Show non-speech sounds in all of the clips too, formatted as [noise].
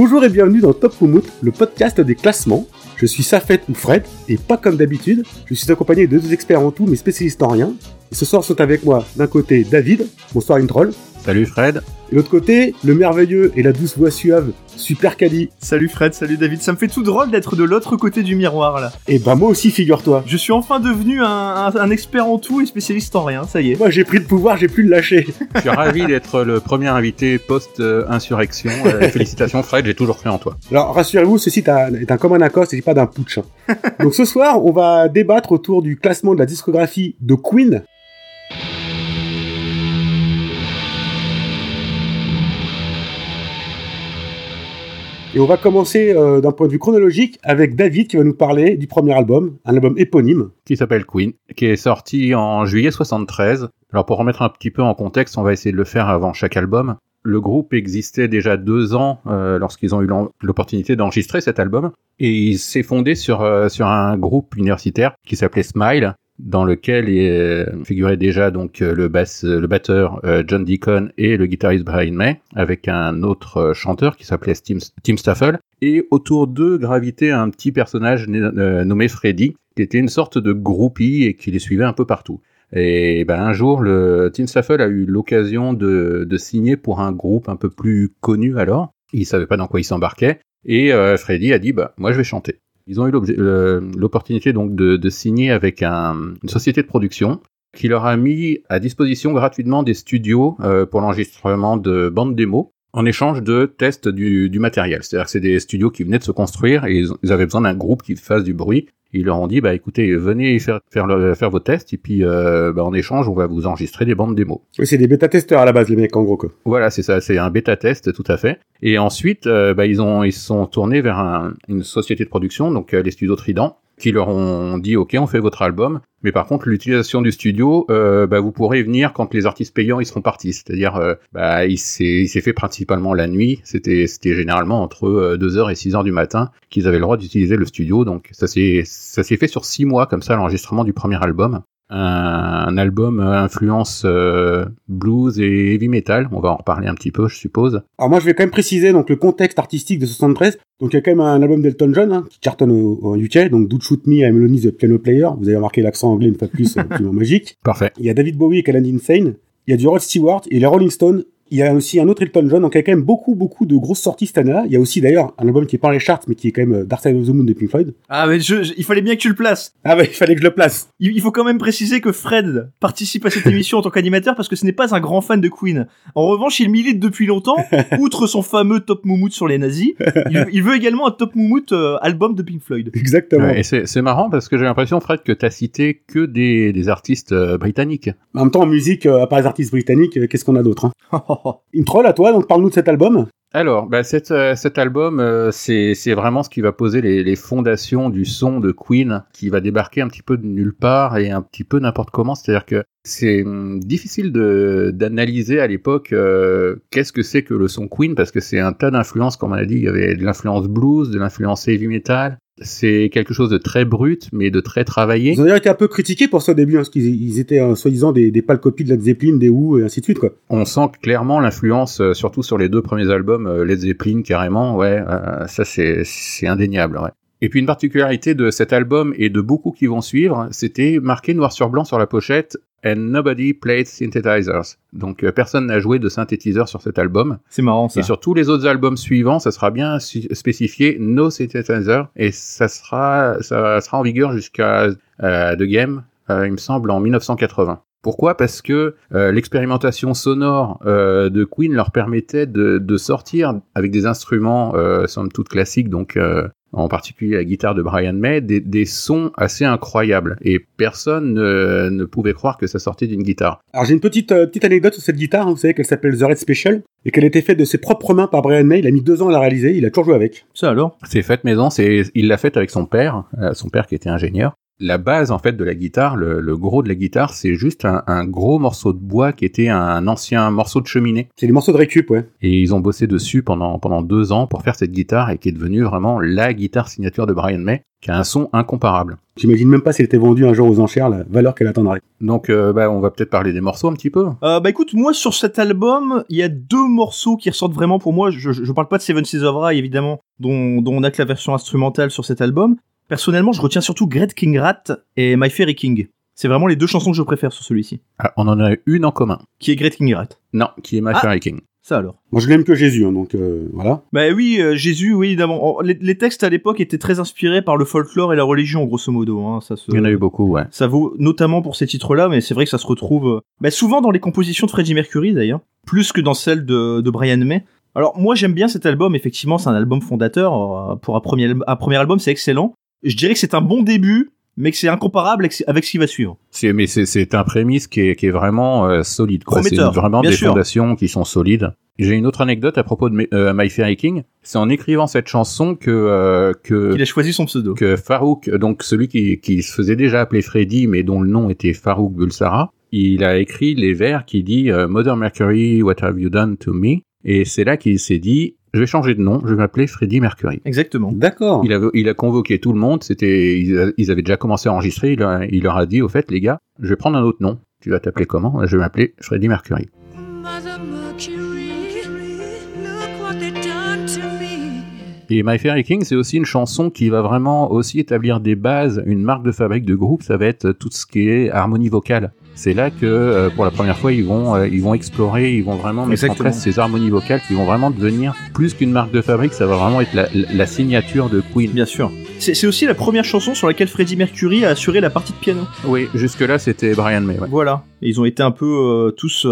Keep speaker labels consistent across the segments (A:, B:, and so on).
A: Bonjour et bienvenue dans Top Moumout, le podcast des classements. Je suis Safet ou Fred, et pas comme d'habitude, je suis accompagné de deux experts en tout, mais spécialistes en rien. Et ce soir sont avec moi, d'un côté, David, bonsoir Introll.
B: Salut Fred.
A: Et de l'autre côté, le merveilleux et la douce voix suave, Super Cali.
C: Salut Fred, salut David, ça me fait tout drôle d'être de l'autre côté du miroir là.
A: Et bah moi aussi, figure-toi.
C: Je suis enfin devenu un, un- un expert en tout et spécialiste en rien, ça y est.
A: Moi j'ai pris le pouvoir, j'ai pu le lâcher. [laughs]
B: Je suis ravi d'être le premier invité post-insurrection. Euh, [laughs] félicitations Fred, j'ai toujours cru en toi.
A: Alors rassurez-vous, ceci est un, est un commun accord, c'est pas d'un putsch. hein. [laughs] Donc ce soir, on va débattre autour du classement de la discographie de Queen. Et on va commencer euh, d'un point de vue chronologique avec David qui va nous parler du premier album, un album éponyme.
B: Qui s'appelle Queen, qui est sorti en juillet 73. Alors pour remettre un petit peu en contexte, on va essayer de le faire avant chaque album. Le groupe existait déjà deux ans euh, lorsqu'ils ont eu l'opportunité d'enregistrer cet album. Et il s'est fondé sur, euh, sur un groupe universitaire qui s'appelait Smile, dans lequel euh, figurait déjà donc euh, le, basse, le batteur euh, John Deacon et le guitariste Brian May, avec un autre euh, chanteur qui s'appelait Tim, Tim Staffel. Et autour d'eux gravitait un petit personnage euh, nommé Freddy, qui était une sorte de groupie et qui les suivait un peu partout. Et ben, un jour, Tim Staffel a eu l'occasion de, de signer pour un groupe un peu plus connu alors. Il savait pas dans quoi il s'embarquait. Et euh, Freddy a dit, bah, moi je vais chanter. Ils ont eu l'opportunité de, signer avec un- une société de production qui leur a mis à disposition gratuitement des studios euh, pour l'enregistrement de bandes démos en échange de tests du, du matériel. C'est-à-dire que c'est des studios qui venaient de se construire et ils, ils avaient besoin d'un groupe qui fasse du bruit. Ils leur ont dit, bah écoutez, venez faire, faire, le- faire vos tests et puis euh, bah, en échange, on va vous enregistrer des bandes démos.
A: Oui, c'est des bêta-testeurs à la base, les mecs, en gros. Quoi.
B: Voilà, c'est ça, c'est un bêta test tout à fait. Et ensuite, euh, bah, ils ont ils se sont tournés vers un- une société de production, donc euh, les studios Trident, qui leur ont dit OK, on fait votre album, mais par contre l'utilisation du studio, euh, bah, vous pourrez venir quand les artistes payants ils seront partis. C'est-à-dire, euh, bah, il s'est fait principalement la nuit. C'était c'était généralement entre 2h et 6h du matin qu'ils avaient le droit d'utiliser le studio. Donc ça s'est ça s'est fait sur six mois comme ça l'enregistrement du premier album un, album euh, influence euh, blues et heavy metal. On va en reparler un petit peu, je suppose.
A: Alors moi je vais quand même préciser donc le contexte artistique de 73. Donc il y a quand même un album d'Elton John hein, qui cartonne au, au UK, donc Do Shoot Me, I'm Lonely the Piano Player. Vous avez remarqué l'accent anglais une fois de plus, euh, absolument magique. [laughs]
B: Parfait.
A: Il y a David Bowie et Calan Insane. Il y a du Rod Stewart et les Rolling Stones. Il y a aussi un autre Elton John, donc il y a quand même beaucoup, beaucoup de grosses sorties cette année-là. Il y a aussi d'ailleurs un album qui est pas dans les charts, mais qui est quand même euh, Dark Side of the Moon de Pink Floyd.
C: Ah mais je, je- il fallait bien que tu le places.
A: Ah bah il fallait que je le place.
C: Il, il faut quand même préciser que Fred participe à cette [laughs] émission en tant qu'animateur parce que ce n'est pas un grand fan de Queen. En revanche, il milite depuis longtemps, [laughs] outre son fameux Top Moumout sur les nazis. Il, il veut également un Top Moumout euh, album de Pink Floyd.
A: Exactement.
B: Ouais, et c'est c'est marrant parce que j'ai l'impression, Fred, que t'as cité que des, des artistes euh, britanniques.
A: En même temps, en musique, euh, à part les artistes britanniques, euh, qu'est-ce qu'on a d'autre hein? [laughs] [laughs] Intro à toi, donc parle-nous de cet album.
B: Alors, bah, cet, euh, cet album, euh, c'est vraiment ce qui va poser les, les fondations du son de Queen, qui va débarquer un petit peu de nulle part et un petit peu n'importe comment. C'est-à-dire que c'est hum, difficile d'analyser à l'époque euh, qu'est-ce que c'est que le son Queen, parce que c'est un tas d'influences, comme on a dit. Il y avait de l'influence blues, de l'influence heavy metal. C'est quelque chose de très brut, mais de très travaillé.
A: Ils ont d'ailleurs été un peu critiqués pour ça au début, hein, parce qu'ils ils étaient soi-disant des, des pâles copies de Led Zeppelin, des Who et ainsi de suite, quoi.
B: On sent clairement l'influence, euh, surtout sur les deux premiers albums, euh, Led Zeppelin carrément, ouais, euh, ça c'est c'est indéniable, ouais. Et puis une particularité de cet album et de beaucoup qui vont suivre, c'était marqué noir sur blanc sur la pochette And nobody played synthesizers. Donc euh, personne n'a joué de synthétiseur sur cet album.
C: C'est marrant ça.
B: Et sur tous les autres albums suivants, ça sera bien spécifié no synthesizer et ça sera ça sera en vigueur jusqu'à euh, The Game, euh, il me semble en 1980. Pourquoi? Parce que euh, l'expérimentation sonore euh, de Queen leur permettait de, de sortir avec des instruments euh, somme toute classiques, donc euh, en particulier la guitare de Brian May, des, des sons assez incroyables. Et personne ne, ne pouvait croire que ça sortait d'une guitare.
A: Alors j'ai une petite, euh, petite anecdote sur cette guitare, hein, vous savez qu'elle s'appelle The Red Special, et qu'elle a été faite de ses propres mains par Brian May, il a mis deux ans à la réaliser, il a toujours joué avec.
C: Ça alors?
B: C'est fait maison, c'est il l'a fait avec son père, euh, son père qui était ingénieur. La base en fait de la guitare, le, le gros de la guitare, c'est juste un, un gros morceau de bois qui était un ancien morceau de cheminée.
A: C'est des morceaux de récup, ouais.
B: Et ils ont bossé dessus pendant pendant deux ans pour faire cette guitare et qui est devenue vraiment la guitare signature de Brian May, qui a un son incomparable.
A: J'imagine même pas si elle était vendue un jour aux enchères, la valeur qu'elle atteindrait.
B: Donc euh, bah, on va peut-être parler des morceaux un petit peu.
C: Euh, bah écoute, moi sur cet album, il y a deux morceaux qui ressortent vraiment pour moi. Je, je, je parle pas de Seven Seas of Rye évidemment, dont, dont on a que la version instrumentale sur cet album. Personnellement, je retiens surtout Great King Rat et My Fairy King. C'est vraiment les deux chansons que je préfère sur celui-ci.
B: Ah, on en a une en commun.
C: Qui est Great King Rat.
B: Non, qui est My
C: Ah.
B: Fairy King.
C: Ça alors.
A: Moi, je l'aime que Jésus, hein, donc euh, voilà.
C: Bah oui, euh, Jésus, oui, évidemment. Les, les textes à l'époque étaient très inspirés par le folklore et la religion, grosso modo. Hein. Ça, se...
B: Il y en a eu beaucoup, ouais.
C: ça vaut notamment pour ces titres-là, mais c'est vrai que ça se retrouve euh, bah, souvent dans les compositions de Freddie Mercury d'ailleurs, plus que dans celles de, de Brian May. Alors moi j'aime bien cet album, effectivement c'est un album fondateur, euh, pour un premier, un premier album c'est excellent. Je dirais que c'est un bon début, mais que c'est incomparable avec, avec ce qui va suivre.
B: C'est, mais c'est, c'est un prémisse qui est, qui est vraiment euh, solide. C'est vraiment des
C: sûr.
B: fondations qui sont solides. J'ai une autre anecdote à propos de My- euh, My Fairy King. C'est en écrivant cette chanson que euh, que
C: Il a choisi son pseudo.
B: que Farouk, donc celui qui, qui se faisait déjà appeler Freddy, mais dont le nom était Farouk Bulsara, il a écrit les vers qui dit Mother Mercury, what have you done to me? Et c'est là qu'il s'est dit, je vais changer de nom, je vais m'appeler Freddy Mercury.
C: Exactement.
A: D'accord.
B: Il a, il a convoqué tout le monde, c'était, ils, avaient déjà commencé à enregistrer, il, a- il leur a dit, au fait, les gars, je vais prendre un autre nom. Tu vas t'appeler comment? Je vais m'appeler Freddy Mercury. Et My Fairy King, c'est aussi une chanson qui va vraiment aussi établir des bases, une marque de fabrique de groupe, ça va être tout ce qui est harmonie vocale. C'est là que, euh, pour la première fois, ils vont, euh, ils vont explorer, ils vont vraiment mettre en place ces harmonies vocales qui vont vraiment devenir plus qu'une marque de fabrique, ça va vraiment être la, signature de Queen.
C: Bien sûr. C'est aussi la première chanson sur laquelle Freddie Mercury a assuré la partie de piano.
B: Oui, jusque-là, c'était Brian May. ouais.
C: Voilà. Ils ont été un peu euh, tous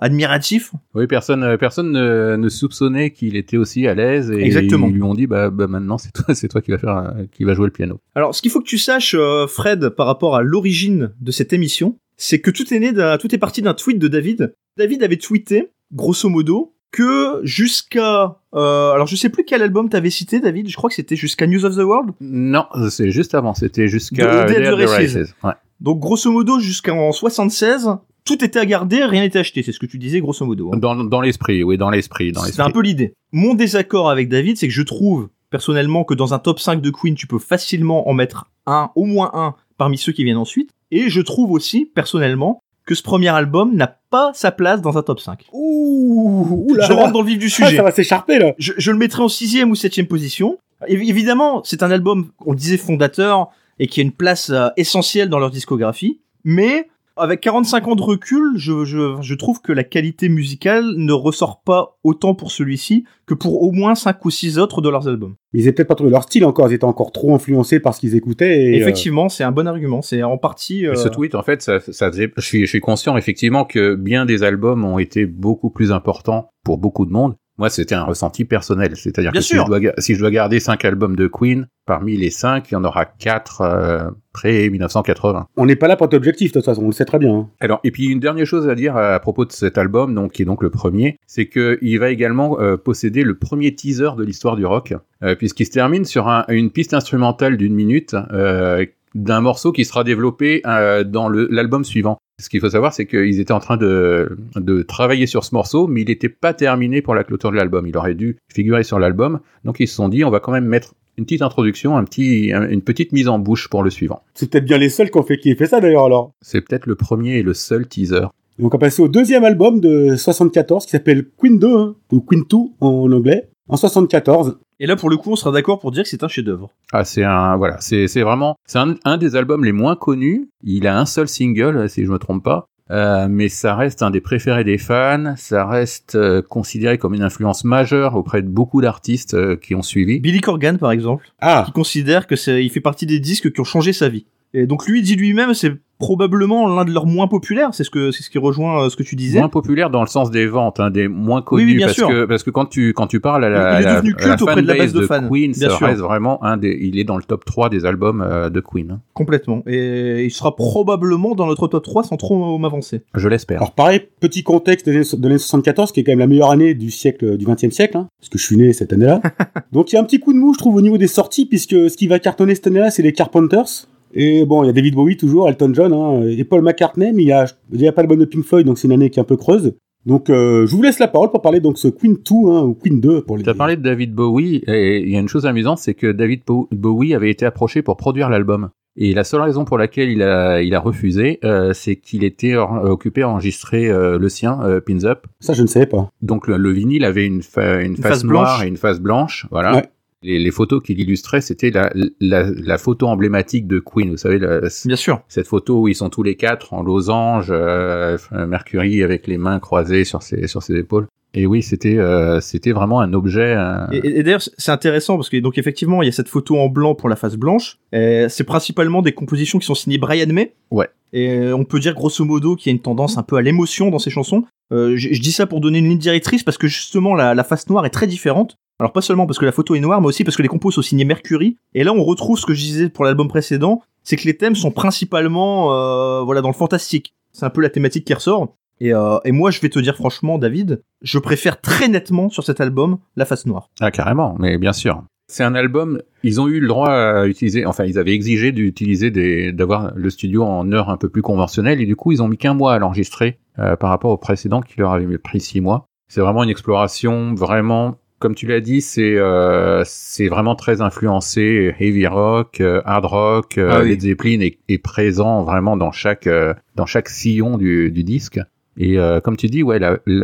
C: admiratifs.
B: Oui, personne, personne ne, ne soupçonnait qu'il était aussi à l'aise et
C: Exactement.
B: ils lui ont dit, bah, bah maintenant c'est toi, [laughs] c'est toi qui va faire, qui va jouer le piano.
C: Alors, ce qu'il faut que tu saches, Fred, par rapport à l'origine de cette émission, c'est que tout est né d'un, tout est parti d'un tweet de David. David avait tweeté, grosso modo, que jusqu'à, euh, alors je sais plus quel album t'avais cité, David. Je crois que c'était jusqu'à News of the World.
B: Non, c'est juste avant, c'était jusqu'à
C: The Dead
B: Dead
C: Races.
B: Races. Ouais.
C: Donc, grosso modo, jusqu'en 76, tout était à garder, rien n'était acheté. C'est ce que tu disais, grosso modo. hein.
B: Dans, dans l'esprit, oui, dans l'esprit, dans
C: C'est un peu l'idée. Mon désaccord avec David, c'est que je trouve personnellement que dans un top 5 de Queen, tu peux facilement en mettre un, au moins un, parmi ceux qui viennent ensuite. Et je trouve aussi, personnellement, que ce premier album n'a pas sa place dans un top 5.
A: Ouh, oula.
C: je rentre dans le vif du
A: Ah,
C: sujet.
A: ça va s'écharper là.
C: je, je le mettrai en sixième ou septième position. Évi- Évidemment, c'est un album, on le disait, fondateur et qui a une place euh, essentielle dans leur discographie. Mais avec 45 ans de recul, je, je, je trouve que la qualité musicale ne ressort pas autant pour celui-ci que pour au moins 5 ou 6 autres de leurs albums.
A: Ils étaient peut-être pas trouvé leur style encore, ils étaient encore trop influencés par ce qu'ils écoutaient. Et, euh,
C: Effectivement, c'est un bon argument. C'est en partie. euh,
B: Ce tweet, en fait, ça, ça faisait, je suis, je suis conscient effectivement que bien des albums ont été beaucoup plus importants pour beaucoup de monde. Moi, c'était un ressenti personnel. C'est-à-dire que si je, dois, ga- si je dois garder cinq albums de Queen, parmi les cinq, il y en aura quatre euh, près 1980.
A: on n'est pas là pour être objectif, de toute façon, on le sait très bien. hein.
B: Alors, et puis une dernière chose à dire à propos de cet album, donc qui est donc le premier, c'est que il va également euh, posséder le premier teaser de l'histoire du rock, euh, puisqu'il se termine sur un- une piste instrumentale d'une minute euh, d'un morceau qui sera développé euh, dans l'album suivant. Ce qu'il faut savoir, c'est qu'ils étaient en train de, de travailler sur ce morceau, mais il n'était pas terminé pour la clôture de l'album. Il aurait dû figurer sur l'album, donc ils se sont dit, on va quand même mettre une petite introduction, un petit, un- une petite mise en bouche pour le suivant.
A: C'est peut-être bien les seuls qui ont fait, qui aient fait ça d'ailleurs alors.
B: C'est peut-être le premier et le seul teaser.
A: Donc on va passer au deuxième album de 74 qui s'appelle Queen 2, hein, ou Queen 2 en anglais, en 74.
C: Et là, pour le coup, on sera d'accord pour dire que c'est un chef-d'œuvre.
B: Ah, c'est un, voilà, c'est, c'est vraiment, c'est un, un des albums les moins connus. Il a un seul single, si je me trompe pas. Euh, mais ça reste un des préférés des fans, ça reste euh, considéré comme une influence majeure auprès de beaucoup d'artistes euh, qui ont suivi.
C: Billy Corgan, par exemple,
A: Ah,
C: qui considère que c'est, il fait partie des disques qui ont changé sa vie. Et donc lui il dit lui-même, c'est probablement l'un de leurs moins populaires. C'est ce que, c'est ce qui rejoint euh, ce que tu disais.
B: Moins populaire dans le sens des ventes, hein, des moins connus,
C: Oui, oui, bien
B: parce
C: sûr.
B: que parce que quand tu quand tu parles à la,
C: Il est devenu culte auprès de la base de fans,
B: Queen,
C: bien
B: ça
C: sûr.
B: reste vraiment un des, il est dans le top 3 des albums euh, de Queen. hein.
C: Complètement. Et il sera probablement dans notre top 3 sans trop m'avancer.
B: Je l'espère.
A: alors pareil, petit contexte de l'année de l'année 74 qui est quand même la meilleure année du siècle, du 20e siècle, hein, parce que je suis né cette année-là. [laughs] Donc il y a un petit coup de mou, je trouve, au niveau des sorties, puisque ce qui va cartonner cette année-là, c'est les Carpenters. Et bon, il y a David Bowie toujours, Elton John, hein, et Paul McCartney, mais il y a, il y a pas le bon de Pink Floyd, donc c'est une année qui est un peu creuse. Donc, euh, je vous laisse la parole pour parler donc ce Queen 2 hein, ou Queen 2 pour les.
B: Tu as parlé de David Bowie, et il y a une chose amusante, c'est que David Bo- Bowie avait été approché pour produire l'album. Et la seule raison pour laquelle il a, il a refusé, euh, c'est qu'il était or- occupé à enregistrer euh, le sien, euh, Pins Up.
A: Ça, je ne savais pas.
B: Donc le, le vinyle avait une, fa- une, face,
C: face
B: noire
C: blanche.
B: et une face blanche, voilà.
A: Ouais.
B: Les, les photos qu'il illustrait, c'était la, la, la photo emblématique de Queen, vous savez, la-
C: Bien sûr.
B: cette photo où ils sont tous les quatre en losange, euh, Mercury avec les mains croisées sur ses, sur ses épaules. Et oui, c'était euh, c'était vraiment un objet. euh,
C: Et, d'ailleurs, c'est intéressant parce que donc effectivement, il y a cette photo en blanc pour la face blanche. C'est principalement des compositions qui sont signées Brian May.
B: Ouais.
C: Et euh, on peut dire grosso modo qu'il y a une tendance un peu à l'émotion dans ces chansons. Euh, je, je dis ça pour donner une ligne directrice parce que justement la, la face noire est très différente. Alors pas seulement parce que la photo est noire, mais aussi parce que les compos sont signés Mercury. Et là, on retrouve ce que je disais pour l'album précédent, c'est que les thèmes sont principalement euh, voilà dans le fantastique. C'est un peu la thématique qui ressort. Et, euh, et moi, je vais te dire franchement, David, je préfère très nettement sur cet album la face noire.
B: Ah, carrément, mais bien sûr. C'est un album, ils ont eu le droit à utiliser, enfin, ils avaient exigé d'utiliser des, d'avoir le studio en heure un peu plus conventionnelle, et du coup, ils ont mis qu'un mois à l'enregistrer, euh, par rapport au précédent qui leur avait pris six mois. C'est vraiment une exploration, vraiment, comme tu l'as dit, c'est, euh, c'est vraiment très influencé heavy rock, euh, hard rock, euh,
C: Ah oui.
B: Led Zeppelin est, est présent vraiment dans chaque, euh, dans chaque sillon du, du disque. Et euh, comme tu dis, ouais,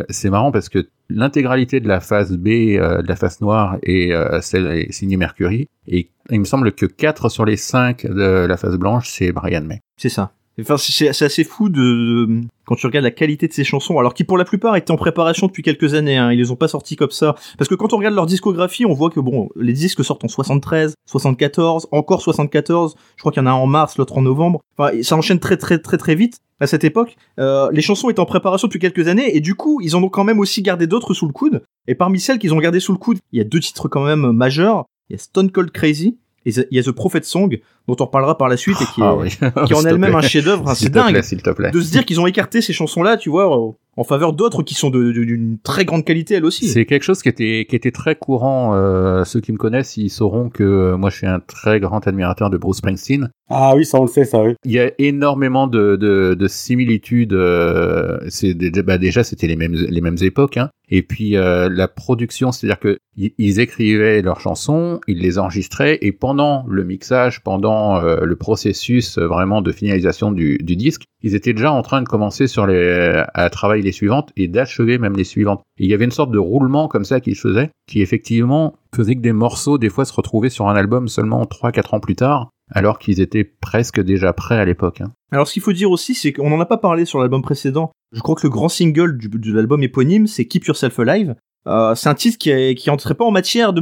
B: c'est marrant parce que l'intégralité de la phase B, euh, de la face noire, est, euh, celle est signée Mercury. Et il me semble que 4 sur les 5 de la face blanche, c'est Brian May.
C: C'est ça. Enfin, c'est assez fou de, de- quand tu regardes la qualité de ces chansons, alors qui pour la plupart étaient en préparation depuis quelques années. Hein, ils les ont pas sortis comme ça, parce que quand on regarde leur discographie, on voit que bon, les disques sortent en 73, 74, encore 74. Je crois qu'il y en a un en mars, l'autre en novembre. Enfin, ça enchaîne très très très très vite à cette époque. Euh, les chansons étaient en préparation depuis quelques années, et du coup, ils en ont quand même aussi gardé d'autres sous le coude. Et parmi celles qu'ils ont gardées sous le coude, il y a deux titres quand même majeurs. Il y a Stone Cold Crazy et il y a The Prophet Song, dont on reparlera par la suite et qui est,
B: Ah oui.
C: qui est [laughs]
B: S'il
C: en elle-même un chef-d'œuvre. hein, c'est dingue
B: te plaît.
C: de se dire qu'ils ont écarté ces chansons-là, tu vois, en- en faveur d'autres qui sont d'une très grande qualité elles aussi.
B: C'est quelque chose qui était, qui était très courant. euh, ceux qui me connaissent, ils sauront que euh, moi, je suis un très grand admirateur de Bruce Springsteen.
A: Ah oui, ça on le sait, ça, oui.
B: Il y a énormément de, de, de similitudes. euh, c'est bah déjà c'était les mêmes les mêmes époques. Hein. Et puis euh, la production, c'est-à-dire que ils écrivaient leurs chansons, ils les enregistraient et pendant le mixage, pendant euh, le processus euh, vraiment de finalisation du, disque, ils étaient déjà en train de commencer sur les à travailler les suivantes et d'achever même les suivantes. Et il y avait une sorte de roulement comme ça qu'ils faisaient, qui effectivement faisait que des morceaux des fois se retrouvaient sur un album seulement 3-4 ans plus tard alors qu'ils étaient presque déjà prêts à l'époque. hein.
C: Alors ce qu'il faut dire aussi, c'est qu'on n'en a pas parlé sur l'album précédent. Je crois que le grand single de l'album éponyme, c'est Keep Yourself Alive. Euh, c'est un titre qui, est- entrait pas en matière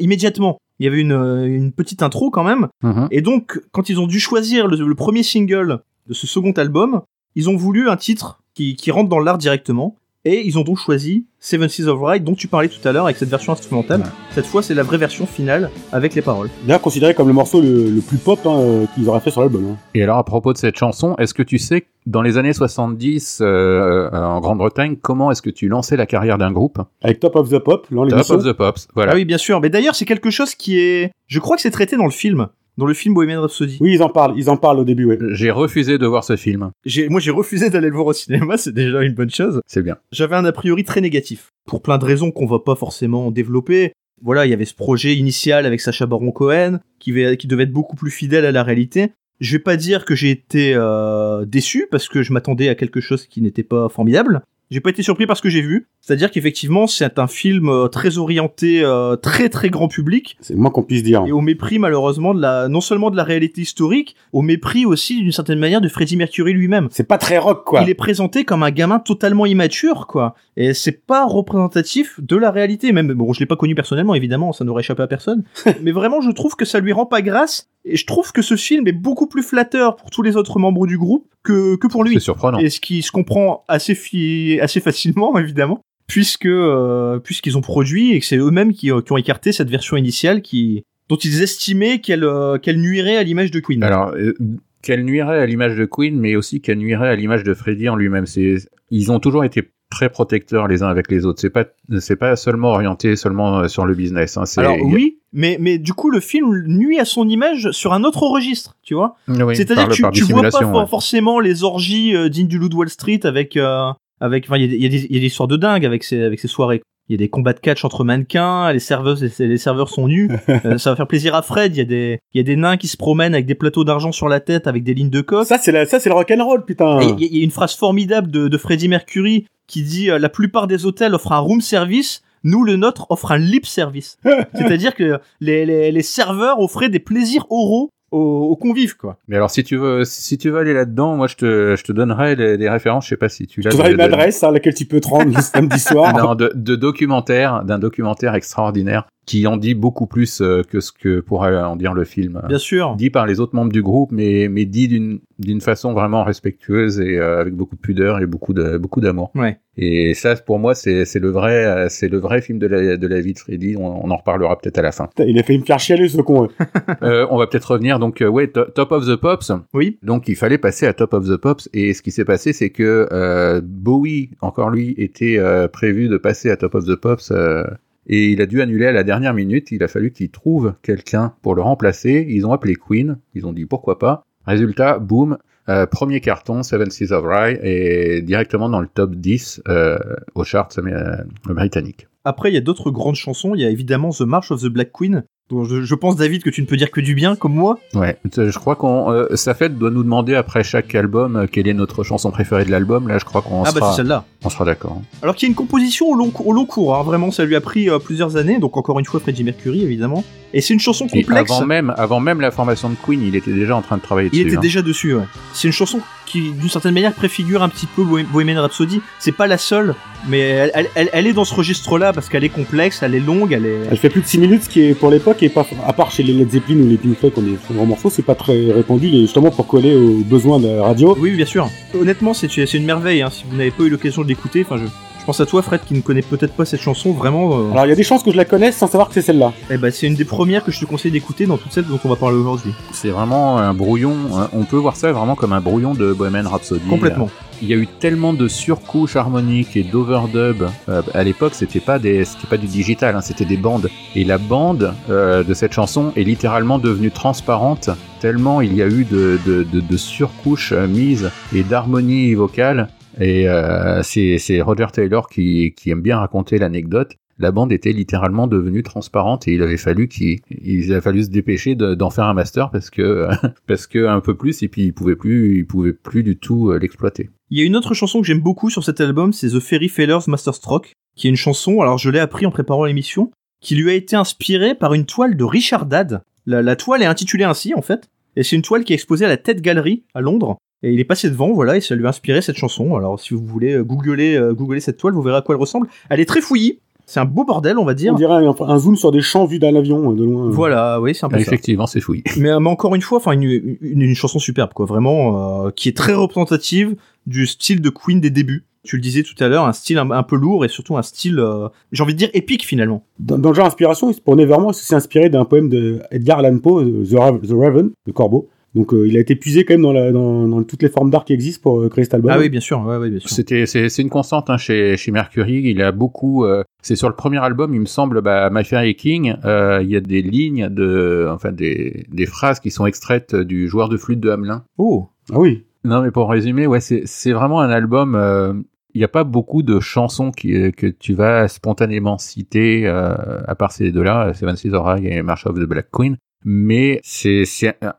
C: immédiatement. Il y avait une, euh, une petite intro quand même. Et donc, quand ils ont dû choisir le, le premier single de ce second album, ils ont voulu un titre qui, qui rentre dans l'art directement. Et ils ont donc choisi Seven Seas of Ride, dont tu parlais tout à l'heure avec cette version instrumentale. Cette fois, c'est la vraie version finale avec les paroles.
A: D'ailleurs, considéré comme le morceau le, le plus pop hein, euh, qu'ils auraient fait sur l'album. hein.
B: Et alors à propos de cette chanson, est-ce que tu sais dans les années 70 euh, en Grande-Bretagne, comment est-ce que tu lançais la carrière d'un groupe?
A: Avec Top of the Pop, dans
B: Top of the Pops, voilà.
C: Ah oui, bien sûr. Mais d'ailleurs, c'est quelque chose qui est. Je crois que c'est traité dans le film, dans le film Bohemian Rhapsody.
A: Oui, ils en parlent, ils en parlent au début, ouais.
B: J'ai refusé de voir ce film.
C: J'ai, moi, j'ai refusé d'aller le voir au cinéma. C'est déjà une bonne chose.
B: C'est bien.
C: J'avais un a priori très négatif pour plein de raisons qu'on va pas forcément développer. Voilà, il y avait ce projet initial avec Sacha Baron Cohen qui, va- qui devait être beaucoup plus fidèle à la réalité. Je vais pas dire que j'ai été euh, déçu parce que je m'attendais à quelque chose qui n'était pas formidable. J'ai pas été surpris par ce que j'ai vu. C'est-à-dire qu'effectivement, c'est un film euh, très orienté, euh, très très grand public,
A: C'est le moins qu'on puisse dire.
C: et au mépris malheureusement de la, non seulement de la réalité historique, au mépris aussi d'une certaine manière de Freddie Mercury lui-même.
A: C'est pas très rock, quoi.
C: Il est présenté comme un gamin totalement immature, quoi. Et c'est pas représentatif de la réalité. Même, bon, je l'ai pas connu personnellement, évidemment, ça n'aurait échappé à personne. [laughs] mais vraiment, je trouve que ça lui rend pas grâce. Et je trouve que ce film est beaucoup plus flatteur pour tous les autres membres du groupe que, que pour lui.
B: C'est surprenant.
C: Et ce qui se comprend assez, fi- assez facilement, [laughs] évidemment, puisque euh, puisqu'ils ont produit et que c'est eux-mêmes qui, euh, qui ont écarté cette version initiale qui dont ils estimaient qu'elle euh, qu'elle nuirait à l'image de Queen.
B: Alors, euh, qu'elle nuirait à l'image de Queen, mais aussi qu'elle nuirait à l'image de Freddie en lui-même. C'est, ils ont toujours été très protecteurs les uns avec les autres. C'est pas, c'est pas seulement orienté seulement sur le business. Hein.
C: Alors oui, Mais, mais du coup, le film nuit à son image sur un autre registre, tu vois.
B: Oui,
C: C'est-à-dire que tu, vois pas
B: ouais.
C: forcément les orgies euh, dignes du loup de Wall Street avec, euh, avec, enfin, il y, a y, a des- il y a des histoires de dingue avec ces, avec ces soirées. Il y a des combats de catch entre mannequins, les serveurs, les, les serveurs sont nus. [laughs] Euh, ça va faire plaisir à Fred. Il y a des, il y a des nains qui se promènent avec des plateaux d'argent sur la tête, avec des lignes de coke.
A: Ça, c'est la, ça, c'est le rock'n'roll, putain.
C: Et Il y, a- il y a une phrase formidable de, de Freddie Mercury qui dit euh, la plupart des hôtels offrent un room service, nous le nôtre offre un lip service. [laughs] C'est-à-dire que les, les, les serveurs offraient des plaisirs oraux aux, aux convives, quoi.
B: Mais alors, si tu veux, si tu veux aller là-dedans, moi, je te, je te donnerai les, les références. Je sais pas si tu l'as.
A: Tu auras
B: de-
A: une
B: de-
A: adresse à laquelle tu peux te rendre [laughs] le samedi soir.
B: non, de, de documentaires, d'un documentaire extraordinaire qui en dit beaucoup plus euh, que ce que pourrait en dire le film.
C: Bien sûr.
B: Dit par les autres membres du groupe, mais, mais dit d'une, d'une façon vraiment respectueuse et euh, avec beaucoup de pudeur et beaucoup de, beaucoup d'amour.
C: Ouais.
B: Et ça, pour moi, c'est, c'est le vrai, euh, c'est le vrai film de la, de la vie de Freddy. On, on en reparlera peut-être à la fin.
A: Il a fait me faire chialer, ce con. [laughs]
B: Euh, on va peut-être revenir donc euh, ouais to- Top of the Pops.
C: Oui.
B: Donc il fallait passer à Top of the Pops et ce qui s'est passé c'est que euh, Bowie encore lui était euh, prévu de passer à Top of the Pops euh, et il a dû annuler à la dernière minute. Il a fallu qu'il trouve quelqu'un pour le remplacer. Ils ont appelé Queen. Ils ont dit pourquoi pas. Résultat, boum. euh, premier carton, Seven Seas of Rye, et directement dans le top 10 euh, aux charts euh, britanniques.
C: Après, il y a d'autres grandes chansons. Il y a évidemment The March of the Black Queen, dont je, je pense, David, que tu ne peux dire que du bien, comme moi.
B: Ouais, je crois qu'on euh, Safed doit nous demander après chaque album euh, quelle est notre chanson préférée de l'album. Là, je crois qu'on
C: ah bah
B: sera,
C: c'est celle-là.
B: on sera d'accord.
C: Alors qu'il y a une composition au long, au long cours, hein. vraiment, ça lui a pris euh, plusieurs années. Donc encore une fois, Freddie Mercury, évidemment. Et c'est une chanson
B: Et
C: complexe.
B: avant même, avant même la formation de Queen, il était déjà en train de travailler
C: Il
B: dessus.
C: était
B: hein.
C: déjà dessus, ouais. C'est une chanson qui, d'une certaine manière, préfigure un petit peu Bohem- Bohemian Rhapsody. C'est pas la seule, mais elle, elle- elle- elle est dans ce registre-là parce qu'elle est complexe, elle est longue, elle est.
A: Elle fait plus de 6 minutes, ce qui est pour l'époque, et pas, à part chez les Led Zeppelin ou les Pink Floyd, ont des grands morceaux, c'est pas très répandu, et justement pour coller aux besoins de la radio.
C: Oui, bien sûr. Honnêtement, c'est c'est une merveille. Hein. Si vous n'avez pas eu l'occasion de l'écouter, enfin, je, je pense à toi, Fred, qui ne connaît peut-être pas cette chanson. Vraiment, euh,
A: Alors il y a des chances que je la connaisse sans savoir que c'est celle-là.
C: eh ben, c'est une des premières que je te conseille d'écouter dans toutes celles dont on va parler aujourd'hui.
B: C'est vraiment un brouillon. hein, On peut voir ça vraiment comme un brouillon de Bohemian Rhapsody.
C: Complètement.
B: Il y a eu tellement de surcouches harmoniques et d'overdub. Euh, à l'époque, c'était pas des, c'était pas du digital, hein, c'était des bandes. Et la bande euh, de cette chanson est littéralement devenue transparente tellement il y a eu de, de, de, de surcouches euh, mises et d'harmonie vocale. Et euh, c'est, Roger Taylor qui, aime bien raconter l'anecdote. La bande était littéralement devenue transparente et il avait fallu il a fallu se dépêcher de- d'en faire un master parce que [laughs] parce un peu plus et puis il pouvait plus, pouvait plus du tout euh, l'exploiter.
C: Il y a une autre chanson que j'aime beaucoup sur cet album, c'est The Fairy Fellers Masterstroke, qui est une chanson, alors je l'ai appris en préparant l'émission, qui lui a été inspirée par une toile de Richard Dad. La, la toile est intitulée ainsi, en fait, et c'est une toile qui est exposée à la Tate Gallery, à Londres, et il est passé devant, voilà, et ça lui a inspiré cette chanson. Alors si vous voulez euh, googler, euh, googler cette toile, vous verrez à quoi elle ressemble. Elle est très fouillie, c'est un beau bordel, on va dire.
A: On dirait un, un zoom sur des champs vus d'un avion euh, de loin.
C: Voilà, oui, c'est un peu
B: Ah,
C: ça.
B: effectivement, c'est fouillé. [laughs]
C: Mais, mais encore une fois, enfin une, une, une chanson superbe, quoi, vraiment, euh, qui est très représentative du style de Queen des débuts. Tu le disais tout à l'heure, un style un, un peu lourd et surtout un style, euh, j'ai envie de dire épique finalement.
A: Dans, dans le genre inspiration, pour Nevermore, c'est inspiré d'un poème de Edgar Allan Poe, The, Ra- The Raven, le Corbeau. Donc euh, il a été puisé quand même dans, la, dans, dans toutes les formes d'art qui existent pour euh, créer cet album.
C: Ah oui, bien sûr, ouais, ouais, bien sûr.
B: C'était, c'est, c'est une constante hein, chez, chez Mercury. Il a beaucoup. euh, c'est sur le premier album, il me semble, bah, My Fairy King. euh, il y a des lignes de, enfin des, des phrases qui sont extraites du joueur de flûte de Hamelin.
C: Oh,
A: Ah oui.
B: Non, mais pour résumer, ouais, c'est, c'est vraiment un album. euh, il n'y a pas beaucoup de chansons qui, que tu vas spontanément citer, euh, à part ces deux-là, Seven Seas et March of the Black Queen. Mais c'est,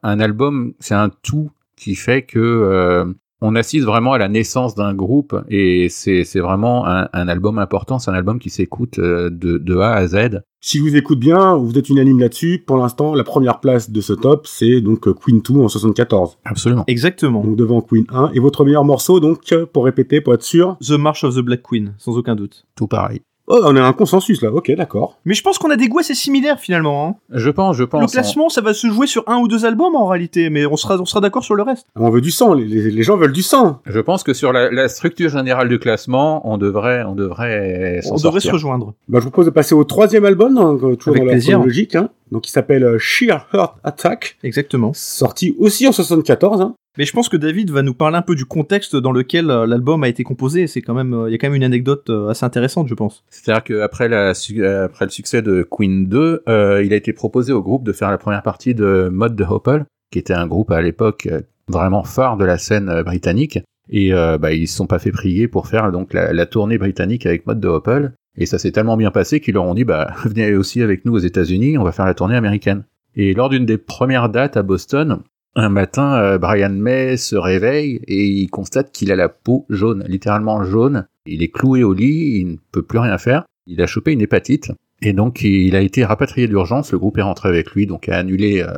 B: un album, c'est un tout qui fait que euh, on assiste vraiment à la naissance d'un groupe et c'est, vraiment un, un album important. C'est un album qui s'écoute euh, de, de A à Z.
A: Si je vous écoute bien, vous êtes unanime là-dessus. Pour l'instant, la première place de ce top, c'est donc euh, Queen 2 en 74.
B: Absolument.
C: exactement.
A: Donc devant Queen 1. Et votre meilleur morceau, donc, pour répéter, pour être sûr?
C: The March of the Black Queen, sans aucun doute.
B: Tout pareil.
A: Oh, on a un consensus là. Ok, d'accord.
C: Mais je pense qu'on a des goûts assez similaires finalement. Hein.
B: Je pense, je
C: Le
B: pense.
C: classement, ça va se jouer sur un ou deux albums en réalité, mais on sera, on sera d'accord sur le reste.
A: On veut du sang. Les, les- les gens veulent du sang.
B: Je pense que sur la, la structure générale du classement, on devrait, on devrait s'en
C: on devrait se rejoindre.
A: Bah, je vous propose de passer au troisième album, hein, toujours
C: Avec
A: dans la
C: plaisir.
A: chronologique. Hein. Donc qui s'appelle euh, Sheer Heart Attack,
C: Exactement.
A: sorti aussi en 74. Hein.
C: Mais je pense que David va nous parler un peu du contexte dans lequel euh, l'album a été composé. C'est quand même, euh, il y a quand même une anecdote assez intéressante, je pense.
B: C'est-à-dire qu'après après le succès de Queen 2, euh, il a été proposé au groupe de faire la première partie de Mode de Hopple, qui était un groupe à l'époque vraiment phare de la scène britannique. Et euh, bah, ils se sont pas fait prier pour faire donc la, la tournée britannique avec Mode de Hopple. Et ça s'est tellement bien passé qu'ils leur ont dit bah [laughs] venez aussi avec nous aux États-Unis, on va faire la tournée américaine. Et lors d'une des premières dates à Boston, un matin, euh, Brian May se réveille et il constate qu'il a la peau jaune, littéralement jaune. Il est cloué au lit, il ne peut plus rien faire. Il a chopé une hépatite. Et donc, il a été rapatrié d'urgence. Le groupe est rentré avec lui, donc a annulé euh,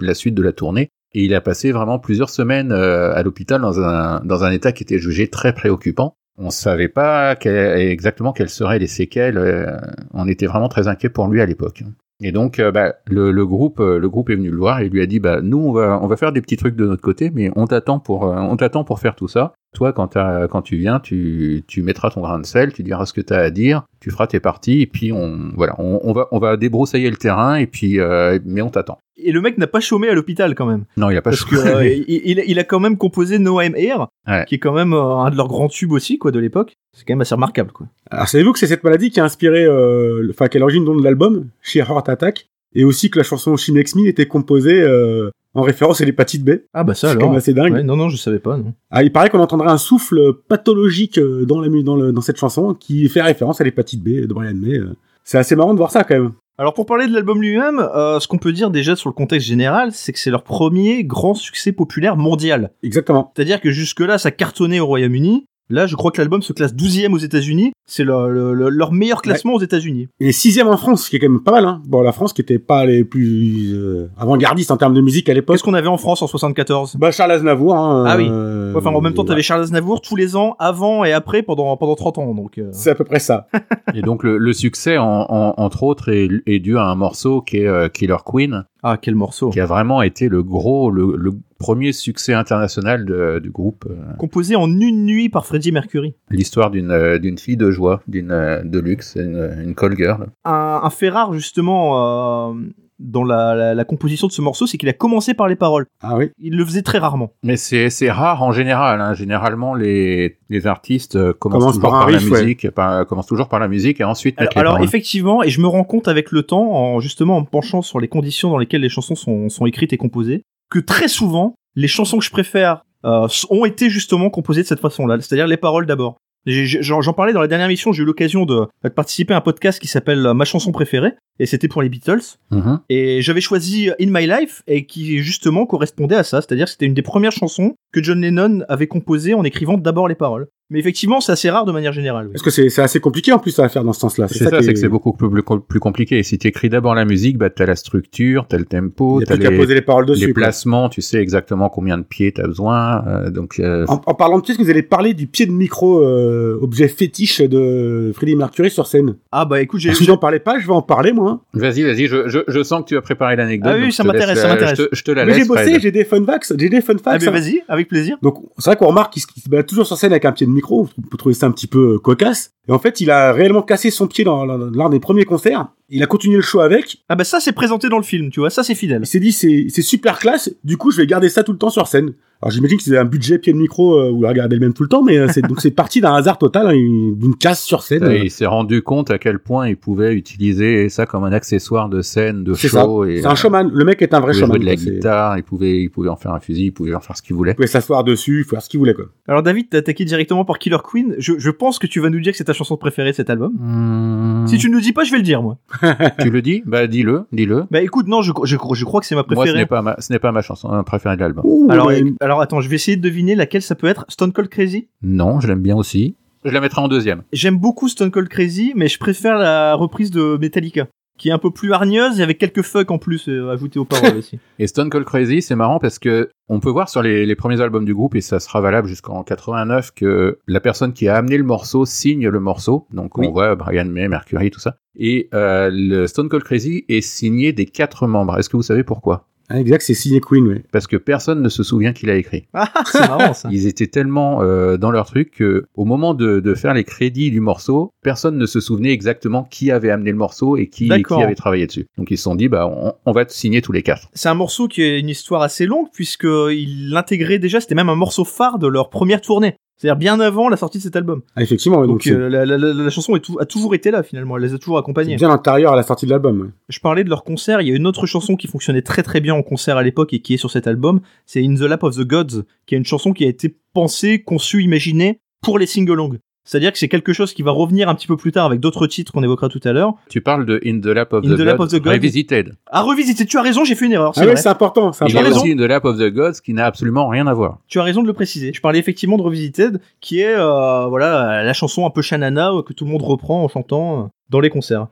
B: la suite de la tournée. Et il a passé vraiment plusieurs semaines euh, à l'hôpital dans un, dans un état qui était jugé très préoccupant. On savait pas exactement quelles seraient les séquelles. euh, on était vraiment très inquiet pour lui à l'époque. Et donc, euh, bah, le, le groupe, euh, le groupe est venu le voir et lui a dit, bah, nous, on va, on va faire des petits trucs de notre côté, mais on t'attend pour, on t'attend pour faire tout ça. Toi, quand, t'as- quand tu viens, tu, tu mettras ton grain de sel, tu diras ce que tu as à dire, tu feras tes parties, et puis on, voilà, on, on va, on va débroussailler le terrain, et puis, euh, mais on t'attend.
C: Et le mec n'a pas chômé à l'hôpital quand même.
B: Non, il a pas
C: Parce que
B: choisi.
C: euh, [laughs] il, il- il a quand même composé No I'm
B: Ouais.
C: qui est quand même euh, un de leurs grands tubes aussi, quoi, de l'époque. C'est quand même assez remarquable, quoi.
A: Alors savez-vous que c'est cette maladie qui a inspiré, euh, enfin qui est l'origine de l'album, Sheer Heart Attack, et aussi que la chanson She Makes Me était composée euh, en référence à l'hépatite B.
C: Ah bah ça
A: C'est quand
C: alors.
A: même assez dingue.
C: Ouais, non, non, je savais pas, non.
A: Ah, il paraît qu'on entendrait un souffle pathologique euh, dans, la, mu- dans, le, dans cette chanson qui fait référence à l'hépatite B de Brian May. euh. C'est assez marrant de voir ça quand même.
C: Alors pour parler de l'album lui-même, euh, ce qu'on peut dire déjà sur le contexte général, c'est que c'est leur premier grand succès populaire mondial.
A: Exactement.
C: C'est-à-dire que jusque-là, ça cartonnait au Royaume-Uni. Là, je crois que l'album se classe 12e aux États-Unis. C'est le- le- le- leur meilleur classement aux États-Unis.
A: Et sixième en France, ce qui est quand même pas mal. Hein. Bon, la France qui était pas les plus euh, avant-gardistes en termes de musique à l'époque.
C: Qu'est-ce qu'on avait en France en 74
A: Bah Charles Aznavour. Hein,
C: Ah oui.
A: euh,
C: Enfin, en même temps, t'avais Charles Aznavour tous les ans, avant et après, pendant, pendant 30 ans. Donc, euh,
A: C'est à peu près ça.
B: Et donc, le, le succès, en, en- entre autres, est, est dû à un morceau qui est euh, Killer Queen,
C: Ah, quel morceau.
B: qui a vraiment été le gros, le, le premier succès international de- du groupe. euh,
C: Composé en une nuit par Freddie Mercury.
B: L'histoire d'une euh, d'une fille de joie, d'une euh, de luxe, une, une call girl.
C: Un, un fait rare, justement, dans la, la- la composition de ce morceau, c'est qu'il a commencé par les paroles.
A: Ah oui.
C: Il le faisait très rarement.
B: Mais c'est c'est rare en général. hein. Généralement, les, les artistes euh, commencent toujours
A: par
B: la
A: riff, ouais.
B: musique, par- commencent toujours par la musique et ensuite
C: Alors, alors, effectivement, et je me rends compte avec le temps, en, justement en me penchant sur les conditions dans lesquelles les chansons sont, sont écrites et composées, que très souvent, les chansons que je préfère euh, ont été justement composées de cette façon-là, c'est-à-dire les paroles d'abord. J'en parlais dans la dernière émission, j'ai eu l'occasion de, de participer à un podcast qui s'appelle euh, Ma chanson préférée, et c'était pour les Beatles.
B: Mhm.
C: Et j'avais choisi In My Life, et qui justement correspondait à ça, c'est-à-dire que c'était une des premières chansons que John Lennon avait composées en écrivant d'abord les paroles. Mais effectivement, c'est assez rare de manière générale. oui.
A: Parce que c'est c'est assez compliqué en plus à faire dans ce sens-là.
B: C'est ça, c'est
A: est-
B: que c'est beaucoup plus, plus, plus compliqué. Si tu écris d'abord la musique, bah, t'as la structure, t'as le tempo,
A: Il y a
B: t'as
A: plus qu'à
B: les,
A: poser les paroles dessus.
B: les
A: quoi.
B: placements, tu sais exactement combien de pieds t'as besoin. euh, donc, euh,
A: En, en parlant de pièces, vous allez parler du pied de micro, euh, objet fétiche de Freddie Mercury sur scène?
C: Ah bah écoute, j'ai
A: Si j'en parlais pas, je vais en parler moi. hein.
B: vas-y, vas-y, je, je, je sens que tu as préparé l'anecdote.
C: Ah oui, ça m'intéresse, ça m'intéresse.
B: Je te, je te la
A: Mais j'ai
B: laisse,
A: bossé,
B: Fred.
A: j'ai des fun facts, j'ai des fun
C: Ah
A: facts.
C: mais
A: hein.
C: vas-y, avec plaisir.
A: Donc c'est vrai qu'on remarque qu'il se toujours sur scène avec un pied de micro. On peut trouver ça un petit peu euh, cocasse. Et en fait, il a réellement cassé son pied dans l'un des premiers concerts. Il a continué le show avec.
C: Ah bah ça c'est présenté dans le film, tu vois, ça c'est fidèle.
A: Il s'est dit c'est super classe. Du coup, je vais garder ça tout le temps sur scène. Alors j'imagine que c'est un budget pied de micro euh, où il regardait le même tout le temps, mais euh, c'est donc c'est parti d'un hasard total, hein, une- d'une casse sur scène.
B: Et
A: euh.
B: il s'est rendu compte à quel point il pouvait utiliser ça comme un accessoire de scène, de show.
A: C'est un showman. Le mec est un vrai
B: Il pouvait
A: showman.
B: jouer de la guitare, il pouvait, il pouvait en faire un fusil, il pouvait en faire ce qu'il voulait.
A: Il pouvait s'asseoir dessus, faire ce qu'il voulait quoi.
C: Alors David, t'as attaqué directement par Killer Queen. Je, je pense que tu vas nous dire que c'est ta chanson préférée de cet album.
B: Hmm.
C: Si tu ne nous dis pas, je vais le dire moi. [laughs]
B: tu le dis, bah dis-le, dis-le.
C: Bah écoute, non, je, je, je crois que c'est ma
B: Moi, ce
C: préférée.
B: n'est pas ma, ce n'est pas ma chanson euh, préférée de l'album.
C: Alors. Alors attends, je vais essayer de deviner laquelle ça peut être. Stone Cold Crazy?
B: Non, je l'aime bien aussi. Je la mettrai en deuxième.
C: J'aime beaucoup Stone Cold Crazy, mais je préfère la reprise de Metallica, qui est un peu plus hargneuse et avec quelques fuck en plus euh, ajoutés aux paroles [laughs] aussi.
B: Et Stone Cold Crazy, c'est marrant parce que on peut voir sur les, les premiers albums du groupe, et ça sera valable jusqu'en 89, que la personne qui a amené le morceau signe le morceau. Donc
A: Oui.
B: on voit Brian May, Mercury, tout ça. Et euh, le Stone Cold Crazy est signé des quatre membres. Est-ce que vous savez pourquoi?
A: Ah, exact, c'est signé Queen, ouais.
B: parce que personne ne se souvient qu'il a écrit.
C: Ah, c'est marrant ça. [laughs]
B: Ils étaient tellement euh, dans leur truc que au moment de, de faire les crédits du morceau, personne ne se souvenait exactement qui avait amené le morceau et qui, avait travaillé dessus. Donc ils se sont dit bah on, on va te signer tous les quatre.
C: C'est un morceau qui a une histoire assez longue puisque il l'intégrait déjà, c'était même un morceau phare de leur première tournée. C'est-à-dire bien avant la sortie de cet album.
A: Ah, effectivement, donc,
C: Donc, euh, la, la- la- la chanson est a toujours été là finalement, elle les a toujours accompagnés.
A: bien l'intérieur à la sortie de l'album. ouais.
C: Je parlais de leur concert, il y a une autre chanson qui fonctionnait très très bien en concert à l'époque et qui est sur cet album, c'est In the Lap of the Gods, qui est une chanson qui a été pensée, conçue, imaginée pour les sing-along. C'est-à-dire que c'est quelque chose qui va revenir un petit peu plus tard avec d'autres titres qu'on évoquera tout à l'heure.
B: Tu parles de In the Lap of,
C: In
B: the,
C: the Lap
B: Gods
C: of the Gods.
B: Revisited.
C: À revisiter, tu as raison, j'ai fait une erreur, c'est
A: Ah c'est important.
B: Il y a aussi In the Lap of the Gods qui n'a absolument rien à voir.
C: Tu as raison de le préciser. Je parlais effectivement de Revisited, qui est euh, voilà la chanson un peu shanana euh, que tout le monde reprend en chantant euh, dans les concerts.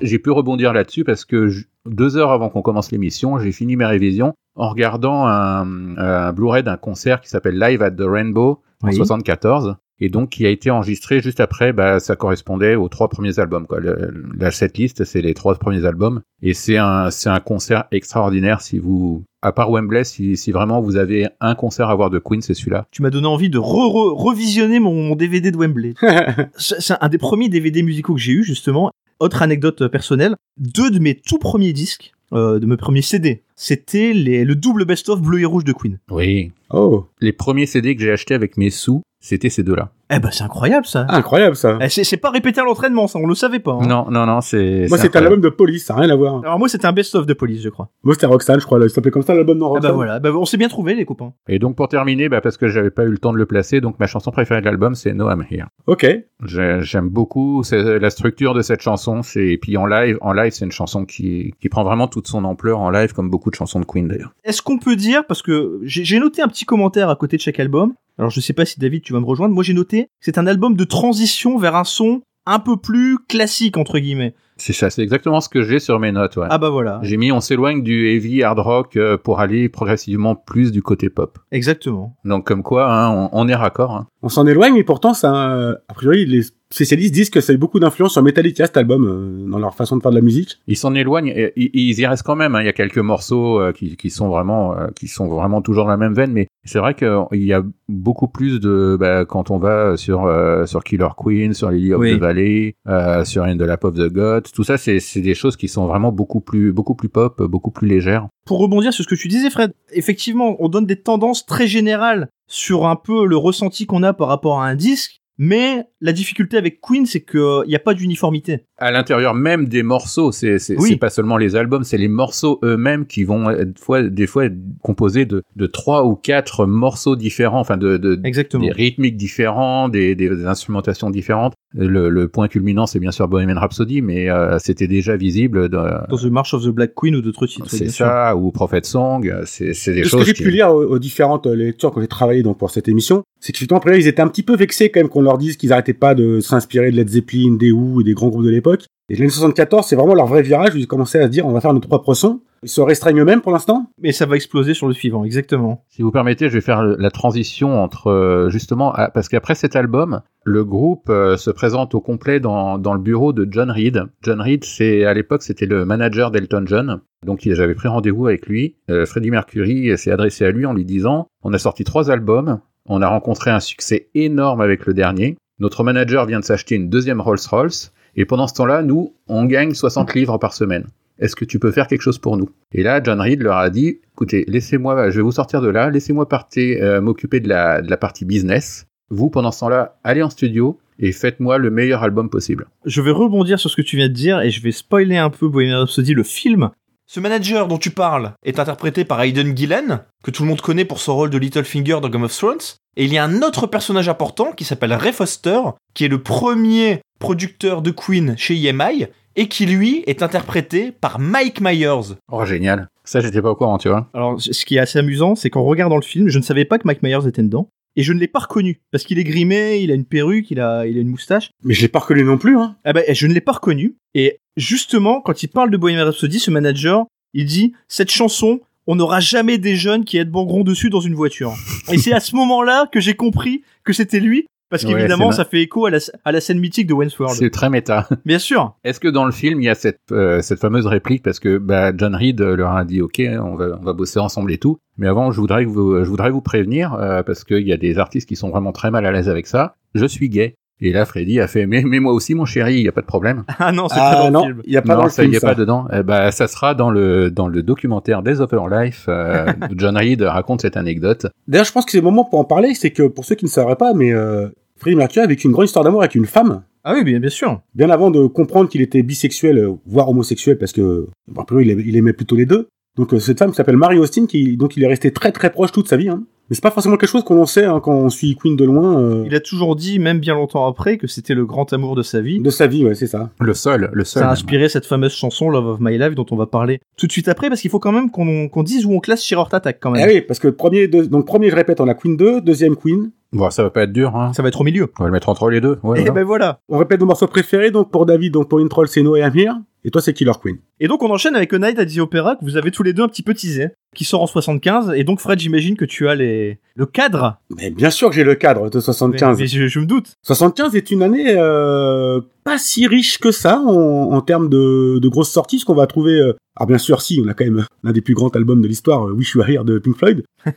B: J'ai pu rebondir là-dessus parce que je- deux heures avant qu'on commence l'émission, j'ai fini mes révisions en regardant un, un Blu-ray d'un concert qui s'appelle Live at the Rainbow en
C: Oui.
B: 74 et donc qui a été enregistré juste après. Bah, ça correspondait aux trois premiers albums. Quoi. Le- la setlist, c'est les trois premiers albums et c'est un c'est un concert extraordinaire. Si vous, à part Wembley, si, si vraiment vous avez un concert à voir de Queen, c'est celui-là.
C: Tu m'as donné envie de re- re- revisionner mon, mon DVD de Wembley. [laughs] C'est un des premiers DVD musicaux que j'ai eu justement. Autre anecdote personnelle, deux de mes tout premiers disques, euh, de mes premiers CD, c'était les- le double best-of bleu et rouge de Queen.
B: Oui.
A: Oh,
B: Les premiers CD que j'ai achetés avec mes sous, c'était ces deux-là.
C: Eh ben c'est incroyable ça.
A: incroyable ça.
C: Eh, c'est c'est pas répété à l'entraînement ça, on le savait pas. hein.
B: Non, non, non, c'est.
A: Moi,
B: c'est
A: c'était un
B: incroyable.
A: album de police, ça n'a rien à voir.
C: Alors moi c'était un best-of de police je crois.
A: Moi, c'était Roxanne, je crois. là. Il s'appelait comme ça l'album de
C: Eh
A: Roxanne.
C: ben voilà, Ben, on s'est bien trouvé les copains.
B: Et donc pour terminer, bah, parce que j'avais pas eu le temps de le placer, donc ma chanson préférée de l'album c'est No I'm Here.
A: Ok.
B: J'ai- J'aime beaucoup c'est- la structure de cette chanson, c'est et puis en live, en live c'est une chanson qui qui prend vraiment toute son ampleur en live, comme beaucoup de chansons de Queen d'ailleurs.
C: Est-ce qu'on peut dire, parce que j'ai j'ai noté un petit commentaire à côté de chaque album, alors je sais pas si David tu vas me rejoindre, moi j'ai noté c'est un album de transition vers un son un peu plus classique entre guillemets.
B: C'est ça, c'est exactement ce que j'ai sur mes notes. Ouais.
C: Ah bah voilà,
B: J'ai mis on s'éloigne du heavy hard rock euh, pour aller progressivement plus du côté pop.
C: exactement.
B: Donc comme quoi, hein, on, on est raccord. hein.
A: On s'en éloigne, mais pourtant, ça, euh, a priori, les spécialistes disent que ça a eu beaucoup d'influence sur Metallica, cet album, euh, dans leur façon de faire de la musique.
B: Ils s'en éloignent, et, ils, ils y restent quand même. hein. Il y a quelques morceaux euh, qui, qui sont vraiment, euh, qui sont vraiment toujours dans la même veine, mais c'est vrai qu'il y a beaucoup plus de, bah, quand on va sur euh, sur Killer Queen, sur Lily of
C: Oui.
B: the Valley, euh, sur Lap of the Tout ça, c'est des choses qui sont vraiment beaucoup plus beaucoup plus pop, beaucoup plus légères.
C: Pour rebondir sur ce que tu disais Fred, effectivement on donne des tendances très générales sur un peu le ressenti qu'on a par rapport à un disque, mais la difficulté avec Queen c'est qu'il n'y a pas d'uniformité.
B: À l'intérieur même des morceaux, c'est
C: Oui.
B: pas seulement les albums, c'est les morceaux eux-mêmes qui vont être fois, des fois être composés de de trois ou quatre morceaux différents, enfin de, des rythmiques différents, des, des, des instrumentations différentes. Le, le point culminant, c'est bien sûr Bohemian Rhapsody, mais euh, c'était déjà visible. de-
C: Dans The March of the Black Queen ou d'autres titres.
B: c'est
C: sûr.
B: ça, ou Prophet Song, c'est des
A: De ce que
B: choses
A: j'ai
B: qui...
A: pu lire aux, aux différentes euh, lectures que j'ai travaillé donc pour cette émission, c'est que justement après ils étaient un petit peu vexés quand même qu'on leur dise qu'ils arrêtaient pas de s'inspirer de Led Zeppelin, des Who et des grands groupes de l'époque. Et l'année 74, c'est vraiment leur vrai virage où ils commençaient à se dire on va faire nos trois sons. Ils se restreignent eux-mêmes pour l'instant?
C: Mais ça va exploser sur le suivant, exactement.
B: Si vous permettez, je vais faire la transition entre euh, justement à- parce qu'après cet album, le groupe euh, se présente au complet dans, dans le bureau de John Reed. John Reed, c'est à l'époque c'était le manager d'Elton John, donc j'avais pris rendez-vous avec lui. Euh, Freddie Mercury s'est adressé à lui en lui disant "On a sorti trois albums, on a rencontré un succès énorme avec le dernier. Notre manager vient de s'acheter une deuxième Rolls-Royce et pendant ce temps-là, nous, on gagne 60 livres par semaine." Est-ce que tu peux faire quelque chose pour nous? Et là, John Reed leur a dit, écoutez, laissez-moi, je vais vous sortir de là, laissez-moi partir, euh, m'occuper de la, partie business. Vous, pendant ce temps-là, allez en studio et faites-moi le meilleur album possible.
C: Je vais rebondir sur ce que tu viens de dire et je vais spoiler un peu Bohemian Rhapsody, le film. Ce manager dont tu parles est interprété par Aidan Gillen, que tout le monde connaît pour son rôle de Littlefinger dans Game of Thrones. Et il y a un autre personnage important qui s'appelle Ray Foster, qui est le premier producteur de Queen chez EMI, et qui lui est interprété par Mike Myers.
B: Oh, génial. Ça, j'étais pas au courant, tu vois.
C: Alors, ce qui est assez amusant, c'est qu'en regardant le film, je ne savais pas que Mike Myers était dedans. Et je ne l'ai pas reconnu. Parce qu'il est grimé, il a une perruque, il a, il a une moustache.
A: Mais je l'ai pas reconnu non plus. Hein.
C: Ah ben, je ne l'ai pas reconnu. Et justement, quand il parle de Bohemian Rhapsody, ce manager, il dit cette chanson, on n'aura jamais des jeunes qui aident Bangron dessus dans une voiture. Et c'est à ce moment-là que j'ai compris que c'était lui. Parce
B: Ouais,
C: qu'évidemment, ça fait écho à la, à la scène mythique de World.
B: C'est très méta. [laughs]
C: Bien sûr.
B: Est-ce que dans le film, il y a cette, euh, cette fameuse réplique? Parce que bah, John Reed euh, leur a dit OK, on va, on va bosser ensemble et tout. Mais avant, je voudrais que vous, je voudrais vous prévenir euh, parce qu'il y a des artistes qui sont vraiment très mal à l'aise avec ça. Je suis gay. Et là, Freddy a fait mais, mais moi aussi, mon chéri, il y a pas de problème. [laughs]
C: Ah non, c'est pas
A: Ah
C: dans
A: non,
C: le film.
A: il y a pas dans
B: non,
A: le
B: ça
A: film
B: y
A: ça.
B: pas dedans. Eh ben, ça sera dans le dans le documentaire Days of Our Life. euh, [laughs] où John Reed raconte cette anecdote.
A: D'ailleurs, je pense que c'est le moment pour en parler, c'est que pour ceux qui ne sauraient pas, mais euh, Freddie Mercury a vécu une grande histoire d'amour avec une femme,
C: Ah oui, bien, bien sûr.
A: bien avant de comprendre qu'il était bisexuel, euh, voire homosexuel, parce que bon, a priori, il aimait, il aimait plutôt les deux. Donc euh, cette femme qui s'appelle Mary Austin, qui donc il est resté très très proche toute sa vie. Hein. Mais c'est pas forcément quelque chose qu'on sait hein, quand on suit Queen de loin euh,
C: Il a toujours dit, même bien longtemps après, que c'était le grand amour de sa vie.
A: de sa vie, ouais, c'est ça.
B: Le seul, le seul.
C: Ça a inspiré cette fameuse chanson Love of My Life dont on va parler tout de suite après parce qu'il faut quand même qu'on qu'on dise où on classe Sheer Heart Attack quand
A: Eh
C: même.
A: oui, parce que premier, deux- donc premier, je répète, on a Queen 2, deuxième Queen.
B: Bon, ça va pas être dur. Hein.
C: Ça va être au milieu.
B: On va le mettre entre les deux. Ouais,
C: Et
B: voilà.
C: ben voilà.
A: On répète nos morceaux préférés, donc pour David, donc pour Introll, c'est No I Am Here, et toi c'est Killer Queen.
C: Et donc on enchaîne avec A Night at the Opera que vous avez tous les deux un petit peu teasé, qui sort en 75. Et donc Fred, j'imagine que tu as les le cadre.
A: Mais bien sûr que j'ai le cadre de
C: Mais,
A: 75.
C: mais je, je me doute.
A: 75 est une année euh, pas si riche que ça en, en termes de, de grosses sorties, ce qu'on va trouver. Euh, alors bien sûr, si, on a quand même l'un des plus grands albums de l'histoire, euh, Wish You Were Here de Pink Floyd. [laughs]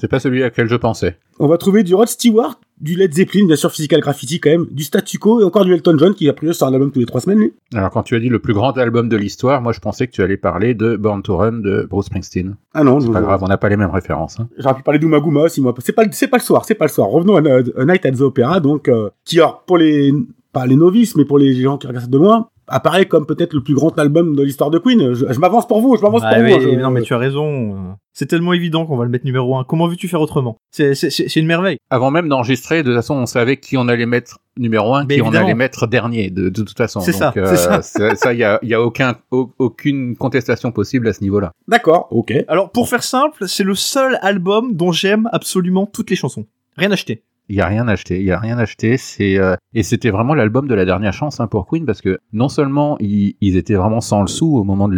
B: C'est pas celui à quel je pensais.
A: On va trouver du Rod Stewart, du Led Zeppelin, bien sûr Physical Graffiti quand même, du Statu Quo et encore du Elton John qui a priori sort un album tous les trois semaines. Lui.
B: Alors quand tu as dit le plus grand album de l'histoire, moi je pensais que tu allais parler de Born to Run de Bruce Springsteen.
A: Ah non,
B: C'est pas grave, on n'a pas les mêmes références. hein.
A: J'aurais pu parler d'Umaguma aussi, moi. C'est pas, le- c'est pas le soir, c'est pas le soir. Revenons à, A Night at the Opera, donc, euh, qui, alors, pour les, pas les novices, mais pour les gens qui regardent ça de loin, apparaît comme peut-être le plus grand album de l'histoire de Queen. Je, je m'avance pour vous, je m'avance
C: Ah
A: pour vous. je-
C: non mais tu as raison. C'est tellement évident qu'on va le mettre numéro 1. Comment veux-tu faire autrement? C'est c'est- c'est- c'est une merveille.
B: Avant même d'enregistrer, de toute façon, on savait qui on allait mettre numéro un,
C: Mais
B: qui on allait mettre dernier, de, de toute façon.
C: C'est ça,
B: euh,
C: c'est ça.
B: c'est- ça, il y a, y a aucun, au- aucune contestation possible à ce niveau-là.
A: D'accord, ok.
C: Alors pour faire simple, c'est le seul album dont j'aime absolument toutes les chansons. Rien acheté.
B: Il y a rien acheté, il y a rien acheté. C'est euh, et c'était vraiment l'album de la dernière chance hein, pour Queen parce que non seulement ils, étaient vraiment sans le sou au moment de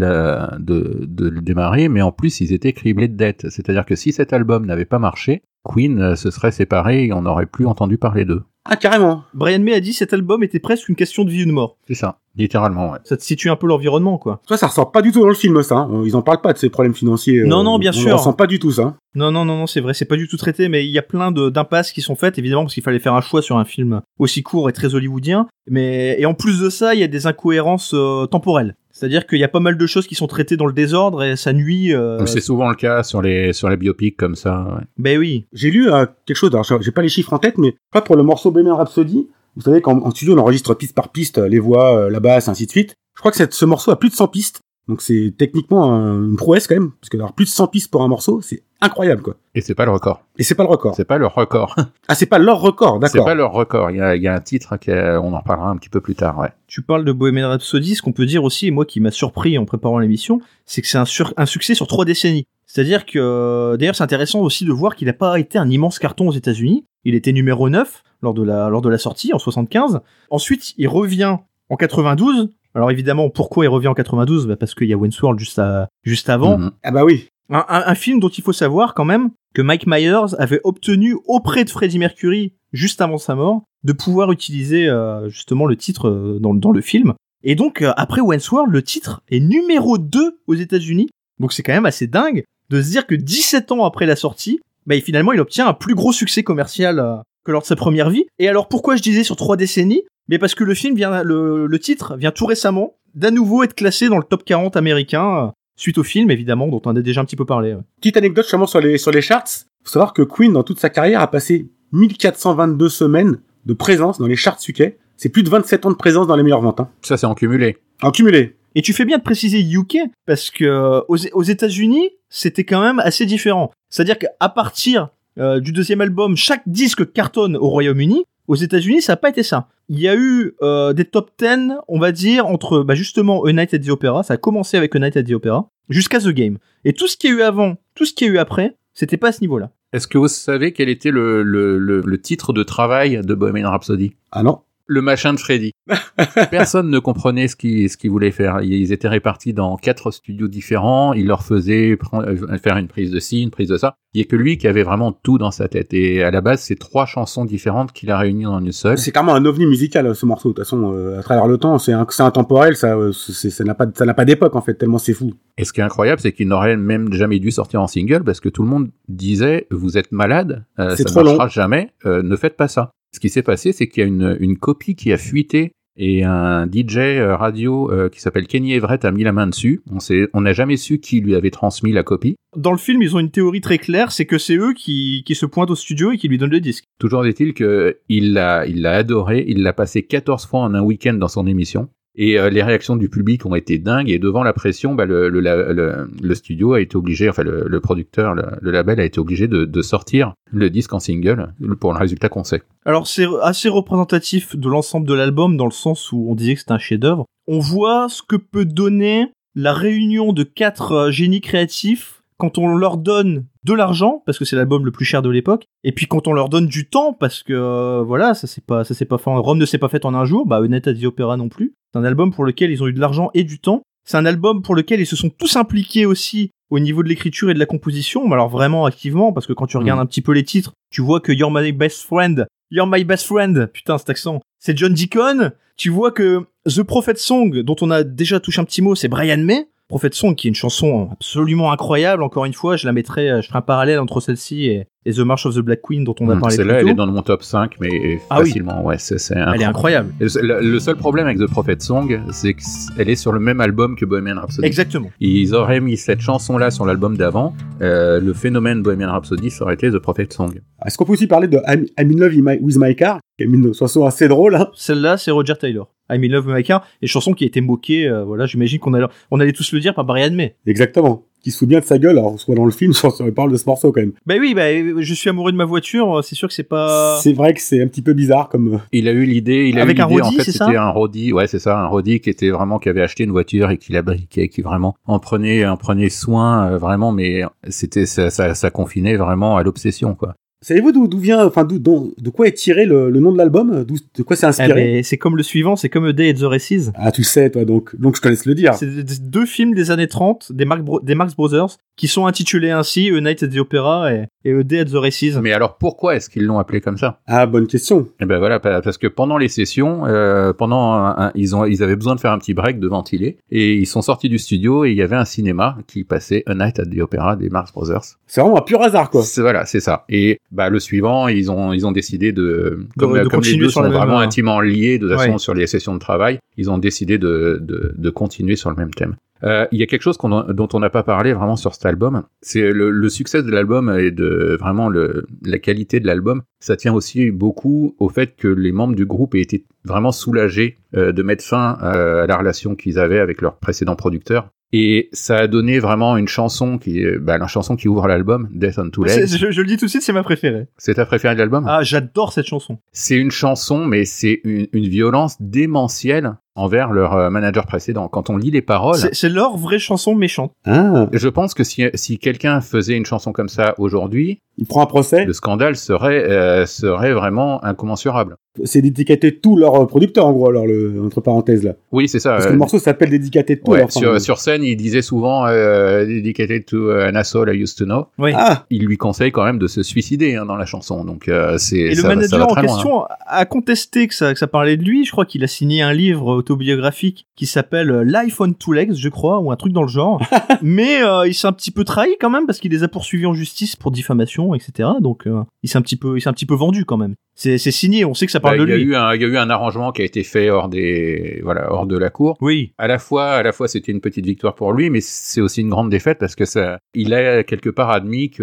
B: de, de le démarrer, mais en plus ils étaient criblés de dettes. C'est-à-dire que si cet album n'avait pas marché, Queen euh, se serait séparé et on n'aurait plus entendu parler d'eux.
A: Ah, carrément.
C: Brian May a dit cet album était presque une question de vie ou de mort.
B: C'est ça, littéralement. Ouais.
C: Ça te situe un peu l'environnement quoi.
A: Ça, ça ressort pas du tout dans le film, ça. hein. Ils en parlent pas de ces problèmes financiers. euh,
C: Non, non, bien
A: on
C: sûr.
A: On ressent pas du tout ça.
C: Non, non, non, non, c'est vrai, c'est pas du tout traité, mais il y a plein de- d'impasses qui sont faites, évidemment, parce qu'il fallait faire un choix sur un film aussi court et très hollywoodien. Mais et en plus de ça, il y a des incohérences euh, temporelles. C'est-à-dire qu'il y a pas mal de choses qui sont traitées dans le désordre et ça nuit. Euh...
B: C'est souvent le cas sur les sur les biopics comme ça. ouais.
C: Ben oui.
A: J'ai lu euh, quelque chose, alors j'ai pas les chiffres en tête, mais pas pour le morceau Bohemian Rhapsody. Vous savez qu'en en studio, on enregistre piste par piste, euh, les voix, euh, la basse, ainsi de suite. Je crois que cette- ce morceau a plus de 100 pistes. Donc c'est techniquement un- une prouesse quand même, parce que d'avoir plus de 100 pistes pour un morceau, c'est incroyable quoi.
B: Et c'est pas le record.
A: Et c'est pas le record.
B: C'est pas le record. [laughs]
A: Ah, c'est pas leur record,
B: C'est
A: d'accord.
B: pas leur record. Il y a, il y a un titre qui est- on en parlera un petit peu plus tard. Ouais.
C: Tu parles de Bohemian Rhapsody, ce qu'on peut dire aussi, et moi qui m'a surpris en préparant l'émission, c'est que c'est un, sur- un succès sur trois décennies. C'est-à-dire que, euh, d'ailleurs, c'est intéressant aussi de voir qu'il n'a pas été un immense carton aux États-Unis. Il était numéro 9 lors de la, lors de la sortie en 75. Ensuite, il revient en 92. Alors évidemment, pourquoi il revient en 92 bah Parce qu'il y a Wayne's World juste, à- juste avant.
B: Mhm.
A: Ah bah oui.
C: Un, un- un film dont il faut savoir quand même que Mike Myers avait obtenu auprès de Freddie Mercury, juste avant sa mort, de pouvoir utiliser euh, justement le titre euh, dans, dans le film. Et donc, euh, après Wayne's World, le titre est numéro 2 aux États-Unis. Donc c'est quand même assez dingue de se dire que 17 ans après la sortie, bah, finalement, il obtient un plus gros succès commercial euh, que lors de sa première vie. Et alors, pourquoi je disais sur trois décennies? Mais parce que le film vient, le, le titre vient tout récemment d'à nouveau être classé dans le top 40 américain, euh, suite au film, évidemment, dont on a déjà un petit peu parlé. ouais.
A: Petite anecdote justement sur les, sur les charts. Faut savoir que Queen, dans toute sa carrière, a passé 1422 semaines de présence dans les charts UK. C'est plus de 27 ans de présence dans les meilleures ventes. Hein.
B: Ça c'est en cumulé.
A: En cumulé.
C: Et tu fais bien de préciser UK parce que euh, aux, aux États-Unis, c'était quand même assez différent. C'est-à-dire qu'à partir euh, du deuxième album, chaque disque cartonne au Royaume-Uni. Aux États-Unis, ça n'a pas été ça. Il y a eu euh, des top 10, on va dire, entre bah, justement A Night at the Opera, ça a commencé avec A Night at the Opera, jusqu'à The Game. Et tout ce qu'il y a eu avant, tout ce qu'il y a eu après, c'était pas à ce niveau-là.
B: Est-ce que vous savez quel était le, le, le, le titre de travail de Bohemian Rhapsody?
A: Ah non.
B: Le machin de Freddy. [laughs] Personne ne comprenait ce qu'ils ce qu'ils voulaient faire. Ils étaient répartis dans quatre studios différents. Il leur faisait euh, faire une prise de ci, une prise de ça. Il y a que lui qui avait vraiment tout dans sa tête. Et à la base, c'est trois chansons différentes qu'il a réunies en une seule.
A: C'est carrément un ovni musical ce morceau. De toute façon, euh, à travers le temps, c'est un- c'est intemporel. Ça, euh, c'est- ça n'a pas, ça n'a pas d'époque en fait. Tellement c'est fou.
B: Et ce qui est incroyable, c'est qu'il n'aurait même jamais dû sortir en single parce que tout le monde disait vous êtes malade, euh,
A: C'est
B: ça
A: trop
B: ne
A: long.
B: marchera jamais, euh, ne faites pas ça. Ce qui s'est passé, c'est qu'il y a une, une copie qui a fuité et un DJ euh, radio euh, qui s'appelle Kenny Everett a mis la main dessus. On n'a jamais su qui lui avait transmis la copie.
C: Dans le film, ils ont une théorie très claire, c'est que c'est eux qui, qui se pointent au studio et qui lui donnent le disque.
B: Toujours est-il que il l'a, il l'a adoré. Il l'a passé 14 fois en un week-end dans son émission. Et euh, les réactions du public ont été dingues. Et devant la pression, bah, le, le, le, studio a été obligé, enfin le, producteur, le, le label a été obligé de, de sortir le disque en single pour le résultat qu'on sait.
C: Alors c'est assez représentatif de l'ensemble de l'album dans le sens où on disait que c'est un chef-d'œuvre. On voit ce que peut donner la réunion de quatre euh, génies créatifs quand on leur donne de l'argent parce que c'est l'album le plus cher de l'époque et puis quand on leur donne du temps parce que euh, voilà ça c'est pas ça s'est pas fait Rome ne s'est pas fait en un jour bah Honnête à dit opéra non plus c'est un album pour lequel ils ont eu de l'argent et du temps c'est un album pour lequel ils se sont tous impliqués aussi au niveau de l'écriture et de la composition, mais alors vraiment activement, parce que quand tu regardes
B: Mm.
C: un petit peu les titres, tu vois que You're My Best Friend, You're My Best Friend, putain cet accent, c'est John Deacon. Tu vois que The Prophet Song, dont on a déjà touché un petit mot, c'est Brian May. Prophet Song, qui est une chanson absolument incroyable, encore une fois, je la mettrai, euh, je ferai un parallèle entre celle-ci et, et The March of the Black Queen, dont on a
B: Hum,
C: parlé
B: Celle-là, elle est dans mon top 5, mais
C: Ah oui.
B: facilement. Ouais, c'est, c'est
C: Elle est incroyable.
B: Le, le seul problème avec The Prophet Song, c'est qu'elle est sur le même album que Bohemian Rhapsody.
C: Exactement.
B: Ils auraient mis cette chanson-là sur l'album d'avant. euh, le phénomène Bohemian Rhapsody, ça aurait été The Prophet Song.
A: Est-ce qu'on peut aussi parler de I'm, I'm in Love with My Car, qui est une chanson assez drôle. Hein
C: Celle-là, c'est Roger Taylor. I'm in love with my car, et chanson qui a été moquée, euh, voilà, j'imagine qu'on allait, on allait tous le dire par Brian May.
A: Exactement. Qui se fout bien de sa gueule, alors soit dans le film, [laughs] soit on parle de ce morceau quand même.
C: Bah oui, bah, je suis amoureux de ma voiture, c'est sûr que c'est pas...
A: C'est vrai que c'est un petit peu bizarre comme.
B: Il a eu l'idée, il a
C: Avec
B: eu
C: un
B: l'idée, en fait, c'était un Roddy, ouais, c'est ça, un Roddy qui était vraiment, qui avait acheté une voiture et qui la briquait, qui vraiment en prenait, en prenait soin, euh, vraiment, mais c'était, ça, ça, ça confinait vraiment à l'obsession, quoi.
A: Savez-vous d'où d'où vient, enfin, de quoi est tiré le, le nom de l'album? D'où- De quoi c'est
C: Eh
A: inspiré
C: ben, c'est comme le suivant, c'est comme A Day at the Races.
A: Ah, tu sais, toi, donc, donc je te laisse le dire.
C: C'est deux films des années 30, des, Marx Bro- des Marx Brothers, qui sont intitulés ainsi, A Night at the Opera et, et A Day at the Races.
B: Mais alors, pourquoi est-ce qu'ils l'ont appelé comme ça?
A: Ah, bonne question.
B: Eh ben voilà, pa- parce que pendant les sessions, euh, pendant un- un- ils ont ils avaient besoin de faire un petit break, de ventiler, et ils sont sortis du studio et il y avait un cinéma qui passait A Night at the Opera des Marx Brothers.
A: C'est vraiment un pur hasard, quoi.
B: C'est- Voilà, c'est ça. Et bah le suivant, ils ont ils ont décidé de comme,
C: de
B: comme les deux
C: sur
B: sont vraiment intimement liés de toute façon
C: Ouais.
B: sur les sessions de travail, ils ont décidé de de, de continuer sur le même thème. Euh, Il y a quelque chose dont on n'a pas parlé vraiment sur cet album, c'est le, le succès de l'album et de vraiment le, la qualité de l'album. Ça tient aussi beaucoup au fait que les membres du groupe aient été vraiment soulagés euh, de mettre fin euh, à la relation qu'ils avaient avec leur précédent producteur. Et ça a donné vraiment une chanson qui bah, la chanson qui ouvre l'album, Death on Two Legs.
C: Je, je le dis tout de suite, c'est ma préférée.
B: C'est ta préférée de l'album?
C: Ah, j'adore cette chanson.
B: C'est une chanson, mais c'est une, une violence démentielle envers leur euh, manager précédent. Quand on lit les paroles,
C: C'est leur vraie chanson méchante.
A: Ah,
B: je pense que si, si quelqu'un faisait une chanson comme ça aujourd'hui,
A: il prend un procès.
B: le scandale serait, euh, serait vraiment incommensurable.
A: C'est dédicaté tout leur producteur, en gros, alors, le, entre parenthèses, là.
B: Oui, c'est ça.
A: Parce que
B: euh,
A: le morceau s'appelle dédicaté tout.
B: ouais,
A: enfin,
B: sur, sur scène, il disait souvent euh, dedicated to an asshole I used to know.
C: Oui.
A: Ah,
B: Il lui conseille quand même de se suicider hein, dans la chanson. Donc euh, c'est
C: Et le
B: ça, va- ça
C: manager en
B: loin, hein.
C: question a contesté que ça, que ça parlait de lui. Je crois qu'il a signé un livre autobiographique qui s'appelle euh, Life on Two Legs, je crois, ou un truc dans le genre. [laughs] Mais euh, il s'est un petit peu trahi quand même parce qu'il les a poursuivis en justice pour diffamation, etc. Donc euh, il s'est un petit peu, il s'est un petit peu vendu quand même. C'est signé, on sait que ça parle
B: Bah,
C: de
B: il, y a
C: lui.
B: il y a eu un arrangement qui a été fait hors des voilà hors de la cour.
C: Oui.
B: À la fois, à la fois, c'était une petite victoire pour lui, mais c'est aussi une grande défaite parce que ça, il a quelque part admis que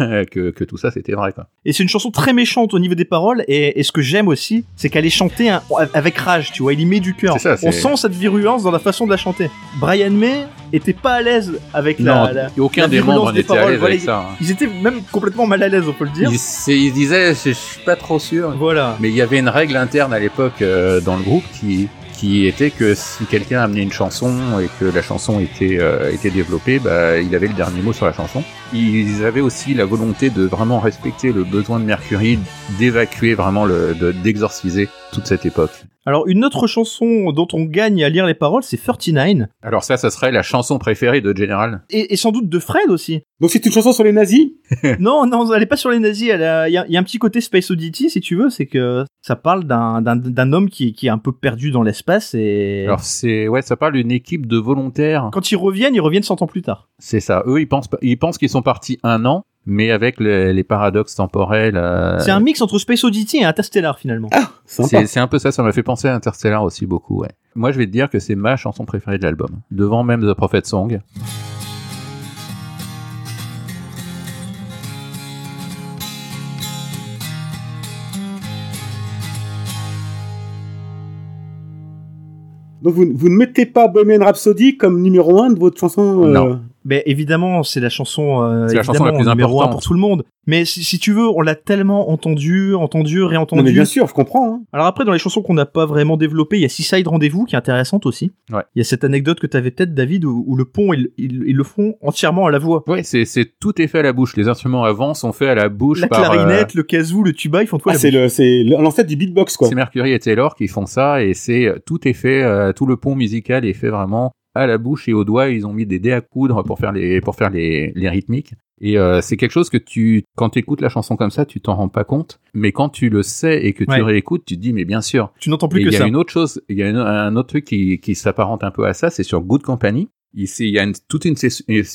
B: euh, [laughs] que, que tout ça c'était vrai quoi.
C: Et c'est une chanson très méchante au niveau des paroles. Et, et ce que j'aime aussi, c'est qu'elle est chantée hein, avec rage, tu vois. Il y met du cœur.
B: C'est ça, c'est-
C: On sent cette virulence dans la façon de la chanter. Brian May était pas à l'aise avec la.
B: non,
C: la-
B: aucun
C: la
B: des membres n'était à l'aise
C: Voilà,
B: avec ça. hein.
C: Ils étaient même complètement mal à l'aise, on peut le dire.
B: Il, c'est- il disait, je, je suis pas trop sûr.
C: Voilà.
B: Mais il y avait une règle interne à l'époque euh, dans le groupe qui qui était que si quelqu'un amenait une chanson et que la chanson était euh, était développée, bah, il avait le dernier mot sur la chanson. Ils avaient aussi la volonté de vraiment respecter le besoin de Mercury d'évacuer vraiment le de- d'exorciser toute cette époque.
C: Alors une autre chanson dont on gagne à lire les paroles, c'est 39,
B: Alors ça, ça serait la chanson préférée de General.
C: et, et sans doute de Fred aussi.
A: Donc c'est une chanson sur les nazis? [laughs]
C: Non, non, elle est pas sur les nazis. A- Il y, a, il y a un petit côté Space Oddity, si tu veux, c'est que ça parle d'un d'un- d'un homme qui, qui est un peu perdu dans l'espace et
B: Alors c'est ouais, ça parle d'une équipe de volontaires.
C: quand ils reviennent, ils reviennent 100 ans plus tard.
B: C'est ça. Eux, ils pensent ils pensent qu'ils sont partis un an, mais avec les, les paradoxes temporels. euh,
C: C'est un mix entre Space Oddity et Interstellar finalement.
A: Ah.
B: C'est c'est un peu ça, ça m'a fait penser à Interstellar aussi beaucoup, ouais. Moi, je vais te dire que c'est ma chanson préférée de l'album, devant même The Prophet Song.
A: Donc vous, vous ne mettez pas Bohemian Rhapsody comme numéro 1 de votre chanson euh,
B: Non.
C: Mais évidemment, c'est la chanson, euh,
B: C'est la chanson la plus
C: numéro un
B: importante.
C: pour tout le monde. Mais si, si tu veux, on l'a tellement entendu, entendu, réentendu.
A: Non mais bien sûr, je comprends. hein.
C: Alors après, dans les chansons qu'on n'a pas vraiment développées, il y a Seaside Rendez-vous qui est intéressante aussi.
B: Ouais.
C: Il y a cette anecdote que tu avais peut-être, David, où, où le pont, ils, ils- ils le font entièrement à la voix.
B: Ouais, c'est c'est tout est fait à la bouche. Les instruments avant sont faits à la bouche
C: La
B: par. euh,
C: clarinette, le kazoo, le tuba, ils font tout à
A: Ah,
C: la
A: c'est
C: bouche.
A: le, c'est l'ancêtre du beatbox quoi.
B: C'est Mercury et Taylor qui font ça et c'est tout est fait, euh, tout le pont musical est fait vraiment à la bouche et aux doigts. Ils ont mis des dés à coudre pour faire les pour faire les, les rythmiques. Et euh, c'est quelque chose que tu, quand tu écoutes la chanson comme ça, tu t'en rends pas compte. Mais quand tu le sais et que tu
C: Ouais.
B: réécoutes, tu te dis mais bien sûr.
C: Tu n'entends
B: Et
C: plus
B: il
C: que
B: y a
C: ça.
B: une autre chose, il y a une- un autre truc qui, qui s'apparente un peu à ça, c'est sur Good Company. Ici, il y a une, toute une,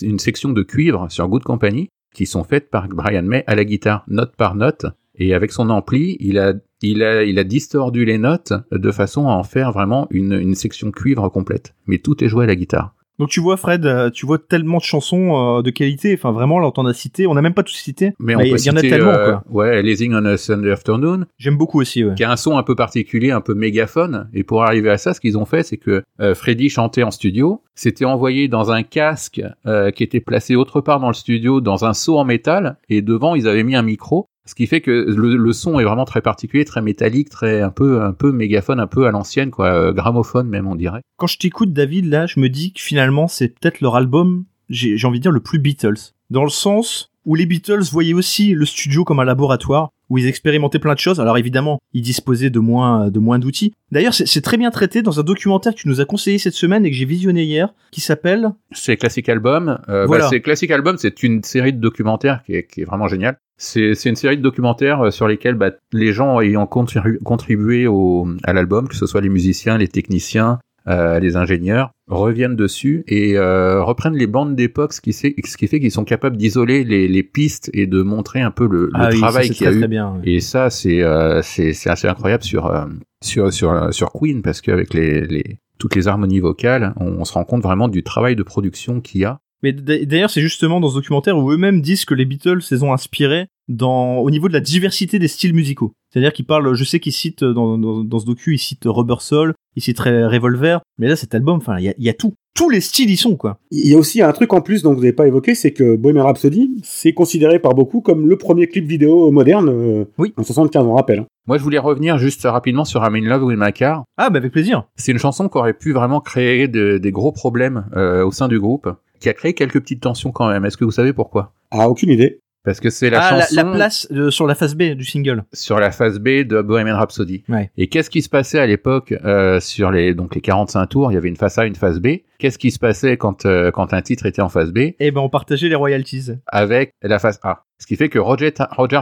B: une section de cuivre sur Good Company qui sont faites par Brian May à la guitare, note par note. Et avec son ampli, il a, il a, il a distordu les notes de façon à en faire vraiment une, une section cuivre complète. Mais tout est joué à la guitare.
C: Donc tu vois, Fred, euh, tu vois tellement de chansons euh, de qualité. Enfin, vraiment, là, on t'en a cité. On n'a même pas tout cité.
B: Mais
C: il y en a tellement,
B: euh,
C: quoi.
B: Ouais, Lazing on a Sunday Afternoon,
C: J'aime beaucoup aussi, ouais.
B: qui a un son un peu particulier, un peu mégaphone. Et pour arriver à ça, ce qu'ils ont fait, c'est que euh, Freddy chantait en studio, c'était envoyé dans un casque euh, qui était placé autre part dans le studio, dans un seau en métal, et devant ils avaient mis un micro. Ce qui fait que le, son est vraiment très particulier, très métallique, très un peu un peu mégaphone, un peu à l'ancienne, quoi, euh, gramophone même on dirait.
C: Quand je t'écoute, David, là, je me dis que finalement, c'est peut-être leur album, j'ai envie de dire, le plus Beatles. Dans le sens où les Beatles voyaient aussi le studio comme un laboratoire, où ils expérimentaient plein de choses. Alors évidemment, ils disposaient de moins, de moins d'outils. D'ailleurs, c'est très bien traité dans un documentaire que tu nous as conseillé cette semaine et que j'ai visionné hier, qui s'appelle
B: C'est Classic Album. Euh,
C: Voilà.
B: bah, c'est Classic Album, c'est une série de documentaires qui est, qui est vraiment géniale. C'est une série de documentaires euh, sur lesquels bah, les gens ayant contribu- contribué au, à l'album, que ce soit les musiciens, les techniciens, euh, les ingénieurs, reviennent dessus et euh, reprennent les bandes d'époque, ce qui, c'est- ce qui fait qu'ils sont capables d'isoler les, les pistes et de montrer un peu le, le
C: Ah oui,
B: travail qu'il y a
C: très,
B: eu.
C: bien.
B: Et ça, c'est euh, c'est assez incroyable sur euh, sur sur sur Queen parce qu'avec les, les toutes les harmonies vocales, on, on se rend compte vraiment du travail de production qu'il y a.
C: Mais d'ailleurs, c'est justement dans ce documentaire où eux-mêmes disent que les Beatles les ont inspirés dans, au niveau de la diversité des styles musicaux. C'est-à-dire qu'ils parlent, je sais qu'ils citent dans, dans, dans ce docu, ils citent Rubber Soul, ils citent Revolver, mais là, cet album, enfin, il y a, il y a tout. Tous les styles y sont, quoi.
A: Il y a aussi un truc en plus dont vous n'avez pas évoqué, c'est que Bohemian Rhapsody, c'est considéré par beaucoup comme le premier clip vidéo moderne. euh,
C: Oui.
A: En 75, on rappelle.
B: Moi, je voulais revenir juste rapidement sur I'm in Love with My Car.
C: Ah, bah, avec plaisir.
B: C'est une chanson qui aurait pu vraiment créer de- des gros problèmes euh, au sein du groupe, qui a créé quelques petites tensions quand même. Est-ce que vous savez pourquoi?
A: Ah, aucune idée.
B: Parce que c'est la
C: ah,
B: chanson
C: la, la place euh, sur la face B du single.
B: sur la phase B de Bohemian Rhapsody.
C: Ouais.
B: Et qu'est-ce qui se passait à l'époque euh, sur les donc les 45 tours? Il y avait une face A, une face B. Qu'est-ce qui se passait quand euh, quand un titre était en face B?
C: Eh ben, on partageait les royalties.
B: avec la face A. Ce qui fait que Roger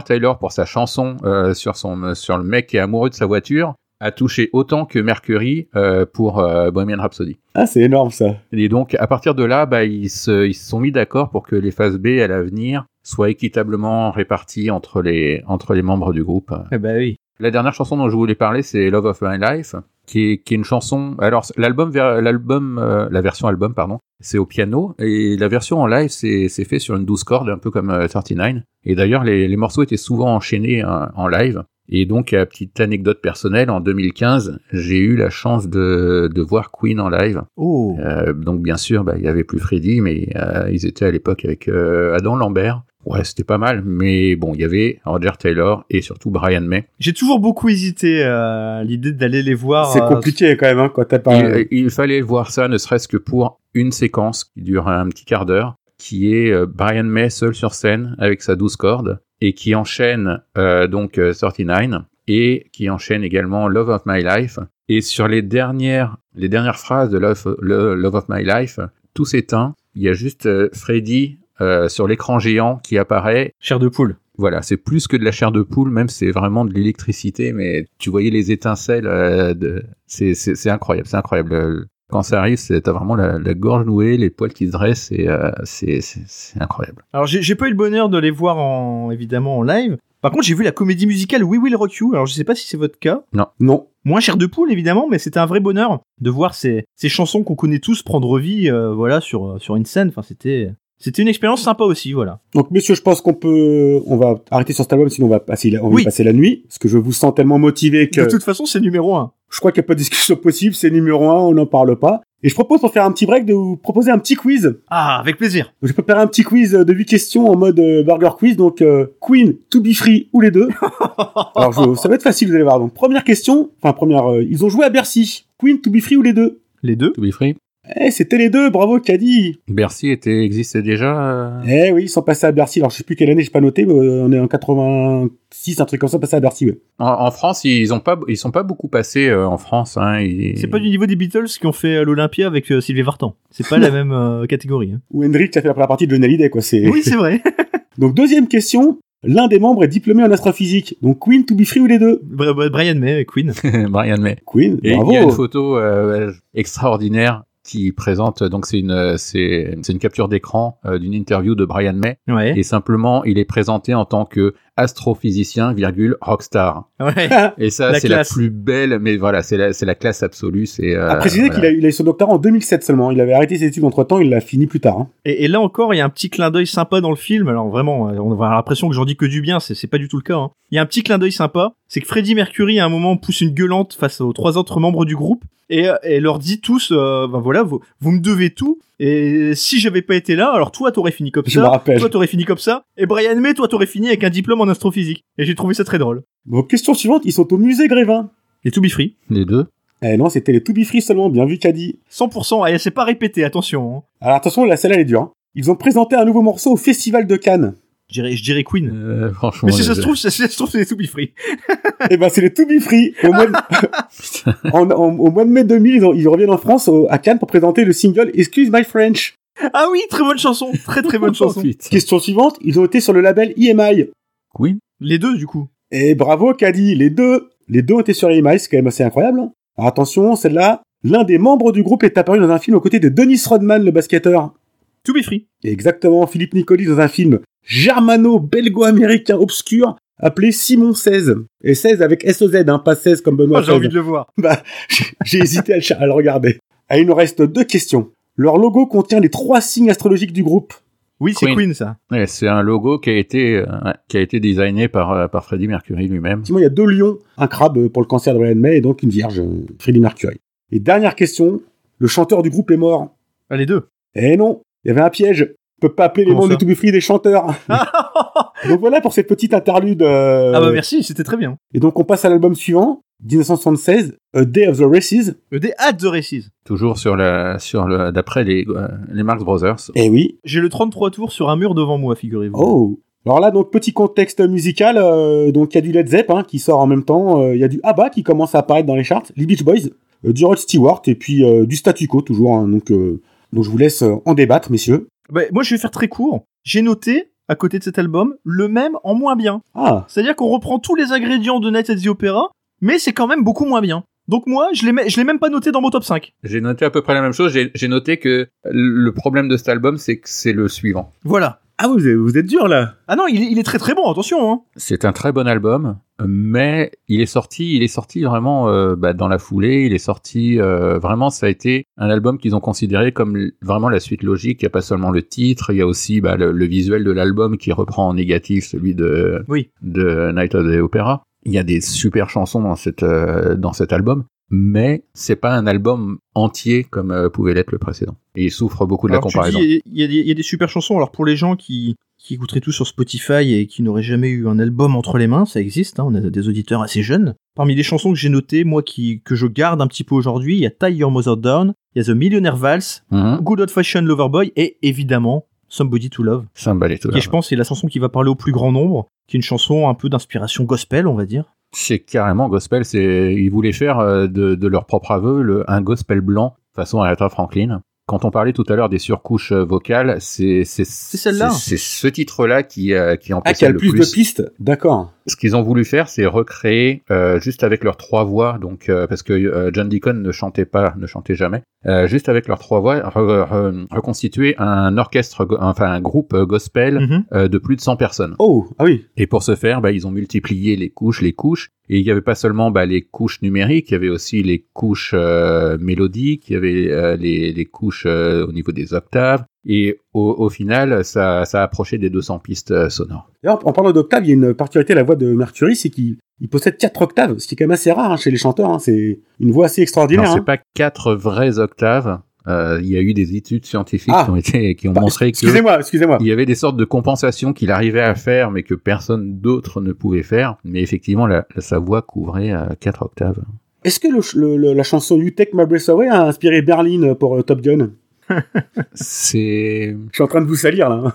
B: Taylor, pour sa chanson euh, sur, son, sur le mec qui est amoureux de sa voiture, a touché autant que Mercury euh, pour euh, Bohemian Rhapsody.
A: Ah, c'est énorme ça.
B: Et donc, à partir de là, bah, ils, se, ils se sont mis d'accord pour que les phases B à l'avenir soient équitablement réparties entre les, entre les membres du groupe.
C: Eh ben oui.
B: La dernière chanson dont je voulais parler, c'est Love of My Life, qui est, qui est une chanson. Alors, l'album, l'album, euh, la version album, pardon, c'est au piano, et la version en live, c'est c'est fait sur une 12 cordes, un peu comme euh, 39. Et d'ailleurs, les, les morceaux étaient souvent enchaînés euh, en live. Et donc, petite anecdote personnelle, en 2015, j'ai eu la chance de, de voir Queen en live.
C: Oh.
B: Euh, donc, bien sûr, bah, il y avait plus Freddy, mais euh, ils étaient à l'époque avec Adam Lambert. Ouais, c'était pas mal, mais bon, il y avait Roger Taylor et surtout Brian May.
C: J'ai toujours beaucoup hésité euh, à l'idée d'aller les voir.
A: c'est
C: euh,
A: compliqué quand même hein, quand t'as pas.
B: Il, il fallait voir ça, ne serait-ce que pour une séquence qui dure un petit quart d'heure, qui est euh, Brian May seul sur scène avec sa douze cordes et qui enchaîne euh, donc euh, 39 et qui enchaîne également Love of My Life. Et sur les dernières, les dernières phrases de Love, of My Life, tout s'éteint. Il y a juste euh, Freddy euh, sur l'écran géant qui apparaît.
C: Chair de poule.
B: Voilà, c'est plus que de la chair de poule, même c'est vraiment de l'électricité, mais tu voyais les étincelles. euh, de... c'est, c'est, c'est incroyable, c'est incroyable. Quand ça arrive, c'est, t'as vraiment la, la gorge nouée, les poils qui se dressent, et euh, c'est, c'est, c'est incroyable.
C: Alors j'ai j'ai pas eu le bonheur de les voir en évidemment en live. Par contre, j'ai vu la comédie musicale We Will Rock You. Alors je sais pas si c'est votre cas.
A: Non.
C: Moins cher de poule évidemment, mais c'était un vrai bonheur de voir ces, ces chansons qu'on connaît tous prendre vie, euh, voilà, sur sur une scène. Enfin, c'était c'était une expérience sympa aussi, voilà.
A: Donc, messieurs, je pense qu'on peut, on va arrêter sur cet album, sinon on va passer, la- on va
C: Oui.
A: passer la nuit, parce que je vous sens tellement motivé que
C: De toute façon, c'est numéro un.
A: je crois qu'il n'y a pas de discussion possible, c'est numéro un, on n'en parle pas. Et je propose, pour faire un petit break, de vous proposer un petit quiz.
C: Ah, avec plaisir.
A: Donc, j'ai préparé un petit quiz de 8 questions en mode euh, burger quiz, donc euh, Queen, To Be Free ou les deux. [laughs] Alors, je- ça va être facile, vous allez voir. Donc, première question, enfin, première, euh, ils ont joué à Bercy. Queen, To Be Free ou les deux?
C: Les deux.
B: To be free.
A: Eh, c'était les deux, bravo, Caddy.
B: Bercy était, existait déjà. euh,
A: Eh oui, ils sont passés à Bercy. Alors, je sais plus quelle année, j'ai pas noté, mais euh, on est en 86, un truc comme ça, passé à Bercy, ouais.
B: En, en France, ils ont pas, ils sont pas beaucoup passés euh, en France. Hein, ils-
C: C'est pas du niveau des Beatles qui ont fait l'Olympia avec euh, Sylvie Vartan. C'est pas la [laughs] même euh, catégorie. hein.
A: Ou Hendrix qui a fait la première partie de Johnny Hallyday, quoi. C'est...
C: Oui, c'est vrai. [laughs]
A: Donc, deuxième question. L'un des membres est diplômé en astrophysique. Donc, Queen, To Be Free ou les deux?
C: Brian May, Queen. [laughs]
B: Brian May.
A: Queen,
B: Et
A: bravo.
B: il y a une photo euh, extraordinaire qui présente donc c'est une c'est c'est une capture d'écran euh, d'une interview de Brian May
C: Ouais.
B: et simplement il est présenté en tant que astrophysicien virgule rockstar
C: Ouais.
B: et ça
C: La
B: c'est la plus belle mais voilà c'est la c'est la classe absolue c'est euh,
A: à préciser
B: voilà.
A: qu'il a, il a eu son doctorat en 2007 seulement. Il avait arrêté ses études entre temps, il l'a fini plus tard. hein.
C: Et, et là encore, il y a un petit clin d'œil sympa dans le film. Alors vraiment, euh, on va avoir l'impression que j'en dis que du bien. C'est c'est pas du tout le cas. hein. Il y a un petit clin d'œil sympa. C'est que Freddie Mercury à un moment pousse une gueulante face aux trois autres membres du groupe et, euh, et leur dit tous, euh, ben voilà, vous, vous me devez tout. Et si j'avais pas été là, alors toi t'aurais fini comme
A: Je me
C: ça.
A: rappelle.
C: Toi t'aurais fini comme ça. Et Brian May, toi t'aurais fini avec un diplôme en astrophysique. Et j'ai trouvé ça très drôle.
A: Donc, question suivante, ils sont au musée Grévin.
C: Et To Be Free.
B: les deux
A: Eh non, c'était les To Be Free seulement, bien vu Caddy.
C: 100%. Ah, c'est pas répété, attention. hein.
A: Alors attention, la celle elle est dure. hein. Ils ont présenté un nouveau morceau au Festival de Cannes.
C: Je dirais, je dirais Queen.
B: Euh, franchement
C: Mais si ça se trouve, ça, si ça se trouve, c'est les To Be Free. [laughs]
A: Eh ben, c'est les To Be Free. Au mois de, en- en- au mois de mai 2000, ils, ont- ils reviennent en France, au- à Cannes, pour présenter le single Excuse My French.
C: Ah oui, très bonne chanson. Très très bonne chanson.
B: Oh, putain.
A: Question suivante, ils ont été sur le label EMI.
B: Queen?
C: Les deux, du coup.
A: Et bravo, Caddy, les deux. Les deux ont été sur EMI, c'est quand même assez incroyable. hein. Alors attention, celle-là, l'un des membres du groupe est apparu dans un film aux côtés de Dennis Rodman, le basketteur.
C: To Be Free.
A: Exactement, Philippe Nicoli dans un film germano-belgo-américain obscur appelé Simon 16. Et 16 avec S-O-Z, hein, pas 16 comme Benoît
C: Oh, j'ai envie
A: 16.
C: de le voir.
A: Bah, j'ai- hésité à le, ch- à le regarder. Ah, il nous reste deux questions. Leur logo contient les trois signes astrologiques du groupe.
C: Oui, c'est
B: Queen.
C: Queen, ça.
B: Ouais, c'est un logo qui a été euh, qui a été designé par euh, par Freddie Mercury lui-même
A: il y a deux lions, un crabe pour le cancer de Brian May et donc une vierge, euh, Freddie Mercury. Et dernière question, le chanteur du groupe est mort.
C: Ah, les deux.
A: Eh non, il y avait un piège. On peut pas appeler les membres de To Be Free des chanteurs.
C: ah [laughs]
A: donc voilà pour cette petite interlude. euh,
C: bah merci, c'était très bien.
A: Et donc on passe à l'album suivant, 1976, A Day of the Races.
C: Le Day at the Races.
B: toujours sur la sur le d'après les euh, les Marx Brothers
A: Eh oui.
C: J'ai le 33 tours sur un mur devant moi, figurez-vous.
A: Oh. Alors là, donc petit contexte musical, euh, donc il y a du Led Zepp hein, qui sort en même temps, euh, il y a du ABBA qui commence à apparaître dans les charts, les Beach Boys, euh, du Rod Stewart et puis euh, du Statu Quo toujours. hein, donc, euh, donc je vous laisse euh, en débattre, messieurs.
C: Bah, moi, je vais faire très court. J'ai noté, à côté de cet album, le même en moins bien.
A: Ah,
C: C'est-à-dire qu'on reprend tous les ingrédients de Night at the Opera, mais c'est quand même beaucoup moins bien. Donc moi, je l'ai, mets- je l'ai même pas noté dans mon top 5.
B: J'ai noté à peu près la même chose. J'ai j'ai noté que le problème de cet album, c'est que c'est le suivant.
C: Voilà.
A: Ah vous, êtes- vous êtes dur là.
C: Ah non, il est, il est très très bon, attention. Hein.
B: C'est un très bon album, mais il est sorti, il est sorti vraiment euh, bah, dans la foulée. Il est sorti euh, vraiment, ça a été un album qu'ils ont considéré comme vraiment la suite logique. Il n'y a pas seulement le titre, il y a aussi bah, le, le visuel de l'album qui reprend en négatif celui de
C: Oui.
B: de Night of the Opera. Il y a des super chansons dans cette euh, dans cet album, mais c'est pas un album entier comme euh, pouvait l'être le précédent. Et il souffre beaucoup de
C: Alors,
B: la comparaison.
C: il y, a des- il y a des super chansons. Alors pour les gens qui, qui écouteraient tout sur Spotify et qui n'auraient jamais eu un album entre les mains, ça existe. Hein, on a des auditeurs assez jeunes. Parmi les chansons que j'ai notées, moi qui que je garde un petit peu aujourd'hui, il y a Tie Your Mother Down, il y a The Millionaire Vals,
B: Mhm.
C: Good Old Fashioned Loverboy et évidemment Somebody to Love,
B: Somebody to
C: qui
B: Love.
C: je pense est la chanson qui va parler au plus grand nombre. Qui est une chanson un peu d'inspiration gospel, on va dire.
B: C'est carrément gospel. Ils voulaient faire euh, de, leur propre aveu un gospel blanc façon Aretha Franklin. Quand on parlait tout à l'heure des surcouches euh, vocales, c'est c'est
C: celle-là.
B: C'est ce titre-là qui euh, qui en
A: Ah, qui a le plus, de pistes D'accord.
B: Ce qu'ils ont voulu faire, c'est recréer euh, juste avec leurs trois voix, donc euh, parce que John Deacon ne chantait pas, ne chantait jamais, juste avec leurs trois voix, re- re- reconstituer un orchestre, enfin un groupe gospel
C: Mhm.
B: de plus de 100 personnes.
A: Oh, ah oui.
B: Et pour ce faire, bah, ils ont multiplié les couches, les couches. Et il n'y avait pas seulement bah, les couches numériques, il y avait aussi les couches euh, mélodiques, il y avait euh, les, les couches euh, au niveau des octaves. Et au, au final, ça, ça approchait des 200 pistes sonores.
A: D'ailleurs, en parlant d'octave, il y a une particularité à la voix de Mercury, c'est qu'il il possède quatre octaves, ce qui est quand même assez rare hein, chez les chanteurs. hein. C'est une voix assez extraordinaire.
B: Alors, c'est
A: hein.
B: pas quatre vraies octaves. Euh, il y a eu des études scientifiques
A: Ah.
B: qui ont été qui ont
A: Bah,
B: montré que
A: Excusez-moi, excusez-moi.
B: il y avait des sortes de compensations qu'il arrivait à faire, mais que personne d'autre ne pouvait faire. Mais effectivement, la, la- sa voix couvrait euh, quatre octaves.
A: Est-ce que le, le- le- la chanson You Take My Breath Away a inspiré Berlin pour euh, Top Gun?
B: C'est
A: Je suis en train de vous salir là.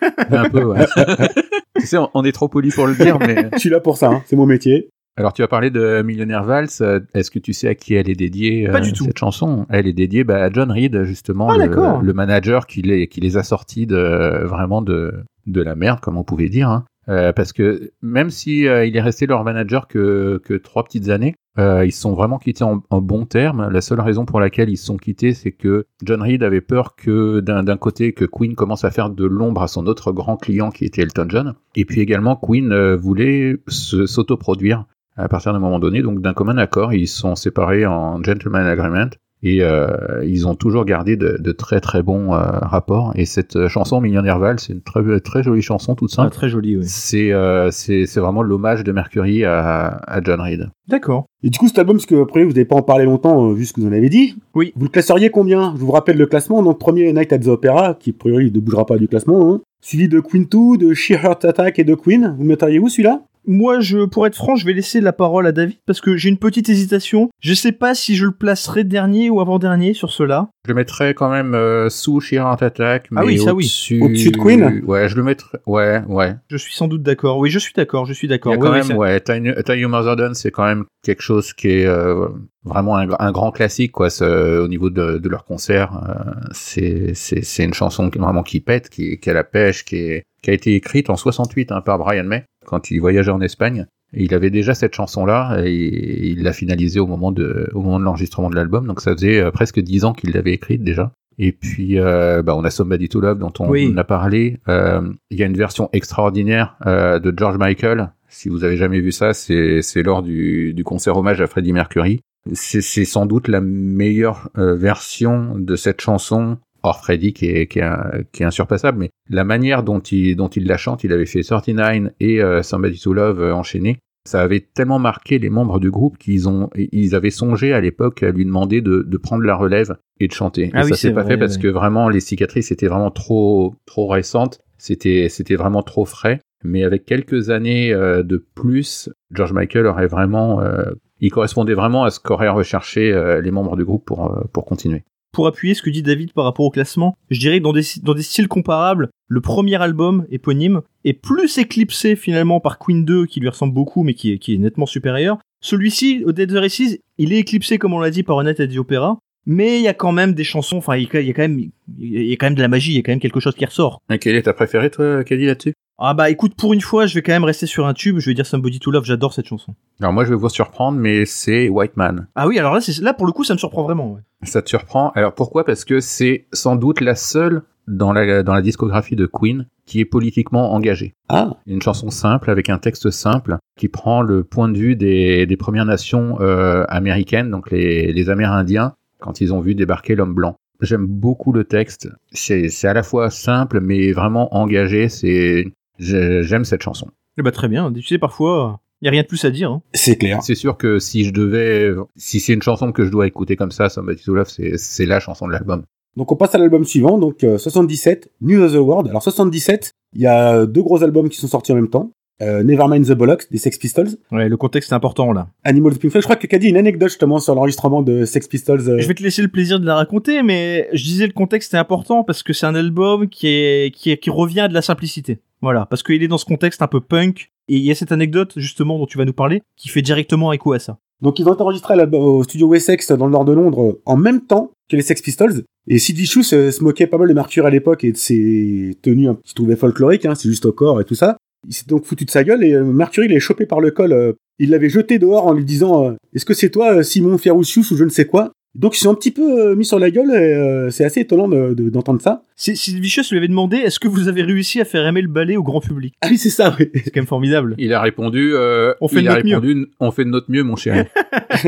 A: [laughs]
B: un peu. Ouais. [laughs] tu sais, on, on est trop poli pour le dire, mais
A: Je suis là pour ça, hein. c'est mon métier.
B: Alors tu as parlé de Millionnaire Valse. Est-ce que tu sais à qui elle est dédiée
C: Pas
B: euh,
C: tout.
B: cette chanson? Elle est dédiée bah, à John Reed justement,
C: Ah,
B: le, le manager qui les qui les a sortis de vraiment de de la merde, comme on pouvait dire. hein. Euh, parce que même si euh, il est resté leur manager que, que trois petites années, euh, ils sont vraiment quittés en, en bons termes. La seule raison pour laquelle ils sont quittés, c'est que John Reed avait peur que d'un côté que Queen commence à faire de l'ombre à son autre grand client qui était Elton John, et puis également Queen voulait s'autoproduire à partir d'un moment donné. Donc d'un commun accord, ils se sont séparés en gentleman agreement. Et euh, ils ont toujours gardé de, de très très bons euh, rapports. Et cette euh, chanson Millionnaire Val, c'est une très très jolie chanson toute
C: Ah,
B: simple.
C: très joli, oui.
B: C'est euh, c'est c'est vraiment l'hommage de Mercury à, à John Reed.
C: D'accord.
A: Et du coup, cet album, parce que premier, vous n'avez pas en parlé longtemps, euh, vu ce que vous en avez dit.
C: Oui.
A: Vous le classeriez combien? Je vous rappelle le classement. Donc, premier, Night at the Opera, qui, a priori, ne bougera pas du classement. hein. Suivi de Queen 2, de Sheer Heart Attack et de Queen. Vous le metteriez où, celui-là?
C: Moi, je, pour être franc, je vais laisser la parole à David parce que j'ai une petite hésitation. Je sais pas si je le placerai dernier ou avant-dernier sur cela.
B: Je le mettrais quand même euh, sous Heart Attack, mais
C: Ah oui, ça oui.
B: au-dessus...
A: Au-dessus de Queen
B: Ouais, je le mettrais... Ouais, ouais.
C: Je suis sans doute d'accord. Oui, je suis d'accord. Je suis
B: Il
C: d'accord.
B: y a quand
C: oui,
B: même, ouais, Tiny, Tiny Mother Done, c'est quand même quelque chose qui est euh, vraiment un, un grand classique, quoi. ce- au niveau de, de leur concert, euh, c'est c'est c'est une chanson qui vraiment qui pète, qui, qui a la pêche, qui est qui a été écrite en 68 hein, par Brian May quand il voyageait en Espagne. Et il avait déjà cette chanson-là et il l'a finalisée au moment de au moment de l'enregistrement de l'album. Donc ça faisait euh, presque dix ans qu'il l'avait écrite déjà. Et puis, euh, bah, on a Somebody to Love dont on
C: Oui.
B: a parlé. Euh, Il y a une version extraordinaire euh, de George Michael. Si vous avez jamais vu ça, c'est lors du, du concert hommage à Freddie Mercury. C'est sans doute la meilleure version de cette chanson. Hors Freddie qui est, qui, est, un- qui est insurpassable, mais la manière dont il, dont il la chante, il avait fait 39 et euh, Somebody to Love euh, enchaînés, ça avait tellement marqué les membres du groupe qu'ils ont, ils avaient songé à l'époque à lui demander de, de prendre la relève et de chanter.
C: Ah
B: et
C: oui,
B: ça s'est pas
C: vrai,
B: fait parce que vraiment les cicatrices étaient vraiment trop, trop récentes. C'était, c'était vraiment trop frais. Mais avec quelques années euh, de plus, George Michael aurait vraiment, euh, il correspondait vraiment à ce qu'auraient recherché euh, les membres du groupe pour, pour continuer.
C: Pour appuyer ce que dit David par rapport au classement, je dirais que dans des, dans des styles comparables, le premier album éponyme est plus éclipsé finalement par Queen 2 qui lui ressemble beaucoup mais qui est, qui est nettement supérieur. Celui-ci, au Dead the Races, il est éclipsé comme on l'a dit par Honnête at the Opera, mais il y a quand même des chansons, enfin il y a quand même, y a quand même de la magie, il y a quand même quelque chose qui ressort.
B: Et quel est ta préférée, toi, Kelly, là-dessus?
C: Ah bah écoute, pour une fois, je vais quand même rester sur un tube, je vais dire Somebody to Love, j'adore cette chanson.
B: Alors moi, je vais vous surprendre, mais c'est White Man.
C: Ah oui, alors là, c'est, là pour le coup, ça me surprend vraiment. ouais.
B: Ça te surprend. Alors pourquoi? Parce que c'est sans doute la seule dans la, dans la discographie de Queen qui est politiquement engagée.
A: Ah,
B: Une chanson simple avec un texte simple qui prend le point de vue des, des Premières Nations euh, américaines, donc les, les Amérindiens, quand ils ont vu débarquer l'homme blanc. J'aime beaucoup le texte. C'est c'est à la fois simple mais vraiment engagé. C'est j'aime cette chanson.
C: Eh bah très bien, tu sais, parfois, il y a rien de plus à dire. hein.
A: c'est clair.
B: C'est sûr que si je devais, si c'est une chanson que je dois écouter comme ça, Somebody to Love, c'est c'est la chanson de l'album.
A: Donc on passe à l'album suivant, donc euh, 77, News of the World. Alors 77, il y a deux gros albums qui sont sortis en même temps. Euh, Nevermind the Bollocks des Sex Pistols,
C: Ouais, le contexte est important là.
A: Animals of Pink Floyd. Je crois que Caddy a une anecdote justement sur l'enregistrement de Sex Pistols. euh,
C: Je vais te laisser le plaisir de la raconter, mais je disais le contexte est important parce que c'est un album qui est qui est, qui revient à de la simplicité. Voilà, parce qu'il est dans ce contexte un peu punk et il y a cette anecdote justement dont tu vas nous parler qui fait directement écho à ça.
A: Donc ils ont l'album- au studio Wessex dans le nord de Londres euh, en même temps que les Sex Pistols. Et Sid Vicious euh, se moquait pas mal de Mercury à l'époque et de ses tenues hein, qu'il trouvait folkloriques, hein, c'est juste au corps et tout ça. Il s'est donc foutu de sa gueule et euh, Mercury l'avait chopé par le col. euh, il l'avait jeté dehors en lui disant euh, Est-ce que c'est toi Simon Ferrucius ou je ne sais quoi? Donc ils sont un petit peu euh, mis sur la gueule et euh, c'est assez étonnant de- de- d'entendre ça.
C: Si Sid Vicious lui avait demandé est-ce que vous avez réussi à faire aimer le ballet au grand public?
A: Ah oui c'est ça oui.
C: C'est quand même formidable.
B: Il a répondu, euh,
C: On fait
B: il
C: de
B: a
C: notre mieux.
B: répondu, on fait de notre mieux, mon chéri. [laughs]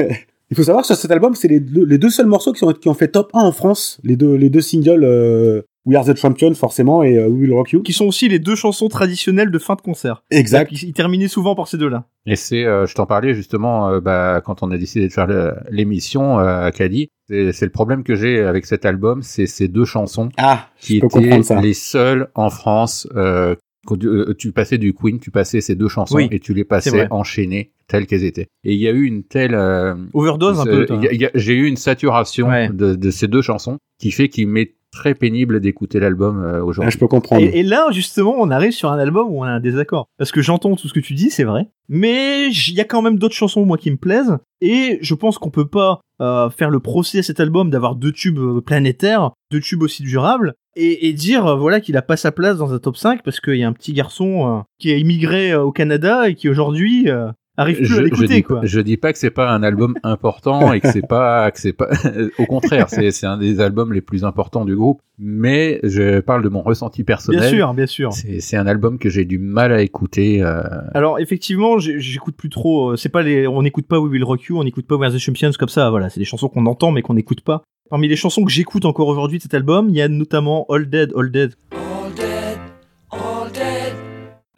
A: Il faut savoir que sur cet album, c'est les deux, les deux seuls morceaux qui ont, qui ont fait top 1 en France. Les deux, les deux singles, euh, We Are the Champion, forcément, et euh, We Will Rock You.
C: Qui sont aussi les deux chansons traditionnelles de fin de concert.
A: Exact.
C: Il, il terminait souvent par ces deux-là.
B: Et c'est, euh, je t'en parlais justement, euh, bah, quand on a décidé de faire l'émission euh, à Caddy, c'est le problème que j'ai avec cet album, c'est ces deux chansons
A: Ah,
B: qui étaient les seules en France. Euh, quand tu, tu passais du Queen, tu passais ces deux chansons
C: Oui,
B: et tu les passais enchaînées telles qu'elles étaient. Et il y a eu une telle euh,
C: Overdose un peu.
B: J'ai eu une saturation
C: Ouais.
B: de, de ces deux chansons qui fait qu'il m'est très pénible d'écouter l'album euh,
A: Ah,
B: aujourd'hui.
A: je peux comprendre.
C: Et, et là, justement, on arrive sur un album où on a un désaccord. Parce que j'entends tout ce que tu dis, c'est vrai. Mais il y a quand même d'autres chansons, moi, qui me plaisent. Et je pense qu'on peut pas euh, faire le procès à cet album d'avoir deux tubes euh, planétaires, deux tubes aussi durables, et, et dire, euh, voilà, qu'il a pas sa place dans un top 5 parce qu'il y a un petit garçon euh, qui a immigré euh, au Canada et qui aujourd'hui euh, arrive plus à
B: je, je
C: l'écouter,
B: dis,
C: quoi.
B: je dis pas que c'est pas un album important et que c'est pas que c'est pas [laughs] au contraire c'est c'est un des albums les plus importants du groupe mais je parle de mon ressenti personnel
C: Bien sûr, bien sûr.
B: c'est un album que j'ai du mal à écouter euh,
C: Alors effectivement, j'écoute plus trop. euh, C'est pas les, on n'écoute pas We Will Rock You, on n'écoute pas We're the Champions comme ça. Voilà, c'est des chansons qu'on entend mais qu'on n'écoute pas. Parmi les chansons que j'écoute encore aujourd'hui de cet album, il y a notamment All Dead, All Dead.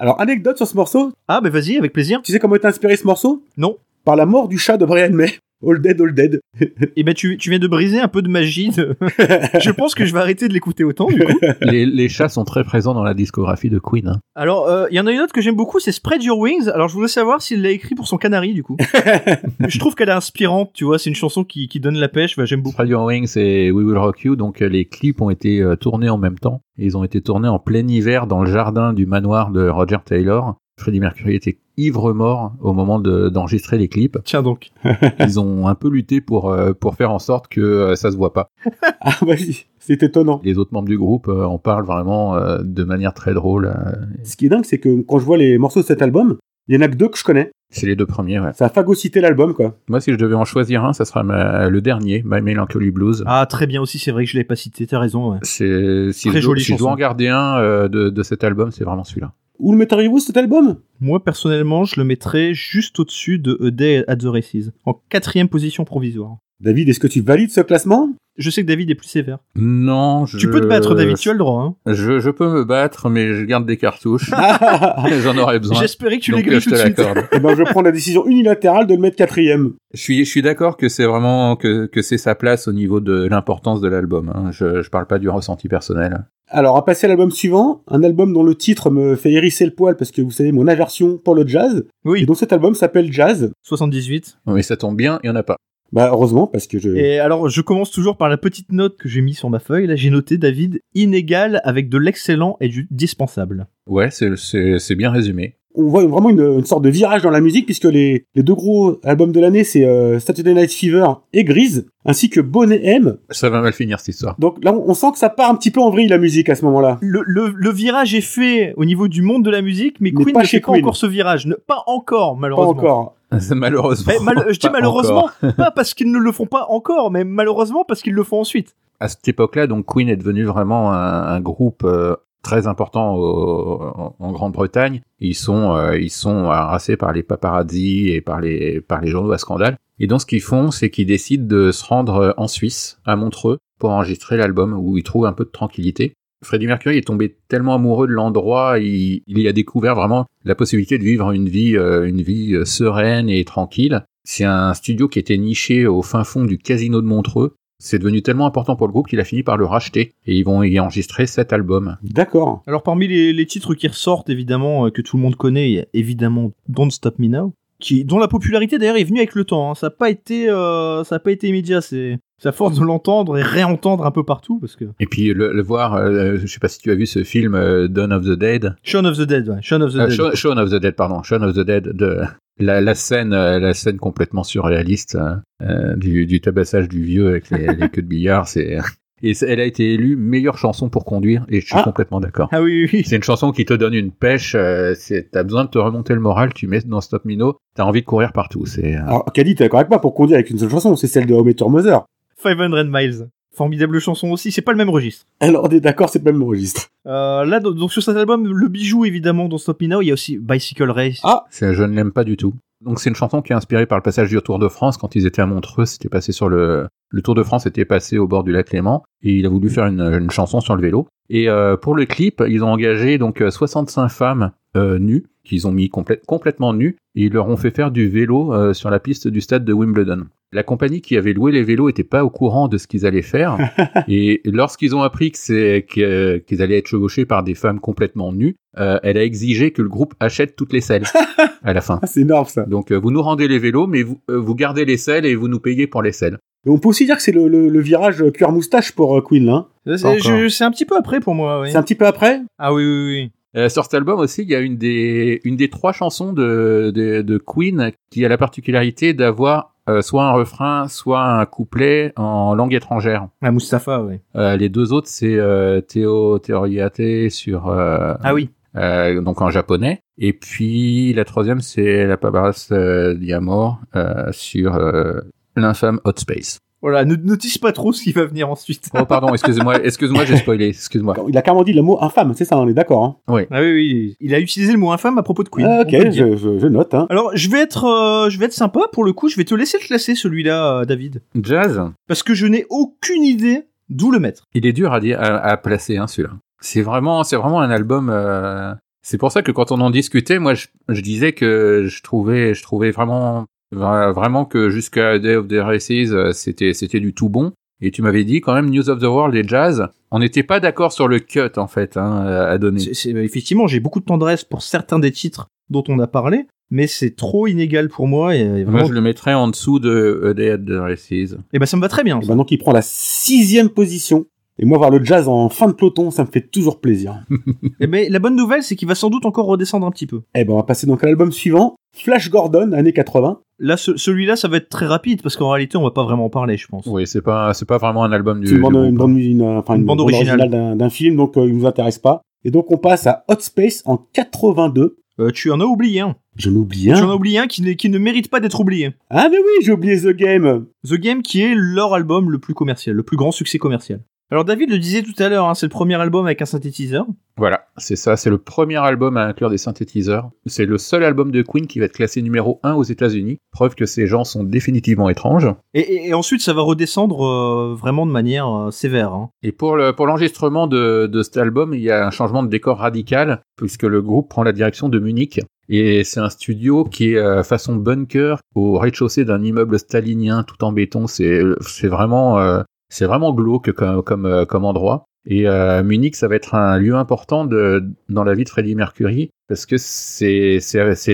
A: Alors, anecdote sur ce morceau.
C: Ah bah vas-y, avec plaisir.
A: Tu sais comment est inspiré ce morceau?
C: Non.
A: Par la mort du chat de Brian May. All Dead, All Dead. [laughs]
C: Et ben tu, tu viens de briser un peu de magie. de- [laughs] je pense que je vais arrêter de l'écouter autant du coup. [laughs]
B: les, les chats sont très présents dans la discographie de Queen hein.
C: Alors euh, il y en a une autre que j'aime beaucoup, c'est Spread Your Wings. Alors je voulais savoir s'il l'a écrit pour son canari du coup. je trouve qu'elle est inspirante, tu vois. C'est une chanson qui, qui donne la pêche. Bah, j'aime beaucoup.
B: Spread Your Wings et We Will Rock You donc euh, les clips ont été euh, tournés en même temps ils ont été tournés en plein hiver dans le jardin du manoir de Roger Taylor Freddie Mercury était ivre mort au moment de- d'enregistrer les clips.
C: Tiens donc. [laughs]
B: Ils ont un peu lutté pour euh, pour faire en sorte que euh, ça se voit pas. [laughs]
A: Ah, vas-y. C'est étonnant.
B: Les autres membres du groupe euh, en parlent vraiment de manière très drôle.
A: Ce qui est dingue, c'est que quand je vois les morceaux de cet album, il y en a que deux que je connais.
B: C'est les deux premiers. Ouais.
A: Ça a phagocyté l'album, quoi.
B: Moi, si je devais en choisir un, ça sera ma- le dernier, My Melancholy Blues.
C: Ah très bien aussi, c'est vrai que je l'ai pas cité. T'as raison. Ouais.
B: C'est si,
C: Très
B: je,
C: jolie
B: si je dois en garder un euh, de, de cet album, c'est vraiment celui-là.
A: Où le metteriez-vous cet album?
C: Moi personnellement, je le mettrais juste au-dessus de A Day at the Races, en quatrième position provisoire.
A: David, est-ce que tu valides ce classement?
C: Je sais que David est plus sévère.
B: Non, je...
C: Tu peux te battre, David, tu as le droit. Hein.
B: Je, je peux me battre, mais je garde des cartouches. [laughs] [laughs] J'en aurais besoin.
C: J'espérais que tu l'aies
B: euh,
C: tout de
B: te
C: suite.
A: Eh ben, je prends la décision unilatérale de le mettre quatrième.
B: Je suis, je suis d'accord que c'est vraiment que, que c'est sa place au niveau de l'importance de l'album. hein. Je, je parle pas du ressenti personnel.
A: Alors, à passer à l'album suivant, un album dont le titre me fait hérisser le poil parce que vous savez mon aversion pour le jazz. Et
C: Oui,
A: donc cet album s'appelle Jazz.
C: 78.
B: Mais ça tombe bien, il y en a pas.
A: Bah heureusement parce que je.
C: Et alors, je commence toujours par la petite note que j'ai mis sur ma feuille. Là, j'ai noté David inégal avec de l'excellent et du dispensable.
B: Ouais, c'est, bien résumé.
A: On voit vraiment une, une sorte de virage dans la musique puisque les, les deux gros albums de l'année c'est euh, Saturday Night Fever et Grease ainsi que Bonnet M.
B: Ça va mal finir cette histoire.
A: Donc là on, on sent que ça part un petit peu en vrille la musique à ce moment-là.
C: Le, le, le virage est fait au niveau du monde de la musique, mais
A: Mais
C: Queen
A: pas
C: ne
A: chez
C: fait pas
A: Queen.
C: encore ce virage. Ne- pas encore,
A: Pas
C: malheureusement.
A: encore. [laughs]
B: Malheureusement.
C: Mais mal- je dis malheureusement,
B: encore. [laughs]
C: pas parce qu'ils ne le font pas encore, mais malheureusement parce qu'ils le font ensuite.
B: À cette époque-là, donc Queen est devenu vraiment un, un groupe euh, très important au- en, en Grande-Bretagne. Ils sont, euh, ils sont harassés par les paparazzi et par les, par les journaux à scandale. Et donc ce qu'ils font, c'est qu'ils décident de se rendre euh, en Suisse, à Montreux, pour enregistrer l'album où ils trouvent un peu de tranquillité. Freddie Mercury est tombé tellement amoureux de l'endroit, il, il y a découvert vraiment la possibilité de vivre une vie, euh, une vie euh, sereine et tranquille. C'est un studio qui était niché au fin fond du casino de Montreux. c'est devenu tellement important pour le groupe qu'il a fini par le racheter et ils vont y enregistrer sept albums.
A: D'accord.
C: Alors parmi les, les titres qui ressortent évidemment euh, que tout le monde connaît, il y a évidemment Don't Stop Me Now, qui dont la popularité d'ailleurs est venue avec le temps. hein. Ça n'a pas été euh, ça a pas été immédiat. C'est c'est à force de l'entendre et réentendre un peu partout parce que
B: Et puis le, le voir, euh, je sais pas si tu as vu ce film euh, Dawn of the Dead,
C: Shaun of the Dead, ouais. Shaun of the
B: Euh,
C: Dead.
B: Shaun, Shaun of the Dead, pardon, Shaun of the Dead, de la, la scène, euh, la scène complètement surréaliste euh, euh, du, du tabassage du vieux avec les, les queues de billard, c'est et elle a été élue meilleure chanson pour conduire et je suis
A: Ah.
B: complètement d'accord.
C: Ah oui, oui, oui.
B: C'est une chanson qui te donne une pêche. euh, t'as besoin de te remonter le moral. Tu mets dans Stop Mino, t'as envie de courir partout. C'est euh,
A: Alors, Caddy, t'es d'accord avec moi pour conduire avec une seule chanson, c'est celle de Home Your Mother.
C: 500 Miles. Formidable chanson aussi, c'est pas le même registre.
A: Alors, on est d'accord, c'est le même registre.
C: Euh, là, donc sur cet album, le bijou évidemment dans Stop Me Now, il y a aussi Bicycle Race.
A: Ah.
B: c'est- je ne l'aime pas du tout. Donc c'est une chanson qui est inspirée par le passage du Tour de France quand ils étaient à Montreux. C'était passé sur le le Tour de France était passé au bord du lac Léman et il a voulu faire une, une chanson sur le vélo. Et euh, pour le clip, ils ont engagé donc euh, 65 femmes euh, nues qu'ils ont mis complè- complètement nues et ils leur ont fait faire du vélo euh, sur la piste du stade de Wimbledon. La compagnie qui avait loué les vélos était pas au courant de ce qu'ils allaient faire [laughs] et lorsqu'ils ont appris que c'est qu'ils allaient être chevauchés par des femmes complètement nues, euh, elle a exigé que le groupe achète toutes les selles [laughs] à la fin.
A: Ah, c'est énorme, ça.
B: Donc euh, vous nous rendez les vélos, mais vous, euh, vous gardez les selles et vous nous payez pour les selles.
A: Et on peut aussi dire que c'est le, le, le virage cuir moustache pour euh, Queen, là. hein.
C: C'est un petit peu après pour moi, oui.
A: C'est un petit peu après?
C: Ah oui, oui, oui.
B: Euh, sur cet album aussi, il y a une des, une des trois chansons de, de, de Queen qui a la particularité d'avoir euh, soit un refrain, soit un couplet en langue étrangère.
C: Ah, Mustapha, oui.
B: Euh, les deux autres, c'est Théo Teoriate sur
C: Ah oui.
B: donc en japonais. Et puis la troisième, c'est La Pabaras Diamor sur l'infâme Hot Space.
C: Voilà, ne notice pas trop ce qui va venir ensuite.
B: Oh pardon, excusez-moi, excuse-moi, j'ai spoilé, excuse-moi.
A: Il a carrément dit le mot infâme, c'est ça, on est d'accord. Hein.
C: Ah oui, oui. Il a utilisé le mot infâme à propos de Queen.
A: Ah, ok, je, je, je note. Hein.
C: Alors, je vais être, euh, je vais être sympa pour le coup. Je vais te laisser le classer celui-là, euh, David,
B: Jazz,
C: parce que je n'ai aucune idée d'où le mettre.
B: il est dur à, dire, à, à placer, hein, celui-là. C'est vraiment, c'est vraiment un album. euh, C'est pour ça que quand on en discutait, moi, je, je disais que je trouvais, je trouvais vraiment, vra- vraiment que jusqu'à Day of the Races, euh, c'était, c'était du tout bon. Et tu m'avais dit quand même News of the World et Jazz, on n'était pas d'accord sur le cut en fait hein, à donner.
C: C'est- c'est- effectivement, j'ai beaucoup de tendresse pour certains des titres dont on a parlé, mais c'est trop inégal pour moi. Et, et
B: Moi, je le mettrais en dessous de A Day of the Races.
C: et ben, ça me va très bien.
A: Et ben donc il prend la sixième position. Et moi, voir le jazz en fin de peloton, ça me fait toujours plaisir.
C: Et ben, la bonne nouvelle, c'est qu'il va sans doute encore redescendre un petit peu.
A: Eh ben, on va passer donc à l'album suivant, Flash Gordon, années 80.
C: Là, ce- celui-là, ça va être très rapide parce qu'en réalité, on va pas vraiment en parler, je pense.
B: Oui, c'est pas, c'est pas vraiment un album du.
A: C'est une bande, une bande, une, enfin,
C: Une
A: une
C: bande
A: bande
C: originale.
A: originale d'un- d'un film, donc euh, il nous intéresse pas. Et donc on passe à Hot Space en 82.
C: Euh, tu en as oublié un.
A: Je l'oublie
C: Tu en as
A: un.
C: oublié un qui, ne- qui ne mérite pas d'être oublié.
A: Ah mais oui, j'ai oublié The Game.
C: The Game, qui est leur album le plus commercial, le plus grand succès commercial. Alors David le disait tout à l'heure, hein, c'est le premier album avec un synthétiseur.
B: Voilà, c'est ça, c'est le premier album à inclure des synthétiseurs. C'est le seul album de Queen qui va être classé numéro 1 aux États-Unis. Preuve que ces gens sont définitivement étranges.
C: Et, et- et ensuite, ça va redescendre euh, vraiment de manière euh, sévère. hein.
B: Et pour le, pour l'enregistrement de, de cet album, il y a un changement de décor radical, puisque le groupe prend la direction de Munich. Et c'est un studio qui est euh, façon bunker au rez-de-chaussée d'un immeuble stalinien tout en béton. C'est, c'est vraiment, euh, c'est vraiment glauque comme, comme, euh, comme endroit. Et euh, Munich, ça va être un lieu important de, dans la vie de Freddie Mercury, parce que c'est,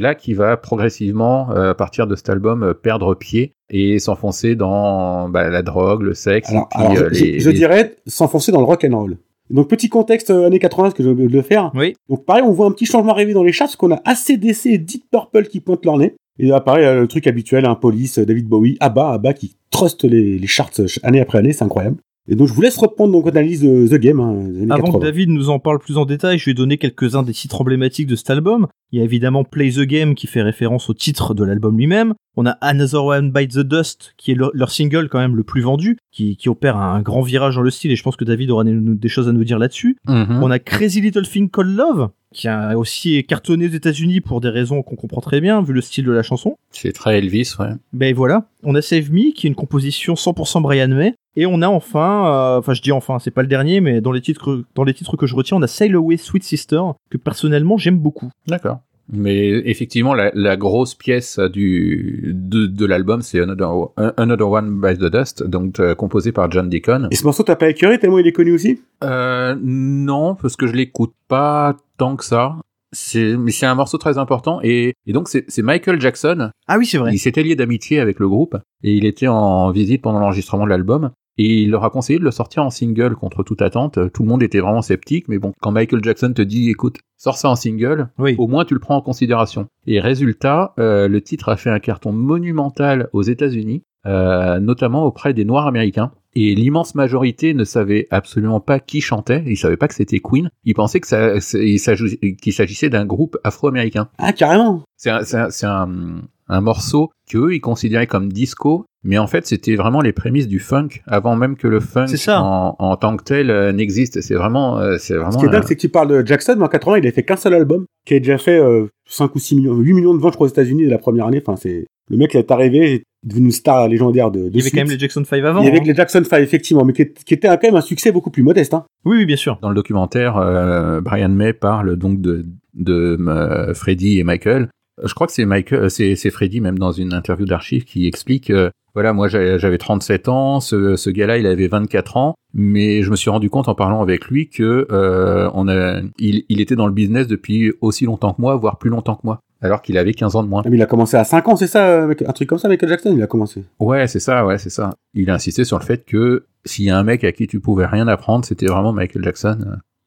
B: là qu'il va progressivement, euh, à partir de cet album, euh, perdre pied et s'enfoncer dans bah, la drogue, le sexe,
A: Alors,
B: et puis,
A: alors,
B: euh,
A: je,
B: les-
A: je
B: les-
A: dirais s'enfoncer dans le rock and roll. Donc petit contexte euh, années 80, ce que j'ai oublié de le faire.
C: Oui.
A: Donc pareil, on voit un petit changement arriver dans les charts, parce qu'on a ACDC et Deep Purple qui pointent leur nez. Et là, pareil, euh, le truc habituel, un police, euh, David Bowie, ABBA, ABBA qui trust les, les charts euh, année après année, c'est incroyable. Et donc je vous laisse reprendre donc votre analyse de The Game, hein, des années
C: Avant
A: 80.
C: que David nous en parle plus en détail, je vais donner quelques-uns des titres emblématiques de cet album. Il y a évidemment Play the Game qui fait référence au titre de l'album lui-même. On a Another One Bites the Dust qui est leur, leur single quand même le plus vendu, qui, qui opère un grand virage dans le style et je pense que David aura des, des choses à nous dire là-dessus.
B: Mhm.
C: On a Crazy Little Thing Called Love qui a aussi cartonné aux États-Unis pour des raisons qu'on comprend très bien vu le style de la chanson.
B: C'est très Elvis, ouais.
C: Ben voilà, on a Save Me qui est une composition 100% Brian May et on a enfin euh, enfin je dis enfin, c'est pas le dernier mais dans les titres dans les titres que je retiens, on a Sail Away Sweet Sister que personnellement j'aime beaucoup.
B: D'accord. Mais effectivement, la, la grosse pièce du de, de l'album, c'est Another, Another One by the Dust, donc euh, composé par John Deacon.
A: Et ce morceau, t'as pas écœuré tellement il est connu aussi?
B: Euh, non, parce que je l'écoute pas tant que ça. C'est, mais c'est un morceau très important et, et donc c'est, c'est Michael Jackson.
C: Ah oui, c'est vrai.
B: Il s'était lié d'amitié avec le groupe et il était en visite pendant l'enregistrement de l'album. Et il leur a conseillé de le sortir en single contre toute attente. Tout le monde était vraiment sceptique, mais bon, quand Michael Jackson te dit, écoute, sors ça en single,
C: Oui.
B: au moins tu le prends en considération. Et résultat, euh, le titre a fait un carton monumental aux États-Unis, euh, notamment auprès des Noirs américains. Et l'immense majorité ne savait absolument pas qui chantait. Ils savaient pas que c'était Queen. Ils pensaient que ça, qu'il s'agissait d'un groupe afro-américain.
A: Ah, carrément
B: C'est un, c'est un, c'est un, un morceau qu'eux, ils considéraient comme disco, mais en fait, c'était vraiment les prémices du funk, avant même que le funk
C: ça.
B: En, en tant que tel euh, n'existe. C'est vraiment, euh, c'est vraiment.
A: Ce qui est dingue, c'est que tu parles de Jackson, mais en 80, il a fait qu'un seul album, qui a déjà fait euh, 5 ou 6 millions, 8 millions de ventes, je crois, aux États-Unis la première année. Enfin, c'est, le mec, il est arrivé, est devenu une star légendaire de, de
C: Il y avait quand même les Jackson 5 avant.
A: Il y avait
C: hein.
A: les Jackson 5, effectivement, mais qui, est- qui était quand même un succès beaucoup plus modeste, hein.
C: Oui, oui, bien sûr.
B: Dans le documentaire, euh, Brian May parle donc de, de euh, Freddie et Michael. Je crois que c'est Michael, euh, c'est, c'est Freddie même dans une interview d'archives qui explique, euh, voilà, moi j'avais j'avais 37 ans, ce, ce gars-là il avait 24 ans, mais je me suis rendu compte en parlant avec lui que euh, on a, il, il était dans le business depuis aussi longtemps que moi, voire plus longtemps que moi, alors qu'il avait 15 ans de moins.
A: Ah, mais il a commencé à 5 ans, c'est ça, euh, avec- un truc comme ça, Michael Jackson, il a commencé.
B: Ouais, c'est ça, ouais, c'est ça. Il a insisté sur le fait que s'il y a un mec à qui tu pouvais rien apprendre, c'était vraiment Michael Jackson.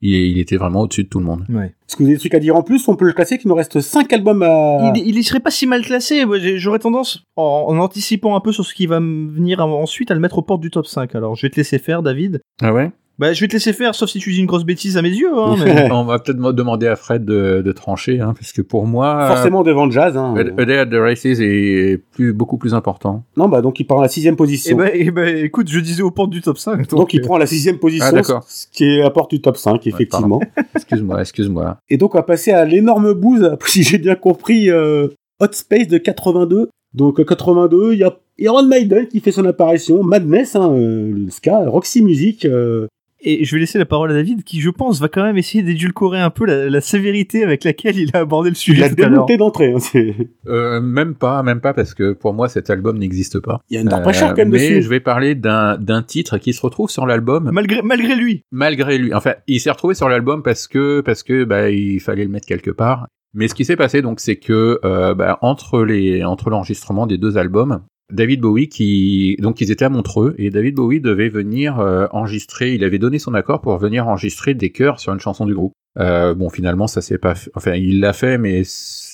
B: Il, il était vraiment au-dessus de tout le monde.
C: Ouais.
A: Est-ce que vous avez des trucs à dire en plus On peut le classer qu'il nous reste 5 albums à...
C: Il, il y serait pas si mal classé. J'aurais tendance, en, en anticipant un peu sur ce qui va venir en- ensuite, à le mettre aux portes du top 5. Alors, je vais te laisser faire, David.
B: Ah ouais?
C: Bah, je vais te laisser faire, sauf si tu dis une grosse bêtise à mes yeux. Hein, [laughs] mais...
B: On va peut-être demander à Fred de, de trancher, hein, parce que pour moi,
A: Forcément devant Jazz. Hein.
B: euh, A Day at the Races est plus, beaucoup plus important.
A: Non, bah donc il prend la sixième
C: Eh
A: position.
C: eh ben, écoute, je disais aux portes du top 5. Donc,
A: donc il
C: euh,
A: prend la sixième position,
B: Ah, d'accord.
A: ce qui est la porte du top 5, effectivement.
B: Excuse-moi, excuse-moi.
A: Et donc on va passer à l'énorme bouse, [laughs] si j'ai bien compris, euh, Hot Space de 82. Donc euh, 82, il y a Iron Maiden qui fait son apparition, Madness, hein, euh, le ska, Roxy Music. euh,
C: Et je vais laisser la parole à David, qui, je pense, va quand même essayer d'édulcorer un peu la, la sévérité avec laquelle il a abordé le
A: il
C: sujet
A: a
C: à l'heure.
A: démonté d'entrée. hein, c'est-
B: Euh, même pas, même pas, parce que pour moi, cet album n'existe pas.
A: il y a une pressure
B: Euh,
A: quand même
B: mais
A: dessus.
B: je vais parler d'un d'un titre qui se retrouve sur l'album
C: Malgré, malgré lui.
B: malgré lui. Enfin, il s'est retrouvé sur l'album parce que parce que bah il fallait le mettre quelque part. Mais ce qui s'est passé donc, c'est que euh, bah, entre les entre l'enregistrement des deux albums, David Bowie qui donc ils étaient à Montreux et David Bowie devait venir euh, enregistrer. Il avait donné son accord pour venir enregistrer des chœurs sur une chanson du groupe. Euh, bon, finalement, ça s'est pas. fait- Enfin, il l'a fait, mais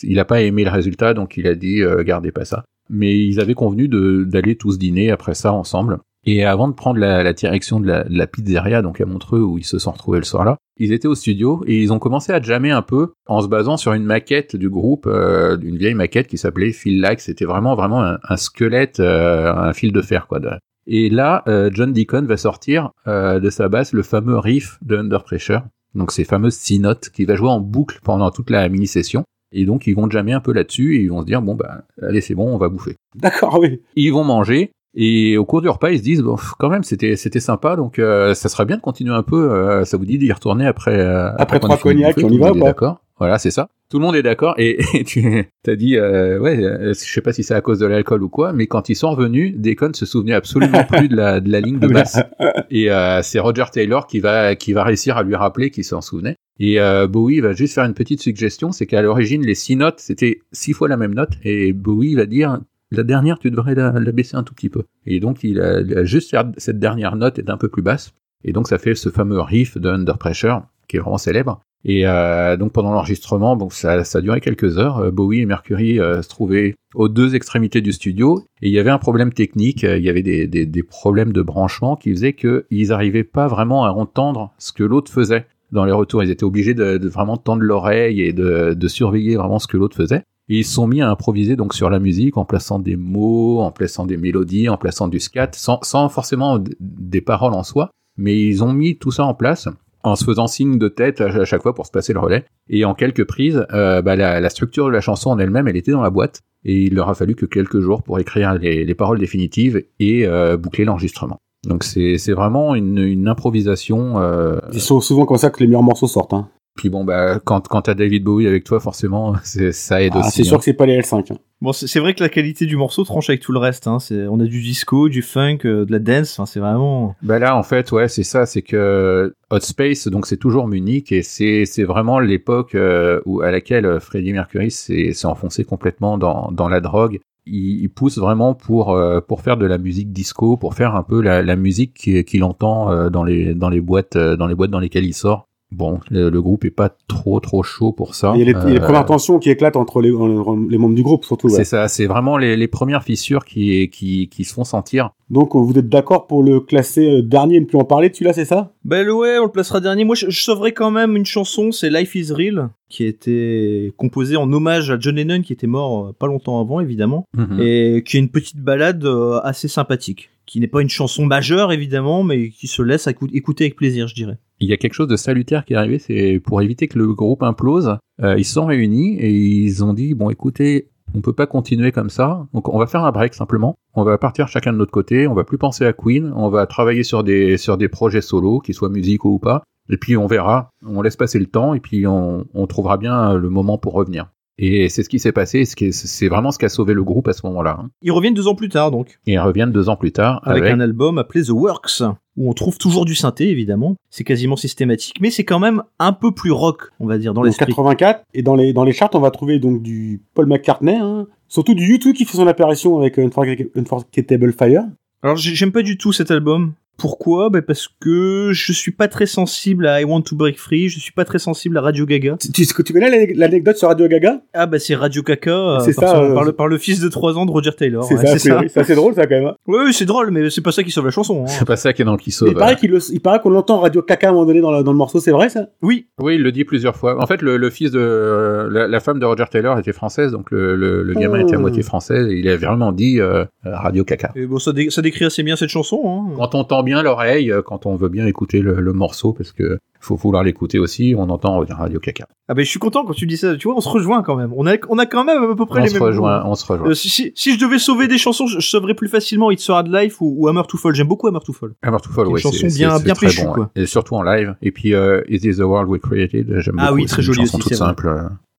B: il a pas aimé le résultat, donc il a dit euh, gardez pas ça. Mais ils avaient convenu d'aller tous dîner après ça ensemble. Et avant de prendre la, la direction de la, de la pizzeria, donc à Montreux, où ils se sont retrouvés le soir-là, ils étaient au studio et ils ont commencé à jammer un peu en se basant sur une maquette du groupe, euh, une vieille maquette qui s'appelait Feel Like. C'était vraiment vraiment un, un squelette, euh, un fil de fer quoi. de- Et là, euh, John Deacon va sortir euh, de sa basse le fameux riff de Under Pressure, donc ces fameuses six notes qui va jouer en boucle pendant toute la mini-session. Et donc ils vont jammer un peu là-dessus et ils vont se dire bon bah allez c'est bon on va bouffer
A: D'accord, oui.
B: ils vont manger et au cours du repas ils se disent bon quand même c'était c'était sympa donc euh, ça serait bien de continuer un peu euh, ça vous dit d'y retourner après euh,
A: Après
B: qu'on
A: trois cognacs, on y va
B: d'accord. Voilà c'est ça. Tout le monde est d'accord. Et, [laughs] et tu t'as dit euh, ouais euh, je sais pas si c'est à cause de l'alcool ou quoi mais quand ils sont revenus Deacon se souvenait absolument [laughs] plus de la de la ligne de basse. et euh, c'est Roger Taylor qui va qui va réussir à lui rappeler qu'il s'en souvenait. Et euh, Bowie va juste faire une petite suggestion, c'est qu'à l'origine les six notes c'était six fois la même note et Bowie va dire la dernière tu devrais la, baisser un tout petit peu. Et donc il a, juste cette dernière note est un peu plus basse et donc ça fait ce fameux riff de Under Pressure qui est vraiment célèbre. Et euh, donc pendant l'enregistrement, ça, ça a duré quelques heures. Euh, Bowie et Mercury euh, se trouvaient aux deux extrémités du studio et il y avait un problème technique, il y avait des, problèmes de branchement qui faisaient qu'ils n'arrivaient pas vraiment à entendre ce que l'autre faisait dans les retours. Ils étaient obligés de, vraiment tendre l'oreille et de surveiller vraiment ce que l'autre faisait. Et ils sont mis à improviser donc sur la musique en plaçant des mots, en plaçant des mélodies, en plaçant du scat, sans, sans forcément des paroles en soi. Mais ils ont mis tout ça en place en se faisant signe de tête à chaque fois pour se passer le relais. Et en quelques prises, euh, bah, la, la structure de la chanson en elle-même, elle était dans la boîte. Et il leur a fallu que quelques jours pour écrire les, les paroles définitives et euh, boucler l'enregistrement. Donc c'est c'est vraiment une, une improvisation. euh,
A: Ils sont souvent comme ça que les meilleurs morceaux sortent. Hein.
B: Puis bon, bah, quand, quand t'as David Bowie avec toi, forcément, [laughs] c'est- ça aide
A: Ah,
B: aussi.
A: c'est sûr
B: hein.
A: que c'est pas les L5. hein.
C: Bon, c'est c'est vrai que la qualité du morceau tranche avec tout le reste. Hein. C'est- On a du disco, du funk, euh, de la dance. Enfin, c'est vraiment.
B: Bah là, en fait, ouais, c'est ça, c'est que Hot Space, donc c'est toujours Munich et c'est c'est vraiment l'époque euh, où à laquelle euh, Freddie Mercury s'est s'est enfoncé complètement dans dans la drogue. Il, il pousse vraiment pour euh, pour faire de la musique disco, pour faire un peu la, la musique qu'il qu'il entend euh, dans les dans les boîtes euh, dans les boîtes dans lesquelles il sort. Bon, le, le groupe est pas trop trop chaud pour ça.
A: Il y a les,
B: Euh,
A: premières tensions qui éclatent entre les, les membres du groupe, surtout. ouais.
B: C'est ça, c'est vraiment les, les premières fissures qui, qui, qui se font sentir.
A: Donc, vous êtes d'accord pour le classer euh, dernier et ne plus en parler, celui-là, c'est ça?
C: Ben ouais, on le placera dernier. Moi, je, je sauverai quand même une chanson, c'est Life is Real, qui a été composée en hommage à John Lennon, qui était mort euh, pas longtemps avant, évidemment,
B: Mhm.
C: et qui est une petite balade assez sympathique, qui n'est pas une chanson majeure, évidemment, mais qui se laisse écou- écouter avec plaisir, je dirais.
B: Il y a quelque chose de salutaire qui est arrivé, c'est pour éviter que le groupe implose, euh, ils se sont réunis et ils ont dit, bon écoutez, on peut pas continuer comme ça, donc on va faire un break simplement, on va partir chacun de notre côté, on va plus penser à Queen, on va travailler sur des, sur des projets solos, qu'ils soient musicaux ou pas, et puis on verra, on laisse passer le temps et puis on, on trouvera bien le moment pour revenir. Et c'est ce qui s'est passé, c'est vraiment ce qui a sauvé le groupe à ce moment-là. hein.
C: Ils reviennent deux ans plus tard, donc,
B: Et ils reviennent deux ans plus tard
C: avec,
B: avec,
C: un album appelé The Works, où on trouve toujours du synthé, évidemment. C'est quasiment systématique, mais c'est quand même un peu plus rock, on va dire, dans l'esprit.
A: 84. Et dans les, dans les charts, on va trouver donc du Paul McCartney, hein. surtout du U2 qui fait son apparition avec Unforg- Unforgettable Fire.
C: Alors j'ai- j'aime pas du tout cet album. Pourquoi? Bah Parce que je suis pas très sensible à I Want to Break Free, je suis pas très sensible à Radio Gaga.
A: Tu, tu, tu connais l'ane- l'anecdote sur Radio Gaga?
C: Ah bah c'est Radio Caca euh,
A: C'est
C: par,
A: ça,
C: son-
A: euh,
C: par le, par le fils de 3 ans de Roger Taylor.
A: C'est
C: ouais,
A: ça,
C: c'est
A: assez drôle ça quand même. hein.
C: Ouais, oui, c'est drôle, mais c'est pas ça qui sauve la chanson. hein.
B: c'est pas ça qui est dans le qui
A: Il
B: sauve.
A: paraît qu'il le- il paraît qu'on l'entend Radio Caca à un moment donné dans le, dans le morceau, c'est vrai ça?
C: Oui,
B: Oui, il le dit plusieurs fois. En fait, le, le fils de euh, la, la femme de Roger Taylor était française, donc le, le, le gamin
A: Oh.
B: était à moitié français. Et il a vraiment dit euh, Radio Caca.
C: et bon, ça, dé- ça décrit assez bien cette chanson. Hein.
B: Quand on bien l'oreille, euh, quand on veut bien écouter le, le morceau, parce que faut vouloir l'écouter aussi, on entend Radio Caca.
C: Ah bah je suis content quand tu dis ça. Tu vois, on se rejoint quand même. On a, on a quand même à peu près
B: On
C: les
B: se
C: mêmes.
B: rejoint, on se rejoint.
C: Euh, si, si, si je devais sauver des chansons, je, je sauverais plus facilement It's Hard Life ou, ou Hammer to Fall. J'aime beaucoup Hammer to Fall.
B: Hammer to Fall, ouais,
C: chanson bien- bien
B: très
C: péchue,
B: bon,
C: quoi.
B: Et surtout en live. Et puis, euh, Is This the World We Created J'aime
C: Ah
B: beaucoup.
C: oui, très
B: c'est une
C: joli
B: chanson
C: aussi,
B: toute simple.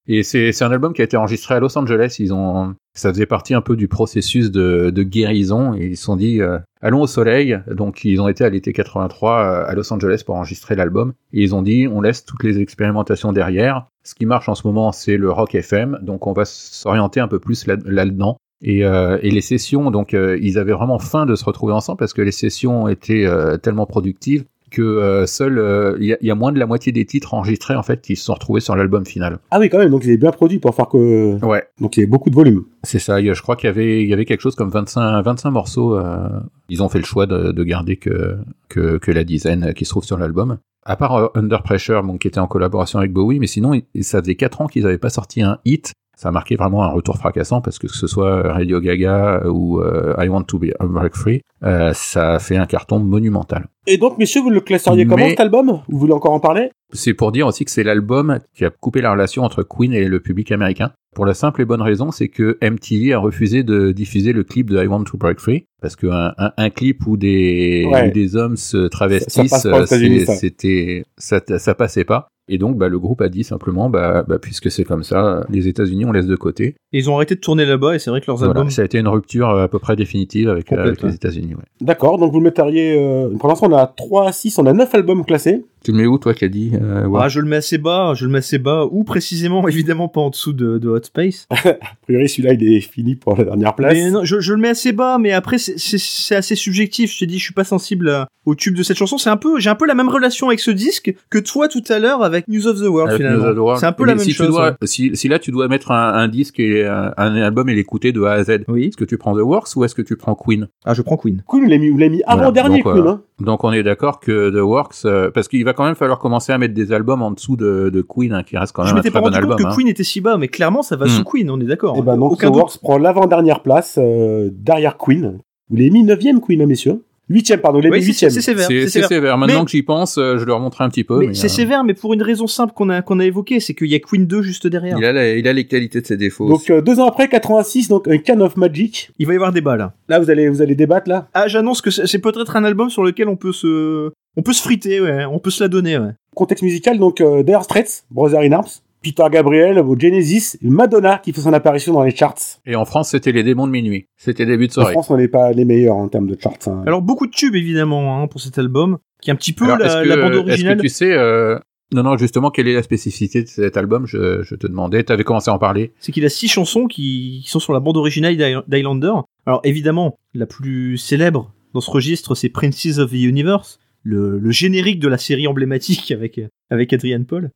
B: Et c'est un album qui a été enregistré à Los Angeles. Ils ont, ça faisait partie un peu du processus de, de guérison. Et ils se sont dit, euh, allons au soleil. Donc ils ont été à l'été 83 euh, à Los Angeles pour enregistrer l'album. Et ils ont dit, on laisse toutes les expérimentations derrière. Ce qui marche en ce moment, c'est le rock FM. Donc on va s'orienter un peu plus là- là-dedans. Et, euh, et les sessions, donc euh, ils avaient vraiment faim de se retrouver ensemble parce que les sessions étaient tellement productives que euh, seul euh, il y, a- il y a moins de la moitié des titres enregistrés en fait qui se sont retrouvés sur l'album final.
A: Ah oui, quand même, donc il est bien produit pour faire que.
B: Ouais,
A: Donc il y a beaucoup de volume.
B: c'est ça. Je crois qu'il y avait il y avait quelque chose comme 25 25 morceaux. euh, ils ont fait le choix de, de garder que, que que la dizaine qui se trouve sur l'album. À part Under Pressure, bon, qui était en collaboration avec Bowie, mais sinon, ça faisait 4 ans qu'ils n'avaient pas sorti un hit. Ça a marqué vraiment un retour fracassant parce que que ce soit Radio Gaga ou euh, I Want to Be Break Free, euh, ça a fait un carton monumental.
A: Et donc, messieurs, vous le classeriez comment cet album? Vous voulez encore en parler?
B: C'est pour dire aussi que c'est l'album qui a coupé la relation entre Queen et le public américain. Pour la simple et bonne raison, c'est que MTV a refusé de diffuser le clip de I Want to Break Free parce qu'un un, un clip où des,
A: Ouais.
B: où des hommes se travestissent,
A: ça
B: euh,
A: ça.
B: c'était ça, ça passait pas. Et donc, bah, le groupe a dit simplement, bah, bah, puisque c'est comme ça, les États-Unis on laisse de côté.
C: Et ils ont arrêté de tourner là-bas et c'est vrai que leurs
B: Voilà,
C: albums.
B: ça a été une rupture euh, à peu près définitive avec, euh, avec les. États-Unis. Ouais.
A: D'accord, donc vous le metteriez. euh, Pour l'instant, on a 3 à 6, on a 9 albums classés.
B: Tu le mets où, toi, dit euh,
C: Ah,
B: War
C: je le mets assez bas, je le mets assez bas, ou précisément, [laughs] évidemment, pas en dessous de, de Hot Space. [laughs]
A: A priori, celui-là, il est fini pour la dernière place.
C: Mais non, je, je le mets assez bas, mais après, c'est- assez subjectif. Je te dis, je suis pas sensible à- au tube de cette chanson. C'est un peu, j'ai un peu la même relation avec ce disque que toi tout à l'heure avec News of the World,
B: Avec
C: finalement. C'est un peu
B: Mais
C: la même
B: si
C: chose.
B: Tu dois,
C: ouais.
B: si, si là tu dois mettre un, un disque et un, un album et l'écouter de A à Z,
C: Oui.
B: est-ce que tu prends The Works ou est-ce que tu prends Queen?
C: Ah, je prends Queen.
A: Queen, vous l'avez mis, mis
B: Voilà,
A: avant-dernier,
B: donc,
A: Queen.
B: euh,
A: Hein.
B: Donc on est d'accord que The Works, euh, parce qu'il va quand même falloir commencer à mettre des albums en dessous de, de Queen, hein, qui reste quand
C: Je
B: même un
C: m'étais
B: très
C: pas
B: bon
C: rendu compte
B: album.
C: que
B: hein.
C: Queen était si bas, mais clairement, ça va
B: Hmm.
C: sous Queen, on est d'accord.
A: Et ben
C: hein.
A: donc,
C: Aucun
A: The
C: doute.
A: Works prend l'avant-dernière place, euh, derrière Queen. Vous l'avez mis 9ème, Queen, hein, messieurs? 8ème, pardon, vous l'avez
C: Oui,
A: mis
C: c'est
A: 8ème.
C: c'est sévère.
B: C'est
C: sévère.
B: sévère. Maintenant
C: Mais-
B: que j'y pense, euh, je le remonterai un petit peu.
C: Mais
B: mais,
C: c'est
B: euh,
C: sévère, mais pour une raison simple qu'on a, qu'on a évoquée, c'est qu'il y a Queen 2 juste derrière.
B: Il a, la- il a les qualités de ses défauts.
A: Donc, euh, deux ans après, 86, donc un Can of Magic.
C: Il va y avoir débat là.
A: Là, vous allez, vous allez débattre, là?
C: Ah, j'annonce que c'est c'est peut-être un album sur lequel on peut se On peut se friter, ouais. On peut se la donner, ouais.
A: Contexte musical, donc euh, Dire Straits, Brother in Arms, Peter Gabriel, au Genesis, Madonna qui fait son apparition dans les charts.
B: Et en France, c'était les démons de minuit. C'était début de
A: En
B: soirée.
A: France, on n'est pas les meilleurs en termes de charts. hein.
C: Alors beaucoup de tubes évidemment hein, pour cet album, qui est un petit peu
B: Alors,
C: la,
B: est-ce que-
C: la bande
B: Est-ce
C: originale.
B: que tu sais, euh, non, non, justement, quelle est la spécificité de cet album? Je, je te demandais. T'avais commencé à en parler.
C: C'est qu'il a six chansons qui, qui sont sur la bande originale d'Highlander. Alors évidemment, la plus célèbre dans ce registre, c'est Princess of the Universe, le, le générique de la série emblématique avec avec Adrian Paul.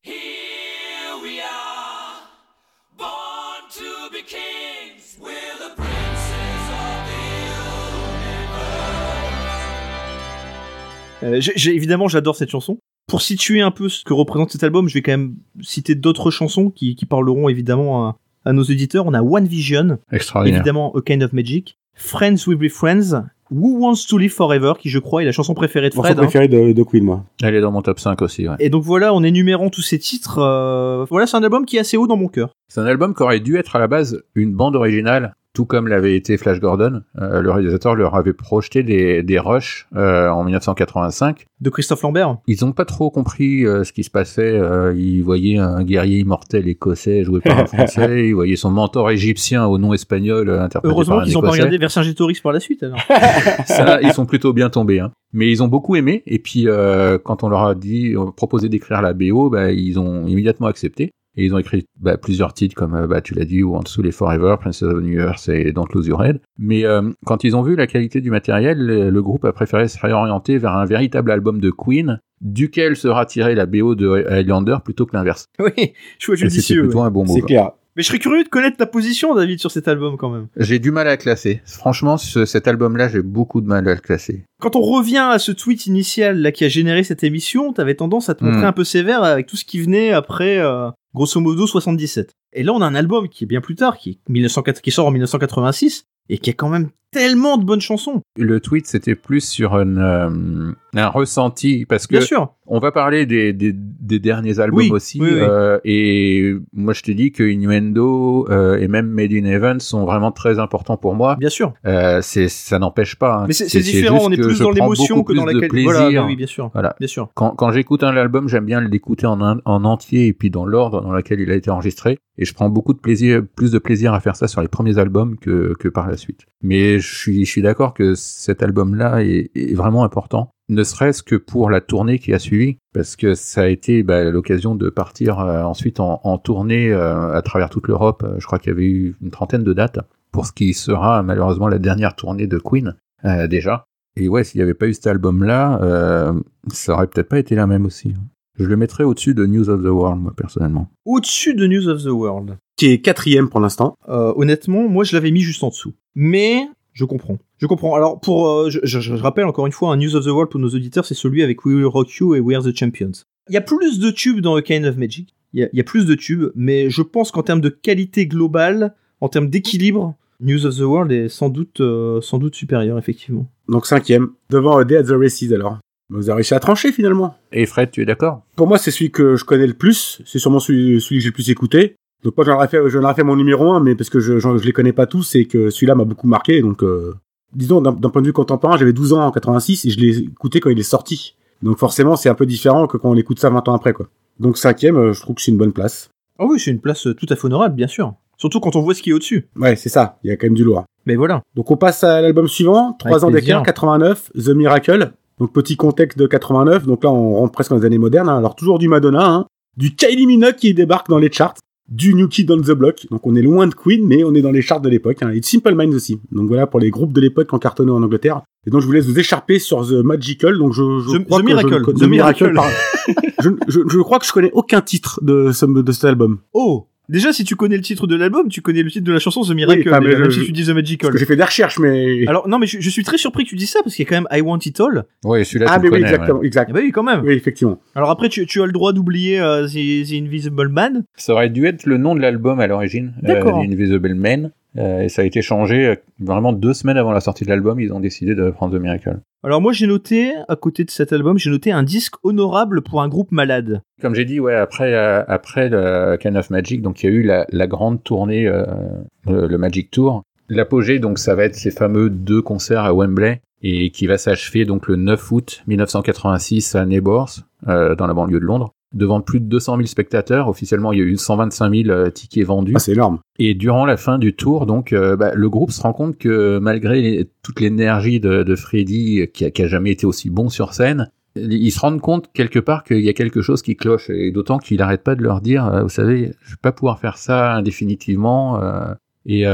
C: Euh, j'ai- évidemment, j'adore cette chanson. Pour situer un peu ce que représente cet album, je vais quand même citer d'autres chansons qui, qui parleront évidemment à, à nos auditeurs. On a One Vision, évidemment A Kind of Magic, Friends Will Be Friends, Who Wants to Live Forever, qui je crois est la chanson préférée de Fred. hein.
A: préféré de, de Queen, moi.
B: Elle est dans mon top 5 aussi, ouais.
C: Et donc voilà, en énumérant tous ces titres, euh, voilà, c'est un album qui est assez haut dans mon cœur.
B: C'est un album qui aurait dû être à la base une bande originale, tout comme l'avait été Flash Gordon. Euh, le réalisateur leur avait projeté des, des rushs euh, en 1985.
C: De Christophe Lambert.
B: Ils n'ont pas trop compris euh, ce qui se passait. Ils voyaient un guerrier immortel écossais joué par un [laughs] français. ils voyaient son mentor égyptien au nom espagnol interprété
C: Heureusement
B: par un
C: qu'ils n'ont pas regardé Vercingétorix par la suite, alors. [laughs]
B: Ça, ils sont plutôt bien tombés. Hein. Mais ils ont beaucoup aimé. Et puis, quand on leur a dit, proposé d'écrire la BO, bah, ils ont immédiatement accepté. Et ils ont écrit bah, plusieurs titres, comme euh, bah, tu l'as dit, ou En dessous les Forever, Princess of the Universe et Don't Lose Your Head. Mais euh, quand ils ont vu la qualité du matériel, le, le groupe a préféré se réorienter vers un véritable album de Queen, duquel sera tirée la BO de Highlander plutôt que l'inverse.
C: oui, [laughs] choix judicieux.
B: plutôt
C: ouais.
B: un bon
A: C'est
B: move.
A: clair.
C: Mais je serais curieux de connaître ta position, David, sur cet album quand même.
B: J'ai du mal à classer. Franchement, ce- cet album-là, j'ai beaucoup de mal à le classer.
C: Quand on revient à ce tweet initial là qui a généré cette émission, t'avais tendance à te montrer
B: Hmm.
C: un peu sévère avec tout ce qui venait après, euh, grosso modo, 77. Et là, on a un album qui est bien plus tard, qui, est 1904 qui sort en 1986, et qui a quand même tellement de bonnes chansons.
B: Le tweet, c'était plus sur un, euh, un ressenti, parce que
C: Bien sûr.
B: on va parler des, des, des derniers albums
C: Oui,
B: aussi.
C: oui, oui.
B: euh, et moi, je te dis que Innuendo euh, et même Made in Heaven sont vraiment très importants pour moi.
C: Bien sûr.
B: C'est, ça n'empêche pas. hein.
C: Mais c'est différent, on est plus dans l'émotion que dans la qualité. Voilà, oui, bien sûr.
B: Voilà.
C: Bien sûr.
B: Quand, quand j'écoute un album, j'aime bien l'écouter en, en entier et puis dans l'ordre dans lequel il a été enregistré. Et je prends beaucoup de plaisir, plus de plaisir à faire ça sur les premiers albums que, que par la suite. Mais je suis, d'accord que cet album-là est, vraiment important, ne serait-ce que pour la tournée qui a suivi, parce que ça a été bah, l'occasion de partir euh, ensuite en, tournée euh, à travers toute l'Europe. Je crois qu'il y avait eu une trentaine de dates pour ce qui sera malheureusement la dernière tournée de Queen euh, déjà. Et ouais, s'il n'y avait pas eu cet album-là, ça aurait peut-être pas été la même aussi. hein. Je le mettrais au-dessus de News of the World, moi, personnellement.
C: Au-dessus de News of the World.
A: Qui est quatrième pour l'instant.
C: Honnêtement, moi je l'avais mis juste en dessous. Mais je comprends. Je comprends. Alors pour, euh, je, je- je rappelle encore une fois, un News of the World pour nos auditeurs, c'est celui avec We Will Rock You et We Are the Champions. Il y a plus de tubes dans A Kind of Magic. Il y a, il y a plus de tubes, mais je pense qu'en termes de qualité globale, en termes d'équilibre, News of the World est sans doute, euh, sans doute supérieur effectivement.
A: Donc cinquième. Devant A Day at the Races, alors. Vous avez réussi à trancher, finalement.
B: Et Fred, tu es d'accord?
A: Pour moi, c'est celui que je connais le plus. C'est sûrement celui, celui que j'ai le plus écouté. Donc moi, j'en aurais fait, j'en aurais fait mon numéro 1, mais parce que je, je les connais pas tous et que celui-là m'a beaucoup marqué. Donc, euh, disons, d'un, point de vue contemporain, j'avais 12 ans en 86 et je l'ai écouté quand il est sorti. Donc forcément, c'est un peu différent que quand on écoute ça 20 ans après, quoi. Donc cinquième, euh, je trouve que c'est une bonne place.
C: Ah oui, c'est une place euh, tout à fait honorable, bien sûr. Surtout quand on voit ce qui est au-dessus.
A: Ouais, c'est ça. Il y a quand même du lourd.
C: Mais voilà.
A: Donc on passe à l'album suivant, trois
C: Avec
A: ans
C: plaisir.
A: d'écart, 89, The Miracle. Donc petit contexte de 89, donc là on rentre presque dans les années modernes. hein. Alors toujours du Madonna, hein. du Kylie Minogue qui débarque dans les charts, du New Kid on the Block. Donc on est loin de Queen, mais on est dans les charts de l'époque. Hein. Et de Simple Minds aussi. Donc voilà pour les groupes de l'époque ont cartonné en Angleterre. Et donc je vous laisse vous écharper sur The Magical. Donc je, je
C: The-
A: crois
C: The
A: que je
C: Miracle. The Miracle.
A: je, je, je crois que je connais aucun titre de, ce, de cet album.
C: Oh Déjà, si tu connais le titre de l'album, tu connais le titre de la chanson The Miracle, déjà, même
A: je-
C: si tu dis The
A: Parce
C: Magical.
A: que j'ai fait des recherches, mais...
C: Alors, non, mais je, je suis très surpris que tu dises ça, parce qu'il y a quand même I Want It All.
B: Oui, celui-là,
A: ah
B: tu
A: mais
B: le
A: oui,
B: connais.
A: exactement,
B: ouais.
A: exact.
C: Ben oui, quand même.
A: Oui, effectivement.
C: Alors après, tu, tu as le droit d'oublier euh, the, The Invisible Man.
B: Ça aurait dû être le nom de l'album à l'origine, euh,
C: D'accord.
B: The Invisible Man. Euh, et ça a été changé euh, vraiment deux semaines avant la sortie de l'album. Ils ont décidé de prendre The Miracle.
C: Alors moi, j'ai noté, à côté de cet album, j'ai noté un disque honorable pour un groupe malade.
B: Comme j'ai dit, ouais, après, euh, après le Kind of Magic, donc il y a eu la, la grande tournée, euh, le, le Magic Tour. L'apogée, donc ça va être ces fameux deux concerts à Wembley, et qui va s'achever donc le 9 août 1986 à Neighbours, euh, dans la banlieue de Londres, devant plus de 200 000 spectateurs. Officiellement, il y a eu 125 000 euh, tickets vendus.
A: Ah, c'est énorme.
B: Et durant la fin du tour, donc, euh, bah, le groupe se rend compte que malgré les- toute l'énergie de, de Freddy, euh, qui a, qui a jamais été aussi bon sur scène, ils se rendent compte quelque part qu'il y a quelque chose qui cloche. Et d'autant qu'il n'arrête pas de leur dire, euh, vous savez, je vais pas pouvoir faire ça indéfinitivement. euh. et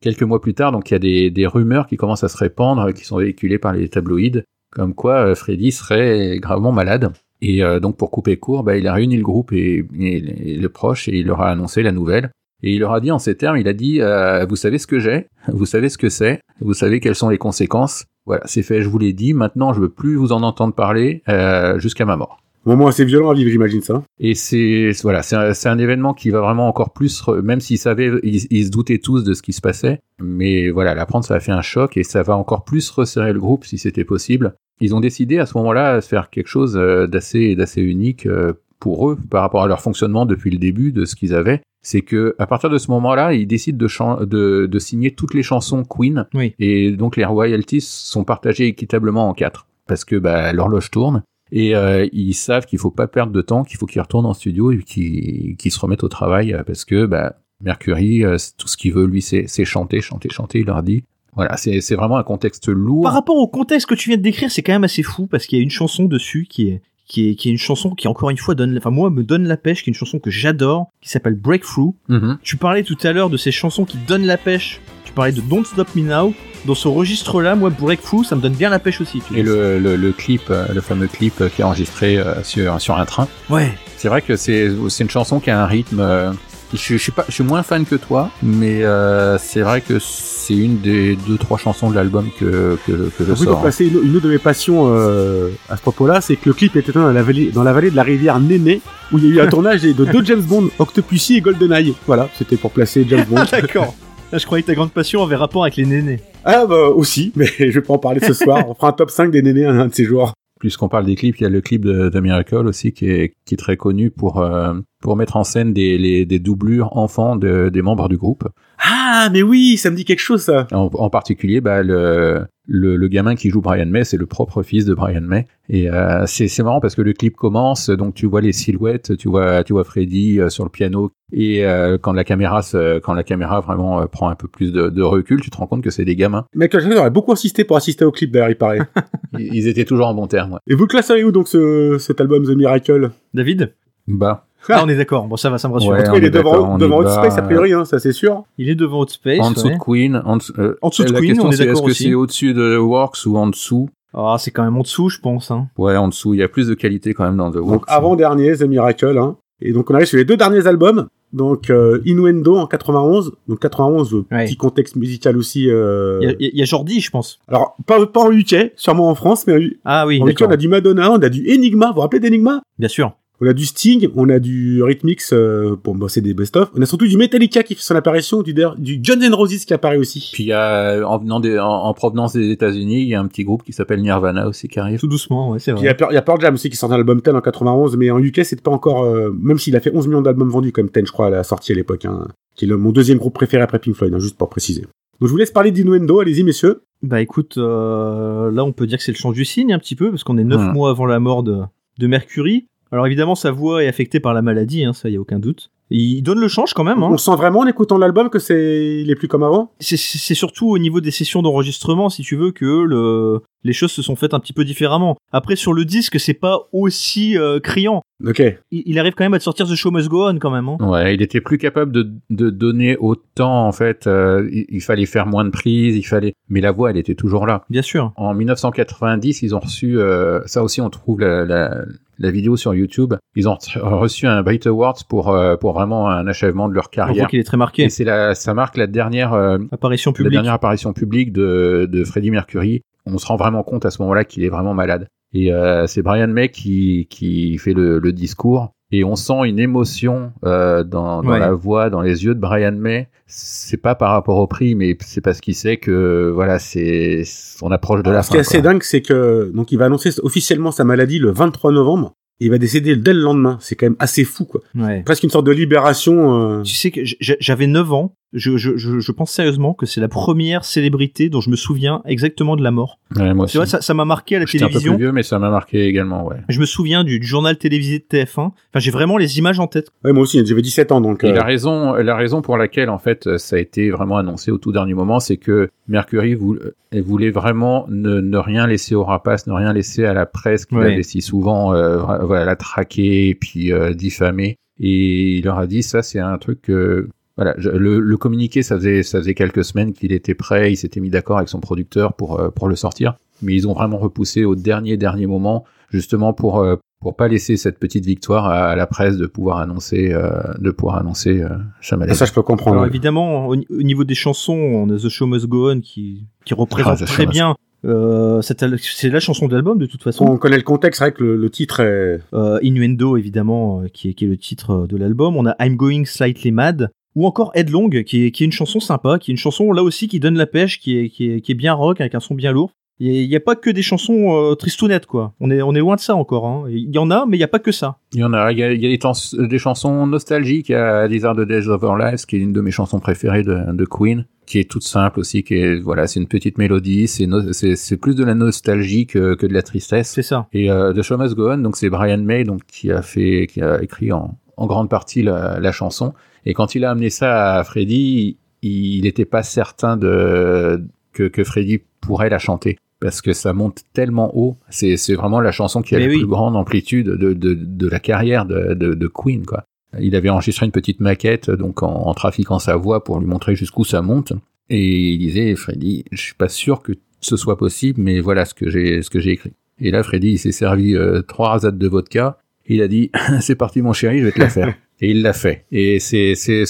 B: quelques mois plus tard, donc il y a des, des rumeurs qui commencent à se répandre, qui sont véhiculées par les tabloïds, comme quoi Freddy serait gravement malade. Et euh, donc pour couper court, bah, il a réuni le groupe et, et- et le proche et il leur a annoncé la nouvelle. Et il leur a dit en ces termes, il a dit, euh, vous savez ce que j'ai, vous savez ce que c'est, vous savez quelles sont les conséquences. Voilà, c'est fait, je vous l'ai dit. Maintenant, je veux plus vous en entendre parler euh, jusqu'à ma mort.
A: Moment assez violent à vivre, j'imagine ça.
B: Et c'est voilà, c'est un, événement qui va vraiment encore plus, même s'ils savaient, ils, ils se doutaient tous de ce qui se passait, mais voilà, l'apprendre ça a fait un choc et ça va encore plus resserrer le groupe si c'était possible. Ils ont décidé à ce moment-là de faire quelque chose euh, d'assez unique euh, pour eux par rapport à leur fonctionnement depuis le début de ce qu'ils avaient. C'est que à partir de ce moment-là, ils décident de, chan- de, de signer toutes les chansons Queen
C: Oui.
B: et donc les royalties sont partagées équitablement en quatre parce que bah, l'horloge tourne. Et euh, ils savent qu'il faut pas perdre de temps, qu'il faut qu'ils retournent en studio et qu'ils se remettent au travail parce que bah, Mercury, tout ce qu'il veut lui, c'est chanter, chanter, chanter. Il leur dit. Voilà, c'est vraiment un contexte lourd.
C: Par rapport au contexte que tu viens de décrire, c'est quand même assez fou parce qu'il y a une chanson dessus qui est qui est qui est une chanson qui encore une fois donne enfin moi me donne la pêche, qui est une chanson que j'adore, qui s'appelle Breakthrough.
B: Mhm.
C: Tu parlais tout à l'heure de ces chansons qui donnent la pêche. Tu parlais de Don't Stop Me Now. Dans ce registre-là, moi, Breakthrough, ça me donne bien la pêche aussi. tu
B: Et le, le, le clip, euh, le fameux clip euh, qui est enregistré euh, sur, sur un train.
C: Ouais.
B: C'est vrai que c'est c'est une chanson qui a un rythme. Je, je suis pas, je suis moins fan que toi, mais euh, c'est vrai que c'est une des deux trois chansons de l'album que que, que je sors.
A: placer une, une autre de mes passions euh, à ce propos-là, c'est que le clip était tourné dans la vallée, dans la vallée de la rivière Néné, où il y a eu un [laughs] tournage de deux James Bond, Octopussy et GoldenEye. Voilà, c'était pour placer James Bond. [laughs]
C: D'accord. Là, je croyais que ta grande passion avait rapport avec les nénés.
A: ah bah aussi, mais [laughs] je vais pas en parler ce soir. On fera un top 5 des nénés un, un de ces jours.
B: Puisqu'on parle des clips, il y a le clip de, Miracle aussi qui est, très connu pour, euh, mettre en scène des, doublures enfants de- des membres du groupe.
A: Ah mais oui, ça me dit quelque chose ça.
B: En, en particulier, bah, le, le, le gamin qui joue Brian May, c'est le propre fils de Brian May. Et euh, c'est c'est marrant parce que le clip commence, donc tu vois les silhouettes, tu vois, tu vois Freddy euh, sur le piano. Et euh, quand la caméra, se, quand la caméra vraiment euh, prend un peu plus de, de recul, tu te rends compte que c'est des gamins.
A: Michael Jackson aurait beaucoup insisté pour assister au clip d'ailleurs, il paraît. [laughs] [laughs]
B: Ils ils étaient toujours en bon terme. ouais.
A: et vous le classeriez où donc ce, cet album The Miracle?
C: David?
B: Bah,
C: Ah, on est d'accord. Bon, ça va, ça me rassure.
B: Ouais.
A: En tout cas,
B: on
A: il
B: est
A: est devant, devant
B: y
A: Hot
B: va,
A: Space a priori, hein, ça c'est sûr.
C: Il est devant Hot Space.
B: en dessous
C: ouais.
B: de Queen, en, dessous- euh,
C: En dessous de
B: la
C: Queen,
B: question,
C: on est d'accord
B: Est-ce que c'est au-dessus de Works ou en dessous
C: Ah, c'est quand même en dessous, je pense. Hein.
B: Ouais, en dessous. Il y a plus de qualité quand même dans The
A: Donc
B: Works.
A: avant-dernier, The Miracle. Hein. Et donc on arrive sur les deux derniers albums. Donc euh, Innuendo en 91. Donc 91, euh,
C: Ouais.
A: petit contexte musical aussi. euh,
C: Il y a- il y, a Jordi, je pense.
A: Alors pas, pas en UK, sûrement en France, mais en,
C: Ah oui,
A: en UK on a du Madonna, on a du Enigma. Vous vous rappelez d'Enigma?
C: Bien sûr.
A: On a du Sting, on a du Rhythmix, euh, bon bah c'est des best-of. On a surtout du Metallica qui fait son apparition, du, du Guns N' Roses qui apparaît aussi.
B: Puis il y a, en, venant des, en, en provenance des États-Unis, il y a un petit groupe qui s'appelle Nirvana aussi qui arrive.
C: Tout doucement, ouais, c'est
A: Puis il y a
C: vrai.
A: Il y a Pearl Jam aussi qui sort un album 10 en 91, mais en UK c'est pas encore, euh, même s'il a fait 11 millions d'albums vendus comme 10 je crois à la sortie à l'époque, hein, qui est le- mon deuxième groupe préféré après Pink Floyd, hein, juste pour préciser. Donc je vous laisse parler d'Innuendo, allez-y messieurs.
C: Bah écoute, euh, là on peut dire que c'est le chant du cygne un petit peu, parce qu'on est neuf
B: Hmm.
C: mois avant la mort de, de Mercury. Alors évidemment, sa voix est affectée par la maladie, hein, ça y a aucun doute. Il donne le change quand même. Hein.
A: On sent vraiment en écoutant l'album que c'est, il est plus comme avant?
C: C'est- surtout au niveau des sessions d'enregistrement, si tu veux, que le, les choses se sont faites un petit peu différemment. Après, sur le disque, c'est pas aussi euh, criant.
A: Ok.
C: Il, il arrive quand même à te sortir The Show Must Go On quand même. Hein.
B: Ouais, il était plus capable de, de donner autant en fait. euh, il, il fallait faire moins de prises, il fallait. Mais la voix, elle était toujours là.
C: Bien sûr.
B: En 1990, ils ont reçu, euh, ça aussi on trouve la, la, la vidéo sur YouTube, ils ont re- reçu un Brit Awards pour, euh, pour vraiment un achèvement de leur
C: On voit
B: carrière.
C: qu'il est très marqué.
B: Et c'est la, ça marque la dernière, euh,
C: Apparition
B: la
C: publique.
B: dernière apparition publique de, de Freddie Mercury. On se rend vraiment compte à ce moment-là qu'il est vraiment malade. Et euh, c'est Brian May qui, qui fait le, le discours. Et on sent une émotion euh, dans, dans
C: Ouais.
B: la voix, dans les yeux de Brian May. C'est pas par rapport au prix, mais c'est parce qu'il sait que voilà, c'est on approche de la
A: Ce qui
B: fin.
A: est assez
B: quoi.
A: dingue, c'est que donc il va annoncer officiellement sa maladie le 23 novembre. Et il va décéder dès le lendemain. C'est quand même assez fou, quoi.
C: Ouais.
A: Presque une sorte de libération. euh,
C: Tu sais que j'avais 9 ans Je, je, je, je pense sérieusement que c'est la première célébrité dont je me souviens exactement de la mort.
B: Ouais, moi aussi.
C: vrai, ça ça m'a marqué à la
B: J'étais un peu
C: télévision.
B: plus vieux, mais ça m'a marqué également, ouais.
C: Je me souviens du, du journal télévisé de TF1. Enfin, j'ai vraiment les images en tête.
A: Ouais, moi aussi, j'avais 17 ans, donc...
B: Et
A: euh,
B: la raison, la raison pour laquelle en fait ça a été vraiment annoncé au tout dernier moment, c'est que Mercury voulait, voulait vraiment ne, ne rien laisser au rapace, ne rien laisser à la presse qui
C: Ouais.
B: avait si souvent euh, voilà, la traquer et puis euh, diffamer. Et il leur a dit ça, c'est un truc que voilà, je- le, le communiqué, ça faisait ça faisait quelques semaines qu'il était prêt, il s'était mis d'accord avec son producteur pour euh, pour le sortir, mais ils ont vraiment repoussé au dernier dernier moment justement pour euh, pour pas laisser cette petite victoire à, à la presse de pouvoir annoncer euh, de pouvoir annoncer euh, Shyamalan.
A: Ça, je peux comprendre.
C: Alors évidemment, au, au niveau des chansons, on a The Show Must Go On qui, qui représente
B: Ah,
C: très bien. Euh, c'est la chanson de l'album de toute façon.
A: On connaît le contexte, c'est vrai que le, le titre est...
C: Euh, Innuendo évidemment, euh, qui est, qui est le titre de l'album. On a I'm Going Slightly Mad ou encore Headlong, qui est, qui est une chanson sympa, qui est une chanson là aussi qui donne la pêche, qui est, qui est, qui est bien rock avec un son bien lourd. Il n'y a, pas que des chansons euh, tristounettes quoi. On est, on est loin de ça encore. hein. Il y en a, mais il n'y a pas que ça.
B: Il y en a, il y a, il y a des, chansons nostalgiques à These Are the Days of Our Lives, qui est une de mes chansons préférées de, de Queen, qui est toute simple aussi, qui est, voilà, c'est une petite mélodie, c'est, no- plus de la nostalgie que, que de la tristesse.
C: C'est ça.
B: Et euh, The Show Must Go On, donc c'est Brian May, donc qui a fait, qui a écrit en, en grande partie la, la chanson. Et quand il a amené ça à Freddy, il n'était pas certain de que, que Freddy pourrait la chanter parce que ça monte tellement haut. C'est, c'est vraiment la chanson qui a
C: Mais
B: la
C: oui.
B: plus grande amplitude de, de, de la carrière de, Queen, quoi. Il avait enregistré une petite maquette, donc en, en trafiquant sa voix pour lui montrer jusqu'où ça monte. Et il disait, Freddy, je suis pas sûr que ce soit possible, mais voilà ce que j'ai, ce que j'ai écrit. Et là, Freddy, il s'est servi euh, trois rasades de vodka. Il a dit, [laughs] c'est parti mon chéri, je vais te la faire. Et il l'a fait. Et c'est, c'est,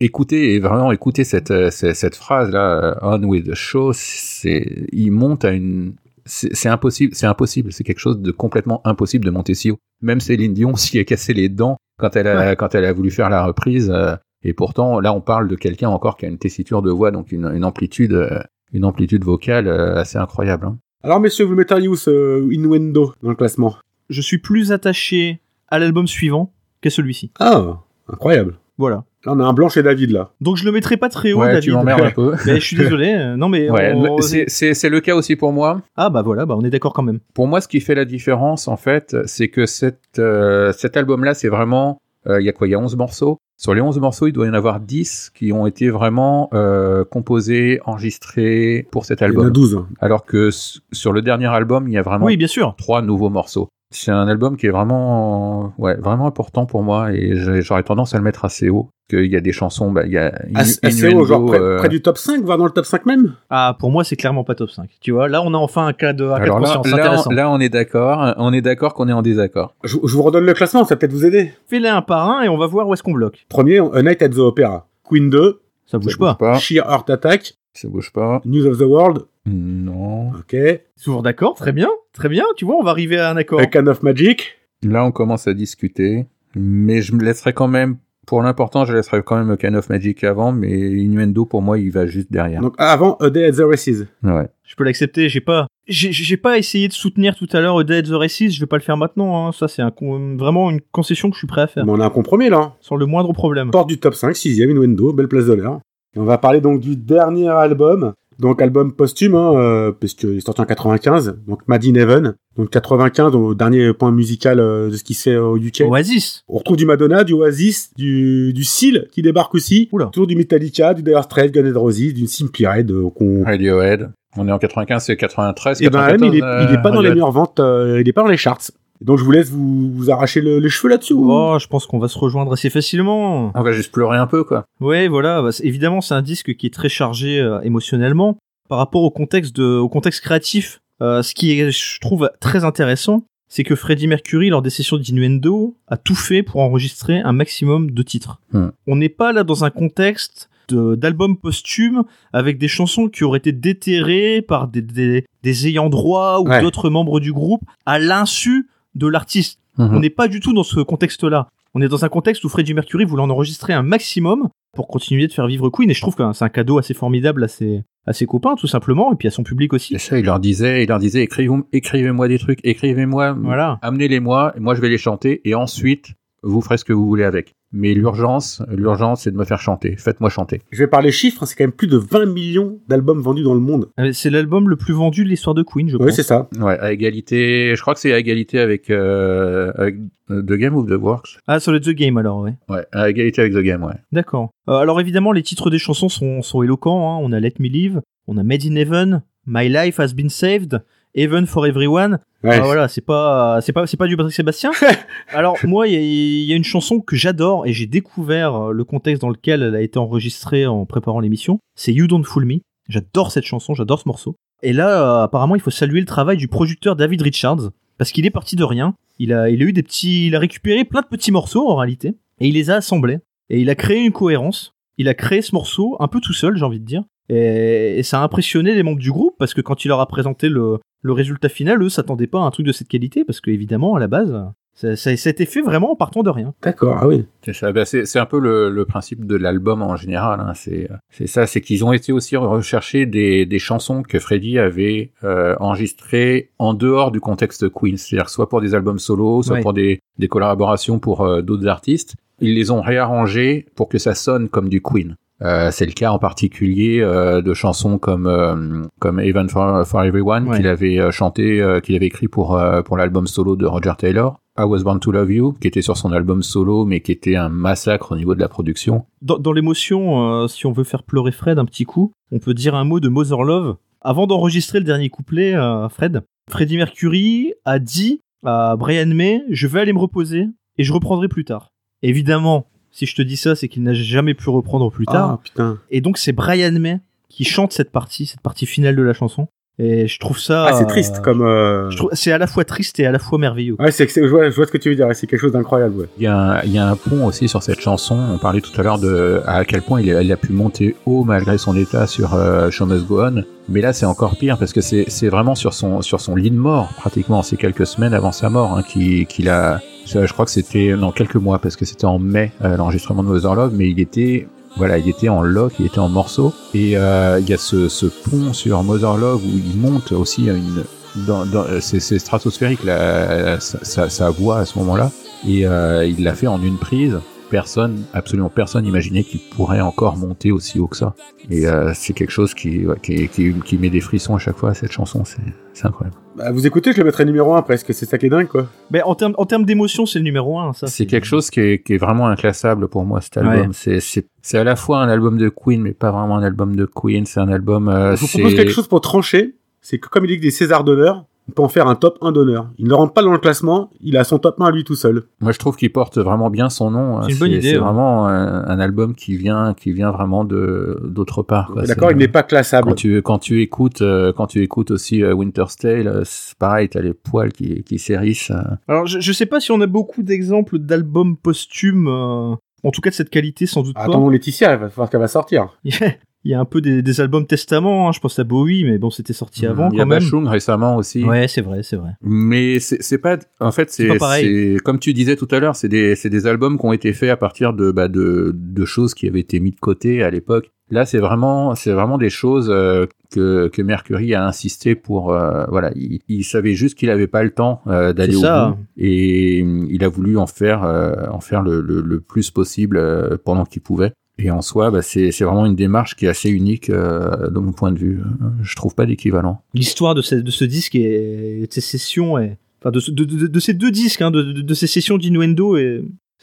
B: écoutez, et vraiment écoutez cette, euh, cette, cette phrase là, euh, on with the show, c'est, il monte à une, c'est impossible, c'est impossible, c'est quelque chose de complètement impossible de monter si haut. Même Céline Dion [laughs] s'y est cassé les dents quand elle a, quand elle a voulu faire la reprise. euh, et pourtant, là, on parle de quelqu'un encore qui a une tessiture de voix, donc une, une amplitude, euh, une amplitude vocale euh, assez incroyable. hein.
A: Alors, messieurs, vous le metteriez où, ce Innuendo, dans le classement
C: Je suis plus attaché à l'album suivant qu'à celui-ci.
A: Ah, incroyable.
C: Voilà.
A: Là, on a un blanc chez David, là.
C: Donc je le mettrai pas très haut,
B: Ouais,
C: David.
B: tu m'emmerdes un peu. [laughs]
C: Mais je suis désolé. euh, Non mais
B: Ouais,
C: on-
B: le- c'est- le cas aussi pour moi.
C: ah bah voilà, bah on est d'accord quand même.
B: Pour moi, ce qui fait la différence, en fait, c'est que cette, euh, cet album-là, c'est vraiment... euh, Il y a quoi Il y a 11 morceaux? Sur les 11 morceaux, il doit y en avoir 10 qui ont été vraiment euh, composés, enregistrés pour cet
A: Il y en a
B: album.
A: 12.
B: Alors que sur le dernier album, il y a vraiment
C: Oui, bien sûr.
B: trois nouveaux morceaux. C'est un album qui est vraiment, ouais, vraiment important pour moi et j'aurais tendance à le mettre assez haut. Qu'il y a des chansons, bah, il y a
A: Assez haut, genre près,
B: euh,
A: près du top 5, voire dans le top 5 même?
C: Ah, pour moi, c'est clairement pas top 5. Tu vois, là, on a enfin un cas de, un cas de
B: Alors là,
C: conscience
B: là,
C: intéressant.
B: on, là, on est d'accord. On est d'accord qu'on est en désaccord.
A: je, je vous redonne le classement, ça va peut-être vous aider.
C: Fais-les un par un et on va voir où est-ce qu'on bloque.
A: Premier, A Night at the Opera. Queen 2,
C: Ça bouge
B: Ça
C: pas.
B: bouge pas.
A: Sheer Heart Attack,
B: Ça bouge pas.
A: News of the World,
B: Non.
A: ok,
C: Toujours d'accord, très bien, très bien. Tu vois, on va arriver à un accord.
A: A Can of Magic,
B: Là, on commence à discuter. Mais je me laisserai quand même, pour l'important, je laisserai quand même Can of Magic avant, mais Innuendo, pour moi, il va juste derrière.
A: donc avant A Day at the Races.
B: Ouais.
C: Je peux l'accepter. J'ai pas, j'ai, pas essayé de soutenir tout à l'heure A Day at the Races. Je vais pas le faire maintenant. Hein. Ça, c'est un con- vraiment une concession que je suis prêt à faire,
A: Mais on a un compromis là.
C: sans le moindre problème.
A: Porte du top 5, 6ème, Innuendo, belle place d'honneur. Et on va parler donc du dernier album, donc album posthume, hein, euh, puisqu'il est sorti en 95, donc Mad in Heaven. Donc 95, au dernier point musical euh, de ce qui se fait au UK.
C: Oasis.
A: On retrouve du Madonna, du Oasis, du, du Seal qui débarque aussi.
C: Oula.
A: Toujours du Metallica, du Dire Straits, Guns N' Roses, d'une Simply Red. euh, qu'on-
B: Radiohead. On est en 95, c'est 93.
A: Et ben,
B: 94,
A: même, il est, il est pas dans les meilleures ventes, euh, il est pas dans les charts. Et donc je vous laisse vous, vous arracher le- les cheveux là-dessus.
C: Oh, je pense qu'on va se rejoindre assez facilement.
B: On va juste pleurer un peu, quoi.
C: Ouais, voilà. bah, évidemment, c'est un disque qui est très chargé euh, émotionnellement par rapport au contexte de, au contexte créatif. Euh, ce qui est, je trouve, très intéressant, c'est que Freddie Mercury, lors des sessions d'Innuendo, a tout fait pour enregistrer un maximum de titres.
B: Hmm.
C: On n'est pas là dans un contexte de- d'album posthume avec des chansons qui auraient été déterrées par des, des, des ayants droit ou
A: Ouais.
C: d'autres membres du groupe à l'insu de l'artiste.
B: Mhm.
C: On n'est pas du tout dans ce contexte-là. On est dans un contexte où Freddie Mercury voulait en enregistrer un maximum pour continuer de faire vivre Queen. Et je trouve que c'est un cadeau assez formidable à ses, à ses copains, tout simplement, et puis à son public aussi.
B: Et ça, il leur disait, il leur disait, écrivez- écrivez-moi des trucs, écrivez-moi,
C: Voilà.
B: amenez-les-moi, et moi je vais les chanter, et ensuite, vous ferez ce que vous voulez avec. Mais l'urgence, l'urgence, c'est de me faire chanter. Faites-moi chanter.
A: Je vais parler chiffres, c'est quand même plus de 20 millions d'albums vendus dans le monde.
C: Euh, C'est l'album le plus vendu de l'histoire de Queen, je
A: Oui,
C: pense.
A: c'est ça.
B: Ouais, à égalité. Je crois que c'est à égalité avec, euh, avec The Game of the Works.
C: Ah, sur le The Game alors, ouais.
B: Ouais, à égalité avec The Game, ouais.
C: D'accord. Euh, alors évidemment, les titres des chansons sont, sont éloquents. hein. On a Let Me Live, on a Made in Heaven, My Life Has Been Saved, Heaven for Everyone.
A: Ouais.
C: Ah, voilà, c'est pas, c'est pas, c'est pas du Patrick Sébastien. [laughs] Alors moi, il y, y a une chanson que j'adore et j'ai découvert euh, le contexte dans lequel elle a été enregistrée en préparant l'émission. C'est You Don't Fool Me. J'adore cette chanson, j'adore ce morceau. Et là, euh, apparemment, il faut saluer le travail du producteur David Richards parce qu'il est parti de rien. Il a, il a eu des petits, il a récupéré plein de petits morceaux en réalité et il les a assemblés et il a créé une cohérence. Il a créé ce morceau un peu tout seul, j'ai envie de dire. Et ça a impressionné les membres du groupe parce que quand il leur a présenté le, le résultat final, eux s'attendaient pas à un truc de cette qualité parce que évidemment à la base, ça, ça, ça a été fait vraiment en partant de rien.
A: D'accord, ah oui.
B: C'est ça. Bah, c'est un peu le, le principe de l'album en général. Hein. C'est ça. C'est qu'ils ont été aussi rechercher des, des chansons que Freddie avait euh, enregistrées en dehors du contexte Queen. C'est-à-dire soit pour des albums solo, soit
C: Ouais.
B: pour des, des collaborations pour euh, d'autres artistes. Ils les ont réarrangés pour que ça sonne comme du Queen. Euh, c'est le cas en particulier euh, de chansons comme euh, comme Even for, for Everyone
C: Ouais.
B: qu'il avait chanté, qu'il avait écrit pour pour l'album solo de Roger Taylor. I Was Born to Love You, qui était sur son album solo, mais qui était un massacre au niveau de la production.
C: Dans, dans l'émotion, si on veut faire pleurer Fred un petit coup, on peut dire un mot de Mother Love. Avant d'enregistrer le dernier couplet, Fred, Freddie Mercury a dit à Brian May, je vais aller me reposer et je reprendrai plus tard. Évidemment, si je te dis ça, c'est qu'il n'a jamais pu reprendre plus tard.
A: Ah, putain.
C: Et donc c'est Brian May qui chante cette partie, cette partie finale de la chanson. Et je trouve ça.
A: Ah, c'est
C: euh,
A: triste comme. euh,
C: je trouve- C'est à la fois triste et à la fois merveilleux.
A: Ouais, c'est, c'est- je, vois, je vois ce que tu veux dire. C'est quelque chose d'incroyable. Ouais.
B: Il y, a un, il y a un pont aussi sur cette chanson. On parlait tout à l'heure de à quel point il a, il a pu monter haut malgré son état sur euh, Show Must Go On. Mais là, c'est encore pire parce que c'est c'est vraiment sur son sur son lit de mort pratiquement. C'est quelques semaines avant sa mort hein, qu'il qu'il a. Je crois que c'était non quelques mois parce que c'était en mai euh, l'enregistrement de Mother Love, mais il était voilà, il était en lock, il était en morceaux. Et euh, il y a ce, ce pont sur Mother Love où il monte aussi à une. Dans, dans, c'est, stratosphérique sa, sa- sa voix à ce moment-là. Et euh, il l'a fait en une prise. Personne, absolument personne imaginait qu'il pourrait encore monter aussi haut que ça. Et euh, c'est quelque chose qui, ouais, qui, qui, qui met des frissons à chaque fois. Cette chanson, c'est, c'est incroyable.
A: Bah, vous écoutez, je le mettrais numéro 1 presque. C'est ça qui est dingue, quoi.
C: Mais en termes en termes d'émotion, c'est le numéro un. Ça,
B: C'est quelque chose qui est, qui est vraiment inclassable pour moi, cet album.
C: Ouais.
B: C'est, c'est, c'est à la fois un album de Queen, mais pas vraiment un album de Queen. C'est un album. euh,
A: je vous
B: c'est...
A: propose quelque chose pour trancher. C'est que comme il est des Césars d'honneur, on peut en faire un top 1 d'honneur. Il ne rentre pas dans le classement, il a son top 1 à lui tout seul.
B: Moi, je trouve qu'il porte vraiment bien son nom.
C: C'est une bonne idée,
B: C'est
C: ouais.
B: vraiment un, un album qui vient, qui vient vraiment de d'autre part.
A: D'accord,
B: C'est-
A: il n'est pas classable.
B: Quand tu quand tu écoutes euh, quand tu écoutes aussi euh, Winter's Tale, euh, c'est pareil, t'as les poils qui qui s'hérissent. euh.
C: Alors, je, je sais pas si on a beaucoup d'exemples d'albums posthumes, euh, en tout cas de cette qualité, sans doute
A: Attendons Laetitia, il va falloir qu'elle va sortir. [laughs]
C: Il y a un peu des, des albums testament, hein, je pense à Bowie, mais bon, c'était sorti avant
B: Il y a
C: quand même.
B: Bashung récemment aussi.
C: Ouais, c'est vrai, c'est vrai.
B: Mais c'est pas en fait
C: C'est
B: comme tu disais tout à l'heure, c'est des c'est des albums qui ont été faits à partir de bah de de choses qui avaient été mises de côté à l'époque. Là, c'est vraiment c'est vraiment des choses euh, que que Mercury a insisté pour euh, voilà, il, il savait juste qu'il avait pas le temps euh, d'aller au
C: ça.
B: bout et il a voulu en faire en faire le le, le plus possible pendant qu'il pouvait. Et en soi, bah, c'est vraiment une démarche qui est assez unique euh, de mon point de vue. Je trouve pas d'équivalent.
C: L'histoire de ce, de ce disque et de ces sessions, et, enfin de, ce- de, de, de ces deux disques, hein, de, ces sessions d'innuendo,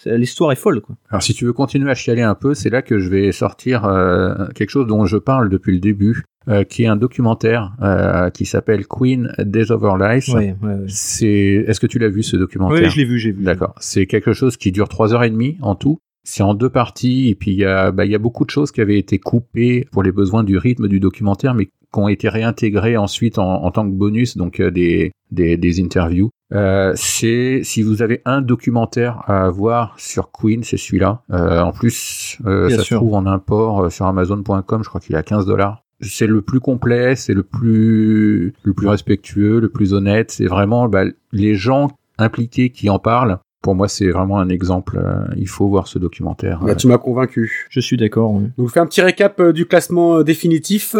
C: l'histoire est folle, quoi.
B: Alors si tu veux continuer à chialer un peu, c'est là que je vais sortir euh, quelque chose dont je parle depuis le début, euh, qui est un documentaire euh, qui s'appelle Queen Days of Our Lives.
C: Ouais, ouais, ouais.
B: C'est, est-ce que tu l'as vu ce documentaire?
C: Ouais, je l'ai vu, j'ai vu.
B: D'accord. C'est quelque chose qui dure trois heures et demie en tout. C'est en deux parties et puis il y a, bah, il y a beaucoup de choses qui avaient été coupées pour les besoins du rythme du documentaire, mais qui ont été réintégrées ensuite en, en tant que bonus, donc euh, des, des, des interviews. Euh, c'est si vous avez un documentaire à voir sur Queen, c'est celui-là. Euh, en plus, euh, ça
C: sûr.
B: se trouve en import euh, sur Amazon.com. Je crois qu'il est à 15 dollars. C'est le plus complet, c'est le plus le plus respectueux, le plus honnête. C'est vraiment bah, les gens impliqués qui en parlent. Pour moi, c'est vraiment un exemple. euh, il faut voir ce documentaire.
A: Bah, tu m'as convaincu.
C: Je suis d'accord. ouais.
A: Donc, je fais un petit récap euh, du classement euh, définitif.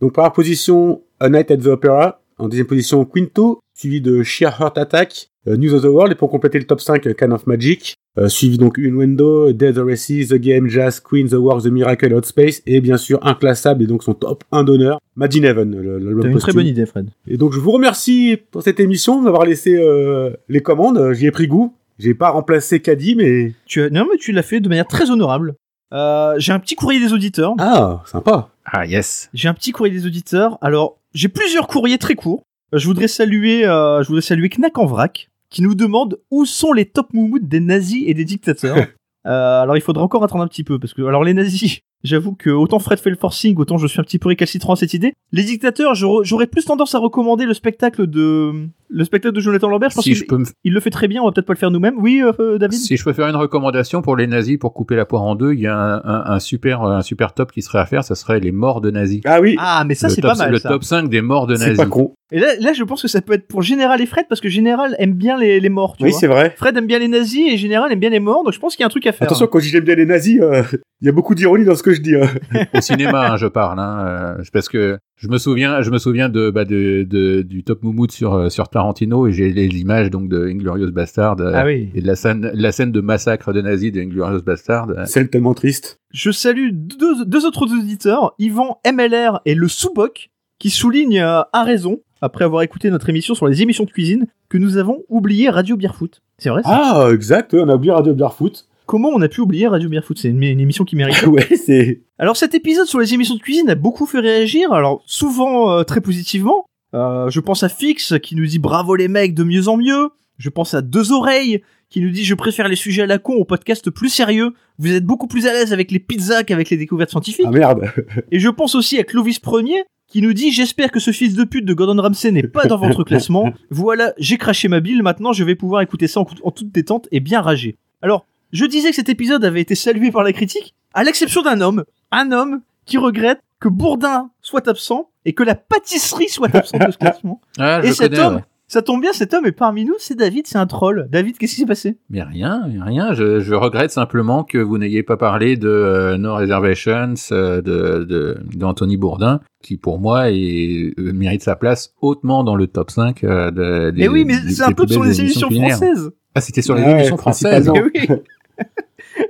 A: Donc, première position, A Night at the Opera. En deuxième position, Quinto, suivi de Sheer Heart Attack, euh, News of the World, et pour compléter le top 5, euh, Can of Magic, euh, suivi donc Innuendo, Dead the Races, The Game, Jazz, Queen, The War, The Miracle, Hot Space, et bien sûr Inclassable, et donc son top 1 d'honneur, Imagine Heaven, le- l'album
C: T'as une très bonne idée, Fred.
A: Et donc je vous remercie pour cette émission, d'avoir laissé euh, les commandes, Euh, j'y ai pris goût. J'ai pas remplacé Caddy, mais...
C: Tu as... Non, mais tu l'as fait de manière très honorable. Euh, j'ai un petit courrier des auditeurs.
A: Ah, sympa.
B: Ah yes.
C: J'ai un petit courrier des auditeurs. Alors, j'ai plusieurs courriers très courts. Euh, Je voudrais saluer, euh, je voudrais saluer Knack en vrac, qui nous demande où sont les top moumoutes des nazis et des dictateurs. [laughs] Euh, alors, il faudra encore attendre un petit peu, parce que, alors, les nazis, [laughs] j'avoue que autant Fred fait le forcing, autant je suis un petit peu récalcitrant à cette idée. Les dictateurs, j'aurais plus tendance à recommander le spectacle de, le spectacle de Jonathan Lambert. Je pense
B: Si
C: qu'il
B: je peux me
C: il le fait très bien, on va peut-être pas le faire nous-mêmes. Oui, euh, David?
B: Si je peux faire une recommandation pour les nazis pour couper la poire en deux, il y a un, un- un super un super top qui serait à faire, ça serait les morts de nazis.
A: Ah oui,
C: Ah, mais ça, c'est
B: top,
C: pas mal,
B: le
C: ça.
B: top 5 des morts de
A: c'est
B: nazis.
A: pas con.
C: Et là, là, je pense que ça peut être pour Général et Fred, parce que Général aime bien les, les morts, tu
A: Oui,
C: vois.
A: c'est vrai.
C: Fred aime bien les nazis et Général aime bien les morts, donc je pense qu'il y a un truc à faire.
A: Attention, quand je dis j'aime bien les nazis, euh, [laughs] il y a beaucoup d'ironie dans ce que je dis. hein.
B: Au cinéma, hein, je parle, hein, euh, parce que je me souviens, je me souviens de, bah, de, de- du top moumoute sur euh, sur Tarantino et j'ai les images donc de Inglorious Bastard euh,
C: Ah oui.
B: et de la scène la scène de massacre de nazis de Inglorious Bastard. euh,
A: C'est tellement triste.
C: Je salue deux, deux autres auditeurs, Yvan MLR et le Souboc, qui soulignent euh, à raison, après avoir écouté notre émission sur les émissions de cuisine, que nous avons oublié Radio Beerfoot. C'est vrai ça?
A: Ah, exact, on a oublié Radio Barefoot.
C: Comment on a pu oublier Radio Beerfoot C'est une, une émission qui mérite. [laughs]
A: ouais, c'est...
C: Alors cet épisode sur les émissions de cuisine a beaucoup fait réagir, alors souvent euh, très positivement. Euh, je pense à Fix qui nous dit bravo les mecs de mieux en mieux. Je pense à Deux Oreilles qui nous dit je préfère les sujets à la con au podcast plus sérieux. Vous êtes beaucoup plus à l'aise avec les pizzas qu'avec les découvertes scientifiques.
A: Ah merde.
C: Et je pense aussi à Clovis Premier qui nous dit j'espère que ce fils de pute de Gordon Ramsay n'est pas dans votre classement. Voilà, j'ai craché ma bille, maintenant je vais pouvoir écouter ça en, en toute détente et bien rager. Alors, je disais que cet épisode avait été salué par la critique, à l'exception d'un homme, un homme qui regrette que Bourdin soit absent et que la pâtisserie soit absente de ce classement.
B: Ah,
C: Et cet
B: connais,
C: homme,
B: ouais.
C: Ça tombe bien, cet homme est parmi nous, c'est David, c'est un troll. David, qu'est-ce qui s'est passé?
B: Mais rien, rien. Je, je regrette simplement que vous n'ayez pas parlé de euh, No Reservations euh, de, de, d'Anthony Bourdin, qui pour moi est, euh, mérite sa place hautement dans le top 5 euh, de, des
C: Mais oui, mais c'est un peu sur les émissions françaises.
B: Ah, c'était sur les
A: Ouais,
B: émissions françaises. [laughs]
C: Mais oui. [laughs]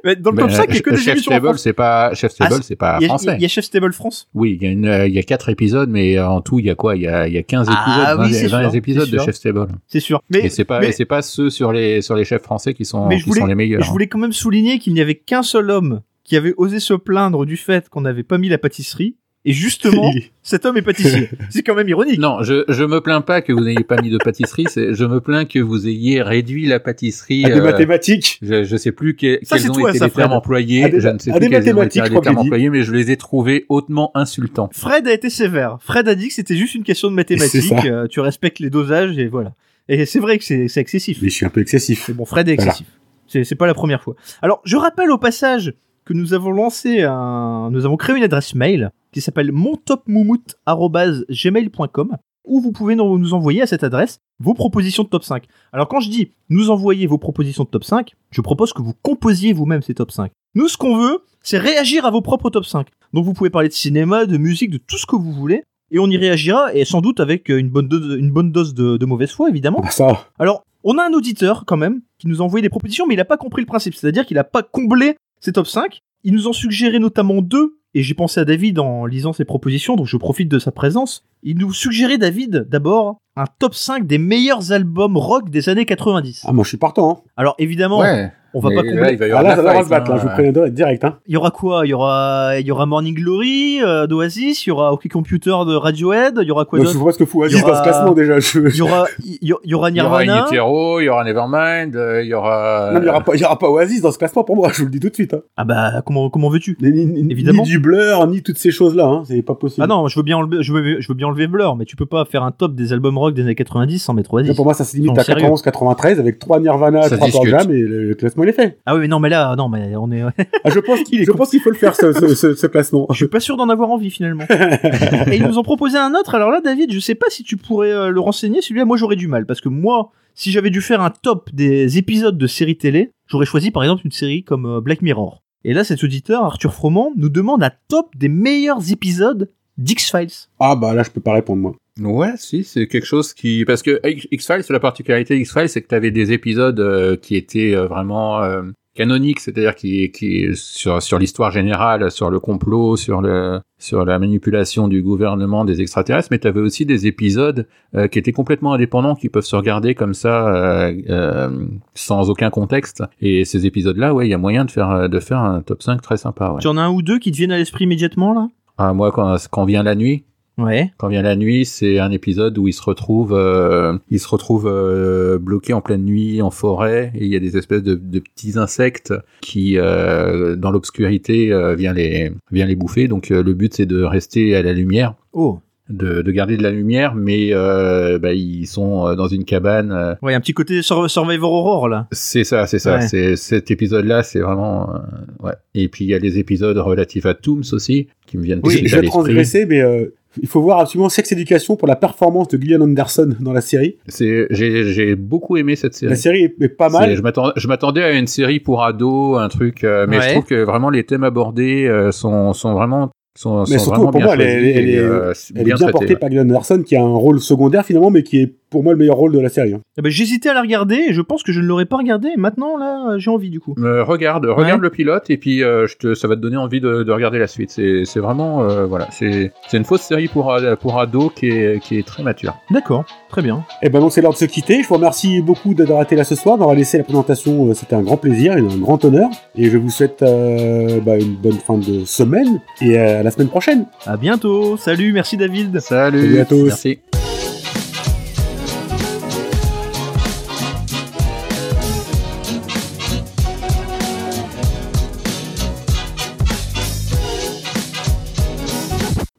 C: Mais dans le top
B: Mais,
C: 5, il y a que des
B: Chef
C: émissions françaises.
B: c'est pas Chef
C: Ah,
B: Table, c'est pas français.
C: il y a Chef Stable France.
B: Oui, il y a euh, il y a quatre épisodes, mais en tout, il y a quoi? Il y a, il y a 15
C: Ah
B: épisodes,
C: oui, c'est
B: 20, 20
C: sûr,
B: épisodes de. Chef Stable.
C: C'est sûr. Mais,
B: c'est pas, c'est pas ceux sur les, sur les chefs français qui sont, qui sont les meilleurs.
C: je voulais quand même souligner qu'il n'y avait qu'un seul homme qui avait osé se plaindre du fait qu'on n'avait pas mis la pâtisserie. Et justement, cet homme est pâtissier. [laughs] C'est quand même ironique.
B: Non, je, je me plains pas que vous n'ayez pas mis de pâtisserie, c'est, je me plains que vous ayez réduit la pâtisserie.
A: À des
B: euh,
A: mathématiques.
B: je, je sais plus que-
C: Ça,
B: quels
C: c'est
B: ont
C: toi,
B: été
C: ça,
B: les termes
C: Fred.
B: employés,
A: des-
B: je ne sais
A: à
B: plus
A: des
B: quels ont été les termes employés, mais je les ai trouvés hautement insultants.
C: Fred a été sévère. Fred a dit que c'était juste une question de mathématiques. Euh, tu respectes les dosages et voilà. Et c'est vrai que c'est c'est excessif.
A: Mais je suis un peu excessif.
C: Mais bon, Fred est
A: Voilà.
C: excessif. C'est C'est pas la première fois. Alors, je rappelle au passage que nous avons lancé un, nous avons créé une adresse mail qui s'appelle montopmoumout@gmail.com où vous pouvez nous envoyer à cette adresse vos propositions de top 5. Alors quand je dis nous envoyer vos propositions de top 5, je propose que vous composiez vous-même ces top 5. Nous ce qu'on veut, c'est réagir à vos propres top 5. Donc vous pouvez parler de cinéma, de musique, de tout ce que vous voulez et on y réagira et sans doute avec une bonne dose, une bonne dose de, de mauvaise foi évidemment.
A: Bah ça.
C: Alors, on a un auditeur quand même qui nous a envoyé des propositions, mais il n'a pas compris le principe. C'est-à-dire qu'il n'a pas comblé ses top 5. Il nous en suggérait notamment deux, et j'ai pensé à David en lisant ses propositions, donc je profite de sa présence. Il nous suggérait, David, d'abord, un top 5 des meilleurs albums rock des années 90.
A: Ah, moi je suis partant. Hein.
C: Alors, évidemment,
B: Ouais.
C: On va
B: Mais
C: pas
B: là,
C: combler.
B: il va y
A: Ah,
B: avoir
A: là,
B: de
A: ça
B: la
A: va se battre, là.
B: hein.
A: Je vous préviens direct. Hein.
C: Il y aura quoi Il y aura, il y aura Morning Glory euh, d'Oasis, il y aura OK Computer de Radiohead, il y aura quoi
A: Moi, je
C: d'autre
A: vois ce que fout
C: Il y
A: Oasis dans
C: aura-
A: ce classement déjà. Je...
C: Il y aura, il y, il y aura
B: Il y aura
C: Nirvana.
B: In Utero, il y aura Nevermind, euh, il y aura.
A: Non, mais il y aura pas, il y aura pas Oasis dans ce classement pour moi. Je vous le dis tout de suite. Hein.
C: Ah bah, comment, comment veux-tu
A: Ni,
C: Évidemment.
A: Ni du blur, ni toutes ces choses-là. Hein. C'est pas possible.
C: Ah non, je veux bien enlever, je veux, je veux bien enlever Blur, mais tu peux pas faire un top des albums rock des années 90 sans mettre
A: Là,
C: Oasis.
A: pour moi, ça se limite
C: Non,
A: à
C: sérieux.
A: 91-93 avec 3 Nirvana,
B: Ça
A: 3 Pearl
B: discute.
A: Jam et le classement il est fait.
C: Ah oui, mais non, mais là, non, mais on est, [laughs]
A: Ah, je pense qu'il
C: est
A: je pense qu'il faut le faire ce, ce, ce, ce classement.
C: je suis pas sûr d'en avoir envie finalement. [laughs] Et ils nous ont proposé un autre. Alors là, David, je sais pas si tu pourrais euh, le renseigner. Celui-là, moi, j'aurais du mal parce que moi, si j'avais dû faire un top des épisodes de séries télé, j'aurais choisi par exemple une série comme euh, Black Mirror. Et là, cet auditeur, Arthur Froment, nous demande un top des meilleurs épisodes d'X-Files.
A: Ah bah là, je peux pas répondre moi.
B: Ouais, si, c'est quelque chose qui... Parce que X- X-Files, la particularité X-Files, c'est que tu avais des épisodes euh, qui étaient euh, vraiment euh, canoniques, c'est-à-dire qui, qui sur, sur l'histoire générale, sur le complot, sur le sur la manipulation du gouvernement des extraterrestres, mais tu avais aussi des épisodes euh, qui étaient complètement indépendants, qui peuvent se regarder comme ça, euh, euh, sans aucun contexte. Et ces épisodes-là, ouais, il y a moyen de faire de faire un top 5 très sympa. Ouais.
C: Tu en as un ou deux qui te viennent à l'esprit immédiatement là?
B: Ah, moi, quand, quand vient la nuit,
C: Ouais.
B: quand vient la nuit, c'est un épisode où il se retrouve, euh, il se retrouve euh, bloqué en pleine nuit en forêt et il y a des espèces de, de petits insectes qui, euh, dans l'obscurité, euh, vient les vient les bouffer. Donc euh, le but c'est de rester à la lumière,
C: Oh.
B: De, de garder de la lumière, mais euh, bah, ils sont euh, dans une cabane. euh,
C: Ouais, un petit côté Sur- Survivor Aurore là.
B: c'est ça, c'est ça.
C: Ouais.
B: C'est cet épisode-là, c'est vraiment euh, ouais. Et puis il y a les épisodes relatifs à Tooms aussi qui me viennent
A: Oui, je vais transgresser, mais euh, il faut voir absolument Sex Education pour la performance de Gillian Anderson dans la série.
B: C'est j'ai j'ai beaucoup aimé cette série.
A: La série est, est pas mal.
B: Je m'attendais, je m'attendais à une série pour ados, un truc, euh, mais
C: Ouais.
B: je trouve que vraiment les thèmes abordés euh, sont, sont vraiment, sont,
A: Mais
B: sont
A: surtout, pour moi, elle est-
B: choisis
A: elle
B: et,
A: est- Elle est bien portée
B: ouais.
A: par Gillian Anderson, qui a un rôle secondaire finalement, mais qui est pour moi le meilleur rôle de la série. hein.
C: Eh ben, J'hésitais à la regarder et je pense que je ne l'aurais pas regardée. Maintenant là, euh, j'ai envie du coup.
B: Euh, regarde, regarde
C: Ouais.
B: le pilote et puis euh, je te, ça va te donner envie de, de regarder la suite. C'est, vraiment, euh, voilà, c'est, une fausse série pour, a- pour ados qui est, qui est très mature.
C: D'accord, très bien.
A: Et ben donc c'est l'heure de se quitter. Je vous remercie beaucoup d'avoir été là ce soir, d'avoir laissé la présentation. C'était un grand plaisir et un grand honneur. Et je vous souhaite euh, bah, une bonne fin de semaine et à la semaine prochaine.
C: À bientôt. Salut, merci David.
B: Salut,
A: Salut à tous.
B: Merci.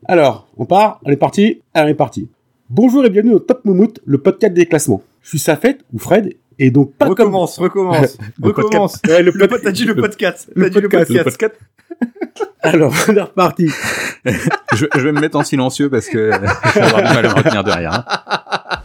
A: Alors, on part, on est parti, on est parti. Bonjour et bienvenue au Top Moumout, le podcast des classements. Je suis Safet ou Fred, et donc pas
C: recommence, recommence, [laughs]
B: Le
C: recommence.
A: comme... Ouais, le
C: Le
A: pod-
C: pod- T'as dit le
A: le-
C: podcast.
A: le
C: T'as dit le
A: podcast,
C: podcast.
A: Alors, on est reparti. [laughs]
B: je, je vais me mettre en silencieux parce que [laughs] je vais avoir du mal à me retenir derrière. hein.